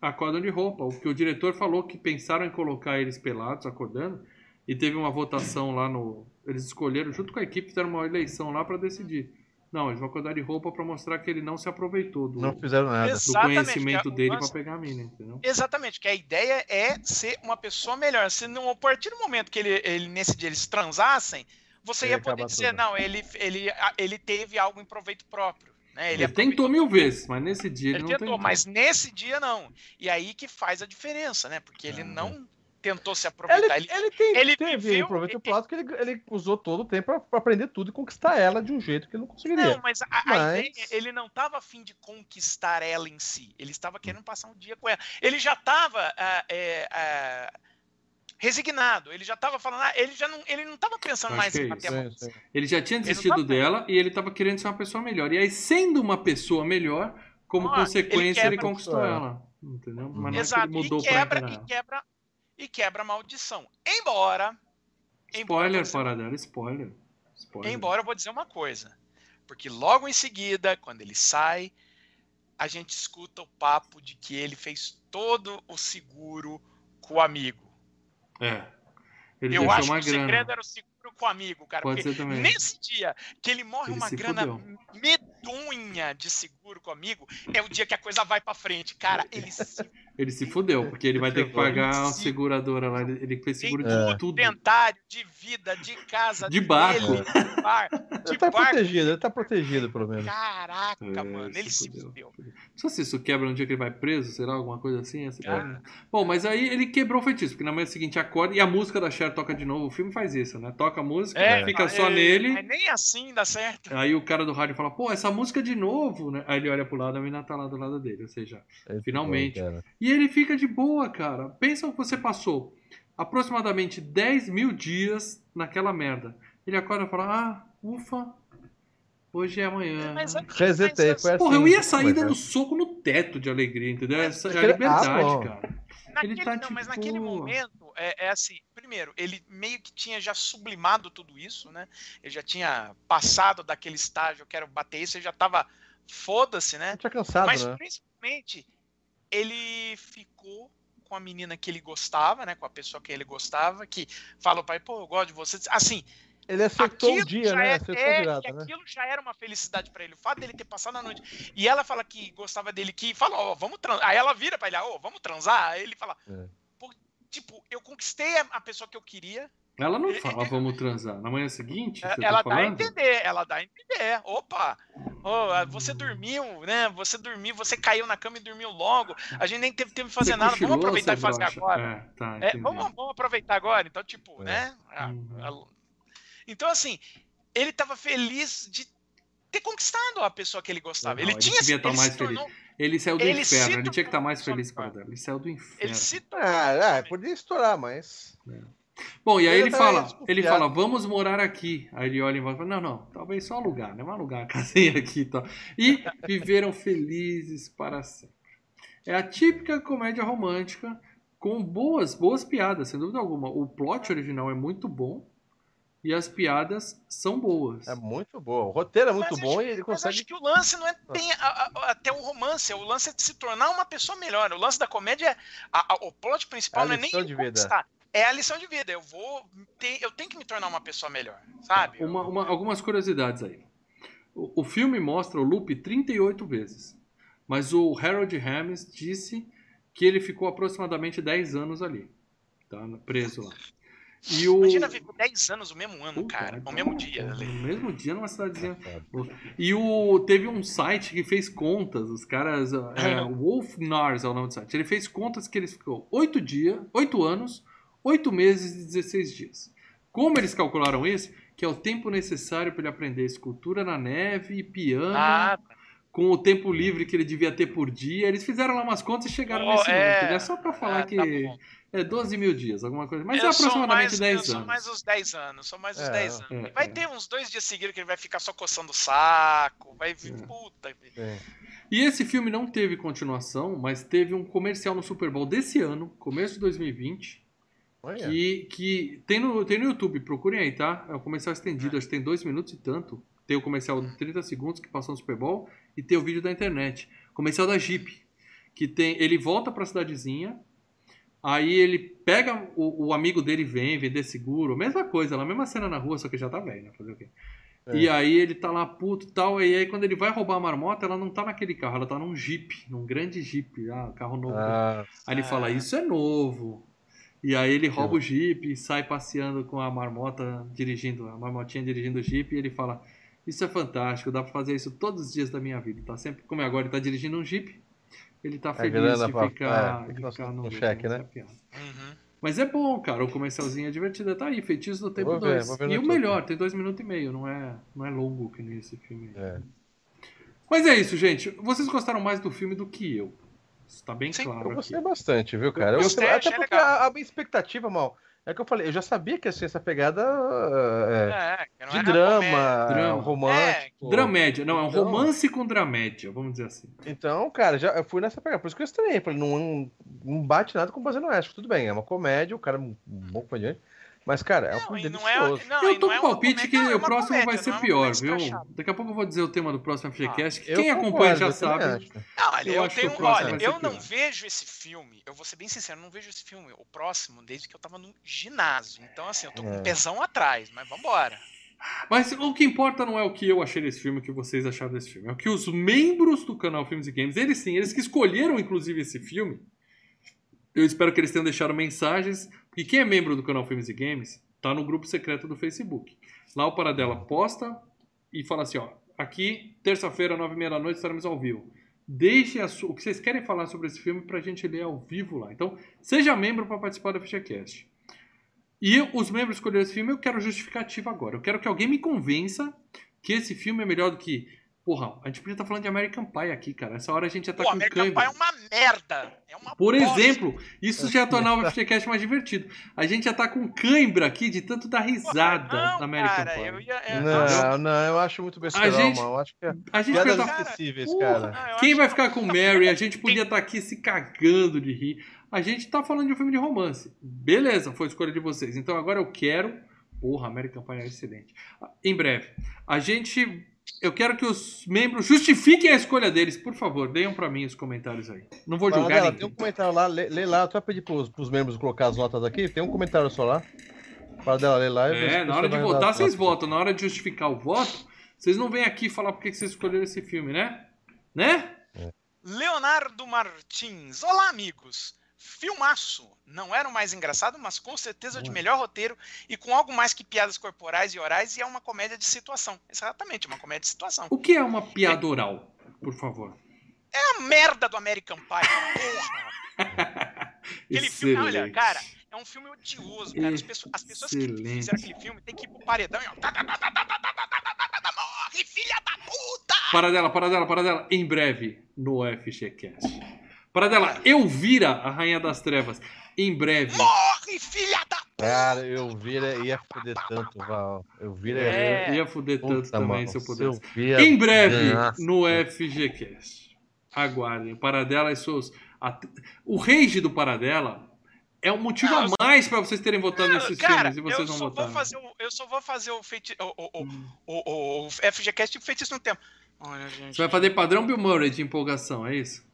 acordam de roupa. O que o diretor falou que pensaram em colocar eles pelados, acordando, e teve uma votação lá no. Eles escolheram, junto com a equipe, fizeram uma eleição lá para decidir. Não, eles vão acordar de roupa para mostrar que ele não se aproveitou do, Não fizeram nada. Do conhecimento é dele para pegar a mina, entendeu? Exatamente, que a ideia é ser uma pessoa melhor. Se não, a partir do momento que ele, ele nesse dia eles transassem, você Ia ia poder dizer, tudo. não, ele, ele, ele teve algo em proveito próprio. Né? Ele, ele tentou mil vezes, mas nesse dia ele, ele não tentou. tentou. Mas nesse dia não. E aí que faz a diferença, né? Porque ele ah, não tentou se aproveitar. Ele, ele, tem, ele teve, viveu, aproveita o plato que ele, ele usou todo o tempo para aprender tudo e conquistar ela de um jeito que ele não conseguiria. Não, mas a, mas... a ideia, ele não estava afim de conquistar ela em si. Ele estava querendo passar um dia com ela. Ele já estava uh, é, uh, resignado. Ele já estava falando, ah, ele já não, ele não estava pensando mais em bater a Ele já tinha desistido dela e ele estava querendo ser uma pessoa melhor. E aí, sendo uma pessoa melhor, como consequência, ele, ele conquistou ela. Entendeu? Mas Exato. Não é que ele mudou e quebra, e quebra e quebra a maldição. Embora. Spoiler fora dela, spoiler. spoiler. Embora eu vou dizer uma coisa. Porque logo em seguida, quando ele sai, a gente escuta o papo de que ele fez todo o seguro com o amigo. É. Ele eu acho que o segredo era o seguro com o amigo, cara. Pode porque nesse dia que ele morre ele uma grana fudeu. medonha de seguro com o amigo, é o dia que a coisa vai pra frente. Cara, ele se ele se fudeu, porque ele vai ter que pagar a seguradora lá. Ele fez seguro de é. tudo. Dentário, de vida, de casa, de barco. Dele, de bar, de ele tá barco. protegido, ele tá protegido, pelo menos. Caraca, é, mano, ele se fudeu. sei se isso quebra no dia que ele vai preso, será alguma coisa assim? Ah. Bom, mas aí ele quebrou o feitiço, porque na manhã seguinte acorda e a música da Cher toca de novo. O filme faz isso, né? Toca a música, é, fica só é, nele. Mas nem assim dá certo. Aí o cara do rádio fala, pô, essa música de novo, né? Aí ele olha pro lado, a menina tá lá do lado dele, ou seja, é finalmente. Bom, e ele fica de boa cara. Pensa que você passou aproximadamente 10 mil dias naquela merda. Ele acorda e fala: Ah, ufa, hoje é amanhã. Mas, Resetei, foi assim. Porra, eu ia sair dando soco no teto de alegria, entendeu? Essa é a liberdade, ah, cara. Naquele, ele tá, não, tipo... mas naquele momento, é, é, assim, primeiro, ele meio que tinha já sublimado tudo isso, né? Ele já tinha passado daquele estágio, eu quero bater isso, ele já tava foda-se, né? tinha cansado, mas né? principalmente, ele ficou com a menina que ele gostava, né? Com a pessoa que ele gostava, que falou pai, pô, eu gosto de você. Assim. Ele acertou o dia, né? É, acertou é, virada, né? Aquilo já era uma felicidade para ele. O fato dele ter passado a noite. E ela fala que gostava dele, que fala, ó, oh, vamos transar. Aí ela vira pra ele, ó, oh, vamos transar. Aí ele fala, é. tipo, eu conquistei a pessoa que eu queria, ela não fala vamos transar. Na manhã seguinte? É, ela tá dá a entender, ela dá a entender. Opa! Oh, você dormiu, né? Você dormiu, você caiu na cama e dormiu logo. A gente nem teve tempo de fazer você nada. Vamos aproveitar e fazer brocha. agora. É, tá, é, vamos, vamos, aproveitar agora. Então, tipo, é. né? Uhum. Então, assim, ele tava feliz de ter conquistado a pessoa que ele gostava. Não, ele, ele tinha devia estar mais tornou... feliz. Ele saiu do ele inferno, ele tinha que estar mais feliz para dela. Ele saiu do inferno. Ele se ah, é, podia estourar, mas. É. Bom, e aí ele, ele fala, ele fala, vamos morar aqui. Aí ele olha e fala, não, não, talvez só alugar, né? Vamos alugar a casinha aqui e tal. E viveram felizes para sempre. É a típica comédia romântica com boas, boas piadas, sem dúvida alguma. O plot original é muito bom e as piadas são boas. É muito boa. O roteiro é muito mas bom acho, e ele consegue. Mas acho que o lance não é bem a, a, até o romance, o lance é de se tornar uma pessoa melhor. O lance da comédia é. A, o plot principal é não é nem de vida é a lição de vida. Eu vou ter, eu tenho que me tornar uma pessoa melhor, sabe? Uma, uma, algumas curiosidades aí. O, o, filme mostra o Loop 38 vezes, mas o Harold Ramis disse que ele ficou aproximadamente 10 anos ali, tá? Preso lá. E o... Imagina viver 10 anos o mesmo ano, Puta, cara, no mesmo dia. Ali. No mesmo dia numa cidadezinha. E o... teve um site que fez contas, os caras. É, Wolf Nars é o nome do site. Ele fez contas que ele ficou 8 dias, 8 anos, 8 meses e 16 dias. Como eles calcularam isso? Que é o tempo necessário para ele aprender escultura na neve e piano. Ah, tá. com o tempo livre que ele devia ter por dia. Eles fizeram lá umas contas e chegaram oh, nesse é... número. É só para falar ah, que tá é 12 mil dias, alguma coisa. Mas eu é aproximadamente mais, 10 anos. São mais os 10 anos. São mais os é, 10 anos. É, vai é. ter uns dois dias seguidos que ele vai ficar só coçando o saco. Vai vir. É. Puta. É. E esse filme não teve continuação, mas teve um comercial no Super Bowl desse ano, começo de 2020 que, que tem, no, tem no YouTube, procurem aí, tá? É um comercial estendido, é. acho que tem dois minutos e tanto. Tem o comercial de 30 segundos que passou no Super Bowl e tem o vídeo da internet. Comercial da Jeep, que tem. Ele volta pra cidadezinha, aí ele pega o, o amigo dele vem vender seguro, mesma coisa, a mesma cena na rua, só que já tá velho, né? Fazer o quê? É. E aí ele tá lá puto e tal, e aí quando ele vai roubar a marmota, ela não tá naquele carro, ela tá num Jeep, num grande Jeep, ah, carro novo. Ah, aí ele fala, isso é novo. E aí ele rouba o Jeep e sai passeando com a marmota dirigindo, a marmotinha dirigindo o Jeep e ele fala: Isso é fantástico, dá pra fazer isso todos os dias da minha vida. Tá sempre, como é agora, ele tá dirigindo um Jeep, ele tá feliz grana de pra- ficar, é, de no- ficar no no, cheque, né? Uhum. Mas é bom, cara, o comercialzinho é divertido. Tá aí, Feitiços do Tempo Vou ver, 2. vou ver E o melhor, tem dois minutos e meio, não é, não é longo que nem esse filme. É. Mas é isso, gente. Vocês gostaram mais do filme do que eu. Isso tá bem Sim, claro Eu aqui. gostei bastante, viu, cara? Eu Eu, gostei, até porque a, a minha expectativa, mal, é que eu falei, eu já sabia que ia ser essa pegada é, É, de era drama, Drama. romântico. Dramédia, não, é um Então- romance com dramédia, vamos dizer assim. Então, cara, já, eu fui nessa pegada. Por isso que eu estranhei. Falei, não, não bate nada com o Fazendo Oeste. Tudo bem, é uma comédia, o cara é um bom comediante. Mas, cara, é um filme não é, delicioso. não, eu tô é com uma palpite que não, é o uma próximo comédia, vai ser é pior, viu? Daqui a pouco eu vou dizer o tema do próximo FGCast. que Eu Quem acompanha já sabe. Não, Eu tenho. o Olha, eu não pior. vejo esse filme, eu vou ser bem sincero, eu não vejo esse filme, o próximo, desde que eu tava no ginásio. Então, assim, eu tô com É. um pesão atrás, mas vambora. Mas o que importa não é o que eu achei desse filme, o que vocês acharam desse filme. É o que os membros do canal Filmes e Games, eles sim, eles que escolheram inclusive esse filme. Eu espero que eles tenham deixado mensagens. Porque quem é membro do canal Filmes e Games tá no grupo secreto do Facebook. Lá o Paradela posta e fala assim: ó, aqui, terça-feira, nove e meia da noite, estaremos ao vivo. Deixe a su- o que vocês querem falar sobre esse filme pra gente ler ao vivo lá. Então, seja membro para participar da FichaCast. E os membros escolheram esse filme, eu quero justificativa agora. Eu quero que alguém me convença que esse filme é melhor do que. Porra, a gente podia estar falando de American Pie aqui, cara. Essa hora a gente já tá Pô, com American Pie é uma merda. É uma Por bosta. exemplo, isso já tornava o FGCast mais divertido. A gente já tá com cãibra aqui de tanto dar Porra, risada não, na American cara, Pie. eu ia, é, Não, não, eu acho muito besteira, gente- mal. Eu acho que é A gente piadas tá- Cara, porra, Quem vai ficar com Mary? A gente podia estar aqui se cagando de rir. A gente tá falando de um filme de romance. Beleza, foi a escolha de vocês. Então agora eu quero. Porra, American Pie é excelente. Em breve. A gente. Eu quero que os membros justifiquem a escolha deles. Por favor, deem pra mim os comentários aí. Não vou julgar ninguém. tem um comentário lá, lê, lê lá. Tu vai pedir pros, pros membros colocar as notas aqui? Tem um comentário só lá. Paradela, lê lá. e vê se É, na hora de votar, dar vocês votam. Na hora de justificar o voto, vocês não vêm aqui falar por que que vocês escolheram esse filme, né? Né? Leonardo Martins. Olá, amigos. Filmaço! Não era o mais engraçado, mas com certeza de melhor roteiro e com algo mais que piadas corporais e orais, e é uma comédia de situação. Exatamente, uma comédia de situação. O que é uma piada oral, por favor? É a merda do American Pie, porra! Aquele filme, olha, cara, é um filme odioso, cara. As pessoas, as pessoas que fizeram aquele filme tem que ir pro paredão e ó. Morre, filha da puta! Para dela, para dela, para dela. Em breve, no FGCast. Paradela, Elvira, a Rainha das Trevas. Em breve. Morre, filha da Cara, eu vira ia foder tanto, Val. Eu vira É. Eu ia foder tanto Puta, também mano, se eu se pudesse. eu via- Em breve Nossa. no FGCast. Aguardem. Paradela e seus. O rage do Paradela é um motivo Não, a mais pra vocês terem votado Cara, nesses cara, filmes e vocês eu não só votaram. vou fazer o, eu só vou fazer o, feiti o, o, o, o, o FGCast tipo feitiço no tempo. Olha, gente. Você vai fazer padrão Bill Murray de empolgação, é isso?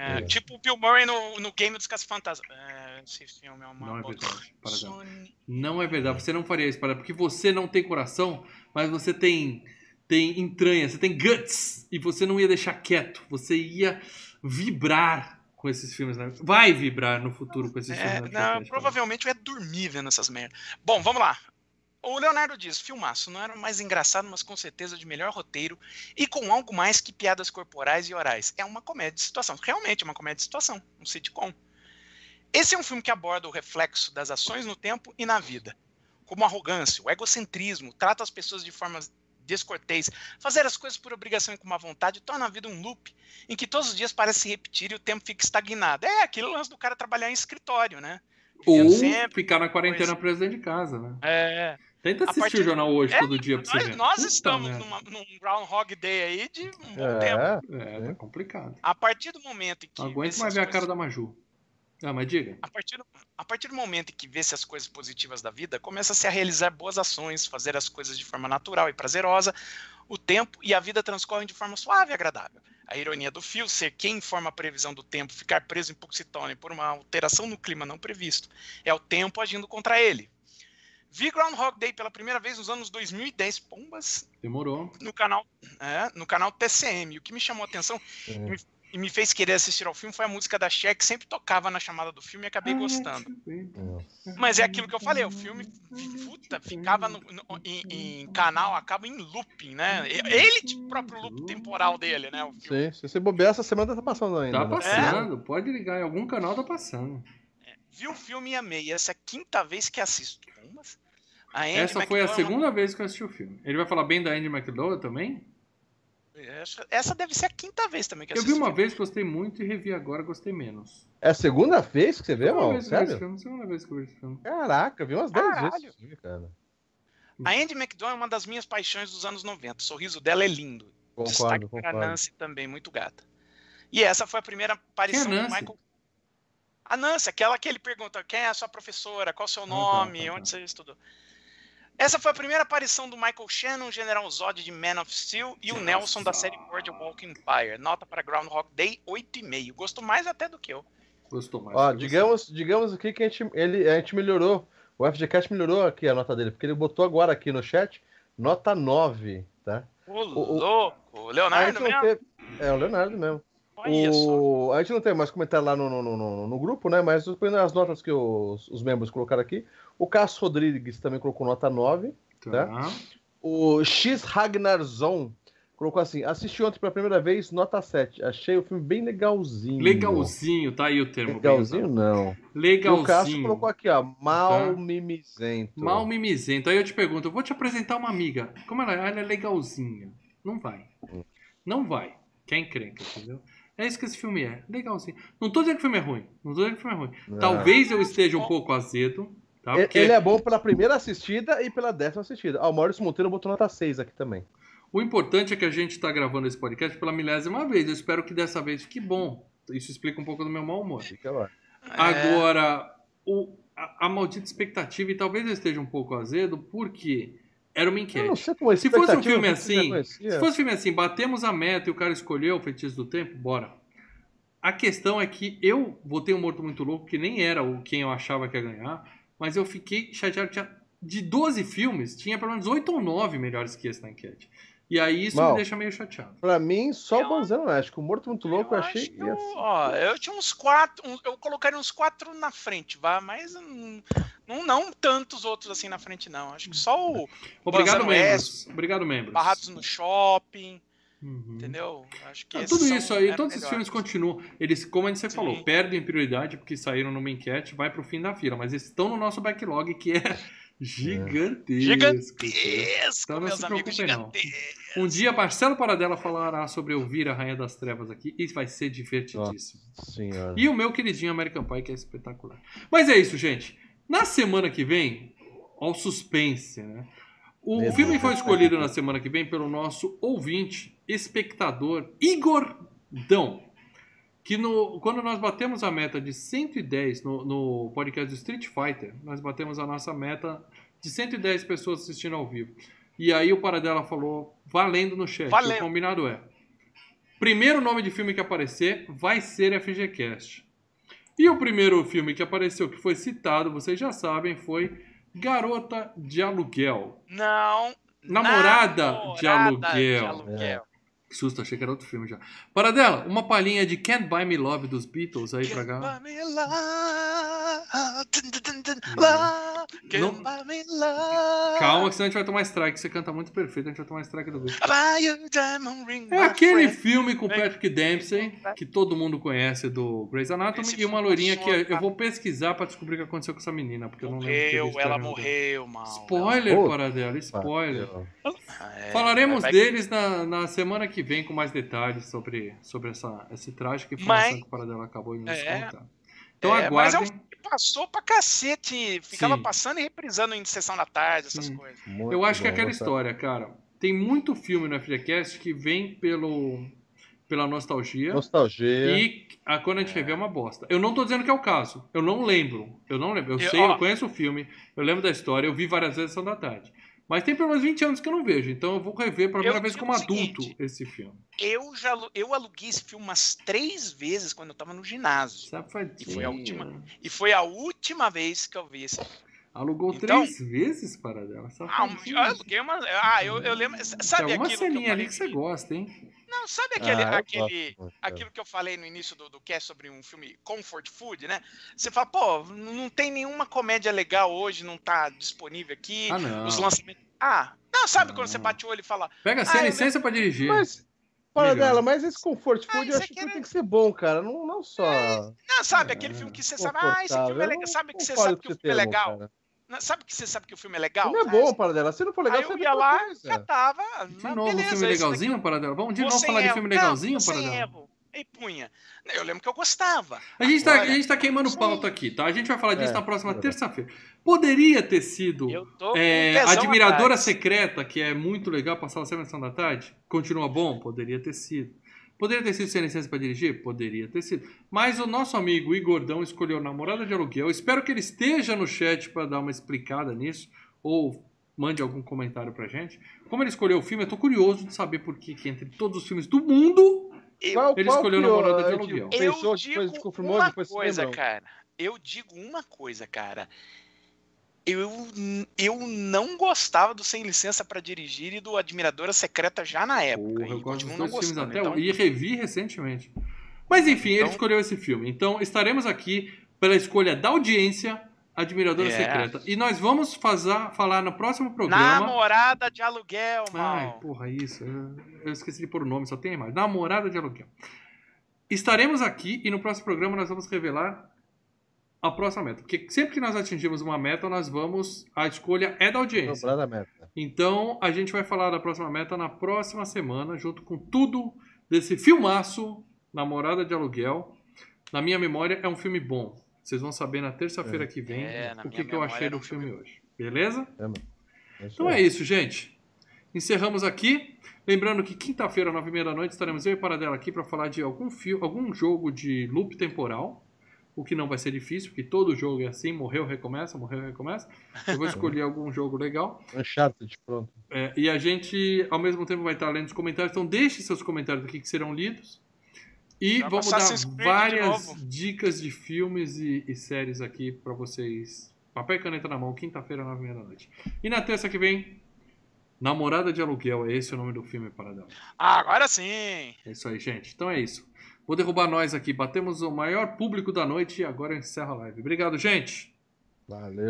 É, É. Tipo o Bill Murray no, no Game dos Caça-Fantasmas. É, esse filme é uma Não é verdade. Sony- Não é verdade. Você não faria isso, Paradela, porque você não tem coração, mas você tem tem entranha, você tem guts e você não ia deixar quieto. Você ia vibrar com esses filmes, né? Vai vibrar no futuro com esses É, filmes. não, provavelmente eu ia dormir vendo essas merdas. Bom, vamos lá. O Leonardo diz: filmaço, não era mais engraçado, mas com certeza de melhor roteiro e com algo mais que piadas corporais e orais. É uma comédia de situação. Realmente é uma comédia de situação, um sitcom. Esse é um filme que aborda o reflexo das ações no tempo e na vida. Como a arrogância, o egocentrismo, trata as pessoas de forma descortês, fazer as coisas por obrigação e com má vontade torna a vida um loop em que todos os dias parece se repetir e o tempo fica estagnado. É aquele lance do cara trabalhar em escritório, né? Ou sempre, ficar na quarentena coisa. preso dentro de casa, né? É, Tenta assistir o jornal hoje É, todo dia pra você nós, ver. nós Puta estamos numa- num Groundhog Day aí de um bom tempo. É, É, tá complicado. A partir do momento em que. Não aguento mais ver a cara da Maju. Ah, mas diga. A partir, do, a partir do momento em que vê-se as coisas positivas da vida, começa-se a realizar boas ações, fazer as coisas de forma natural e prazerosa, o tempo e a vida transcorrem de forma suave e agradável. A ironia do fio ser quem informa a previsão do tempo ficar preso em Puxitone por uma alteração no clima não previsto é o tempo agindo contra ele. Vi Groundhog Day pela primeira vez nos anos 2010, pombas, Demorou. no canal, é, no canal TCM. O que me chamou a atenção é. e me fez querer assistir ao filme foi a música da Cher, que sempre tocava na chamada do filme e acabei gostando. Mas é aquilo que eu falei, o filme puta, ficava no, no, em, em, canal, acaba em looping, né? Ele, tipo, o próprio loop temporal dele, né? Sim, se você bobear, essa semana tá passando ainda. Tá né? passando, é. pode ligar, em algum canal tá passando. É, vi o filme e amei. Essa é a quinta vez que assisto. Essa foi a segunda vez que eu assisti o filme. Ele vai falar bem da Andy McDowell também? Essa deve ser a quinta vez também que eu vi uma vez, gostei muito e revi agora, gostei menos. É a segunda vez que você vê, mano? Sério? Filme, segunda vez que eu vi esse filme. Caraca, vi umas 10 vezes. cara. A Andy McDowell é uma das minhas paixões dos anos 90. O sorriso dela é lindo. Concordo, Destaque concordo. Nancy também, muito gata. E essa foi a primeira aparição é do Michael. A Nancy, aquela que ele pergunta quem é a sua professora, qual é o seu nome, ah, tá, tá, tá. onde você estudou. Essa foi a primeira aparição do Michael Shannon, General Zod de Man of Steel e o Nelson da série Boardwalk Empire. Nota para Groundhog Day 8,5. Gostou mais até do que eu. Gostou mais. Ó, digamos, digamos aqui que a gente, ele, a gente melhorou. O FGCast melhorou aqui a nota dele, porque ele botou agora aqui no chat nota 9, tá? Ô, louco! O Leonardo mesmo? Teve... É, o Leonardo mesmo. O... A gente não tem mais comentário lá no, no, no, no grupo, né? Mas as notas que os, os membros colocaram aqui. O Cássio Rodrigues também colocou nota 9. Tá. tá? O X Ragnarzon colocou assim: assisti ontem pela primeira vez, nota 7. Achei o filme bem legalzinho. Legalzinho, tá aí o termo. Legalzinho não. Legalzinho. E o Cássio colocou aqui, ó, mal tá. mimizento. Mal mimizento. Aí eu te pergunto, eu vou te apresentar uma amiga. Como ela é? Ela é legalzinha. Não vai. Hum. Não vai. Que é encrenca, entendeu? É isso que esse filme é. Legalzinho. Não tô dizendo que o filme é ruim. Não tô dizendo que o filme é ruim. Não. Talvez eu esteja um pouco azedo. Tá? Porque... Ele é bom pela primeira assistida e pela décima assistida. Ah, o Maurício Monteiro botou nota 6 aqui também. O importante é que a gente está gravando esse podcast pela milésima vez. Eu espero que dessa vez fique bom. Isso explica um pouco do meu mau humor. Fica lá. Agora, o, a, a maldita expectativa, e talvez eu esteja um pouco azedo, porque era uma enquete. se fosse um filme assim, se fosse um filme assim, batemos a meta e o cara escolheu o feitiço do tempo, bora. A questão é que eu votei um morto muito louco, que nem era o quem eu achava que ia ganhar, mas eu fiquei chateado. Tinha, de 12 filmes, tinha pelo menos 8 ou 9 melhores que esse na enquete. E aí isso Mal, me deixa meio chateado. Pra mim, só eu, o Bonzão acho que o Morto Muito Louco eu, eu achei. Eu, assim. ó, eu tinha uns quatro. Um, eu colocaria uns quatro na frente, vá, mas um, não, não tantos outros assim na frente, não. Acho que só o. Obrigado, membros. Obrigado, membros. Barrados no shopping. Uhum. Entendeu? Acho que tudo isso aí, todos esses filmes continuam. Eles, como a gente Sim. falou, perdem prioridade porque saíram numa enquete, vai pro fim da fila, mas estão no nosso backlog que é gigantesco. Gigantesco, então, meus amigos, gigantesco. Um dia Marcelo Paradela falará sobre ouvir a Rainha das Trevas aqui e vai ser divertidíssimo. Senhora. E o meu queridinho American Pie que é espetacular. Mas é isso, gente. Na semana que vem, ao suspense, né? O filme foi escolhido na semana que vem pelo nosso ouvinte, espectador Igor Dão. Que no, quando nós batemos a meta de 110 no, no podcast do Street Fighter, nós batemos a nossa meta de 110 pessoas assistindo ao vivo. E aí o Paradela falou, valendo no chat. Valeu. O combinado é: primeiro nome de filme que aparecer vai ser FGCast. E o primeiro filme que apareceu, que foi citado, vocês já sabem, foi Garota de Aluguel. Não. Namorada, namorada de Aluguel. De aluguel. É. Que susto, achei que era outro filme já. Paradela, uma palhinha de Can't Buy Me Love dos Beatles aí Can't pra cá. Buy me love. Não... Calma, que senão a gente vai tomar strike. Você canta muito perfeito, a gente vai tomar strike do grupo. É aquele filme com Patrick Dempsey, que todo mundo conhece do Grey's Anatomy, Esse e uma loirinha que eu vou pesquisar pra descobrir o que aconteceu com essa menina, porque eu não lembro. Morreu, ela morreu, mal. Spoiler, ela... Paradela, spoiler. É, Falaremos deles na, na semana que vem com mais detalhes sobre, sobre essa, esse trágico informação mas... que o Paradela acabou de nos é, contar. Então é, aguardem. Mas é um passou pra cacete. Ficava Sim. passando e reprisando em sessão da tarde, essas Sim. coisas. Muito eu acho bom, que é aquela história, cara. Tem muito filme no FGCast que vem pelo, pela nostalgia. Nostalgia. E a, quando a gente é. revê é uma bosta. Eu não tô dizendo que é o caso. Eu não lembro. Eu não lembro. Eu, eu sei, ó, eu conheço o filme, eu lembro da história, eu vi várias vezes sessão da tarde. Mas tem pelo menos 20 anos que eu não vejo, então eu vou rever pela primeira vez como adulto seguinte, esse filme. Eu já eu aluguei esse filme umas três vezes quando eu tava no ginásio. Safadinho. E foi a última, e foi a última vez que eu vi esse filme. Alugou então, três vezes para dela. Ah, eu aluguei uma. Ah, eu, eu lembro. Sabe Tem uma ceninha ali que você gosta, hein? Não, sabe aquele, Ah, eu aquele, gosto, aquilo que eu falei no início do, do cast sobre um filme Comfort Food, né? Você fala, pô, não tem nenhuma comédia legal hoje, não tá disponível aqui. Ah, não. Os lançamentos. Ah, não, sabe Não. quando você bate o olho e fala, Pega sem Ah, eu licença pra dirigir. Mas, para Melhor. dela, mas esse comfort Ah, food eu isso acho que era- tem que ser bom, cara. Não, não só. não, sabe, É, aquele filme que você sabe, ah, esse filme é legal. Sabe que você sabe que o filme é legal? Não, Sabe que você sabe que o filme é legal? Não é bom, para dela. Se não for legal, Aí você eu ia lá, coisa. já tava. De novo, beleza, filme legalzinho, Paradela? Vamos de novo sem falar de erro. filme Não, legalzinho, sem Paradela? erro. E punha. Eu lembro que eu gostava. A gente, tá, a Agora, gente tá queimando Sim. pauta aqui, tá? A gente vai falar disso É, na próxima é terça-feira. Poderia ter sido Eu tô com é, Admiradora. Secreta, que é muito legal, passar a sessão da tarde. Continua bom? Poderia ter sido. Poderia ter sido sem licença para dirigir? Poderia ter sido. Mas o nosso amigo Igordão escolheu Namorada de Aluguel. Espero que ele esteja no chat para dar uma explicada nisso. Ou mande algum comentário pra gente. Como ele escolheu o filme, eu tô curioso de saber por que, que entre todos os filmes do mundo, Eu, Qual- Ele qual escolheu eu- Namorada de Aluguel. eu Pensou, digo depois confirmou, uma depois se coisa, cara. Eu digo uma coisa, cara. Eu, eu não gostava do Sem Licença para Dirigir e do Admiradora Secreta já na época. Porra, eu gosto dos dois filmes gostando. até Então, e revi recentemente. Mas enfim, ele Então- escolheu esse filme. Então estaremos aqui pela escolha da audiência Admiradora É. Secreta. E nós vamos fazer, falar no próximo programa. Namorada de aluguel, Ai, mal. porra, isso. Eu, eu esqueci de pôr o nome, só tem a imagem. Namorada de aluguel. Estaremos aqui e no próximo programa nós vamos revelar a próxima meta. Porque sempre que nós atingimos uma meta, nós vamos. A escolha é da audiência. Dobrar a meta. Então, a gente vai falar da próxima meta na próxima semana, junto com tudo desse filmaço, Namorada de Aluguel. Na minha memória, é um filme bom. Vocês vão saber na terça-feira que vem É, o que, que eu achei do um filme filme hoje. Beleza? É isso Então é isso, gente. Encerramos aqui. Lembrando que quinta-feira, nove e meia da noite, estaremos eu e Paradela aqui para falar de algum, fio, algum jogo de loop temporal. O que não vai ser difícil, porque todo jogo é assim: morreu, recomeça, morreu, recomeça. Eu vou escolher algum jogo legal. Uncharted, pronto. É, e a gente, ao mesmo tempo, vai estar lendo os comentários. Então, deixe seus comentários aqui que serão lidos. E vamos dar de várias novo. dicas de filmes e, e séries aqui para vocês. Papel e caneta na mão, quinta-feira, nove e meia da noite. E na terça que vem, Namorada de Aluguel. É esse o nome do filme, Paradão. Ah, agora sim. É isso aí, gente. Então é isso. Vou derrubar nós aqui. Batemos o maior público da noite e agora eu encerro a live. Obrigado, gente. Valeu.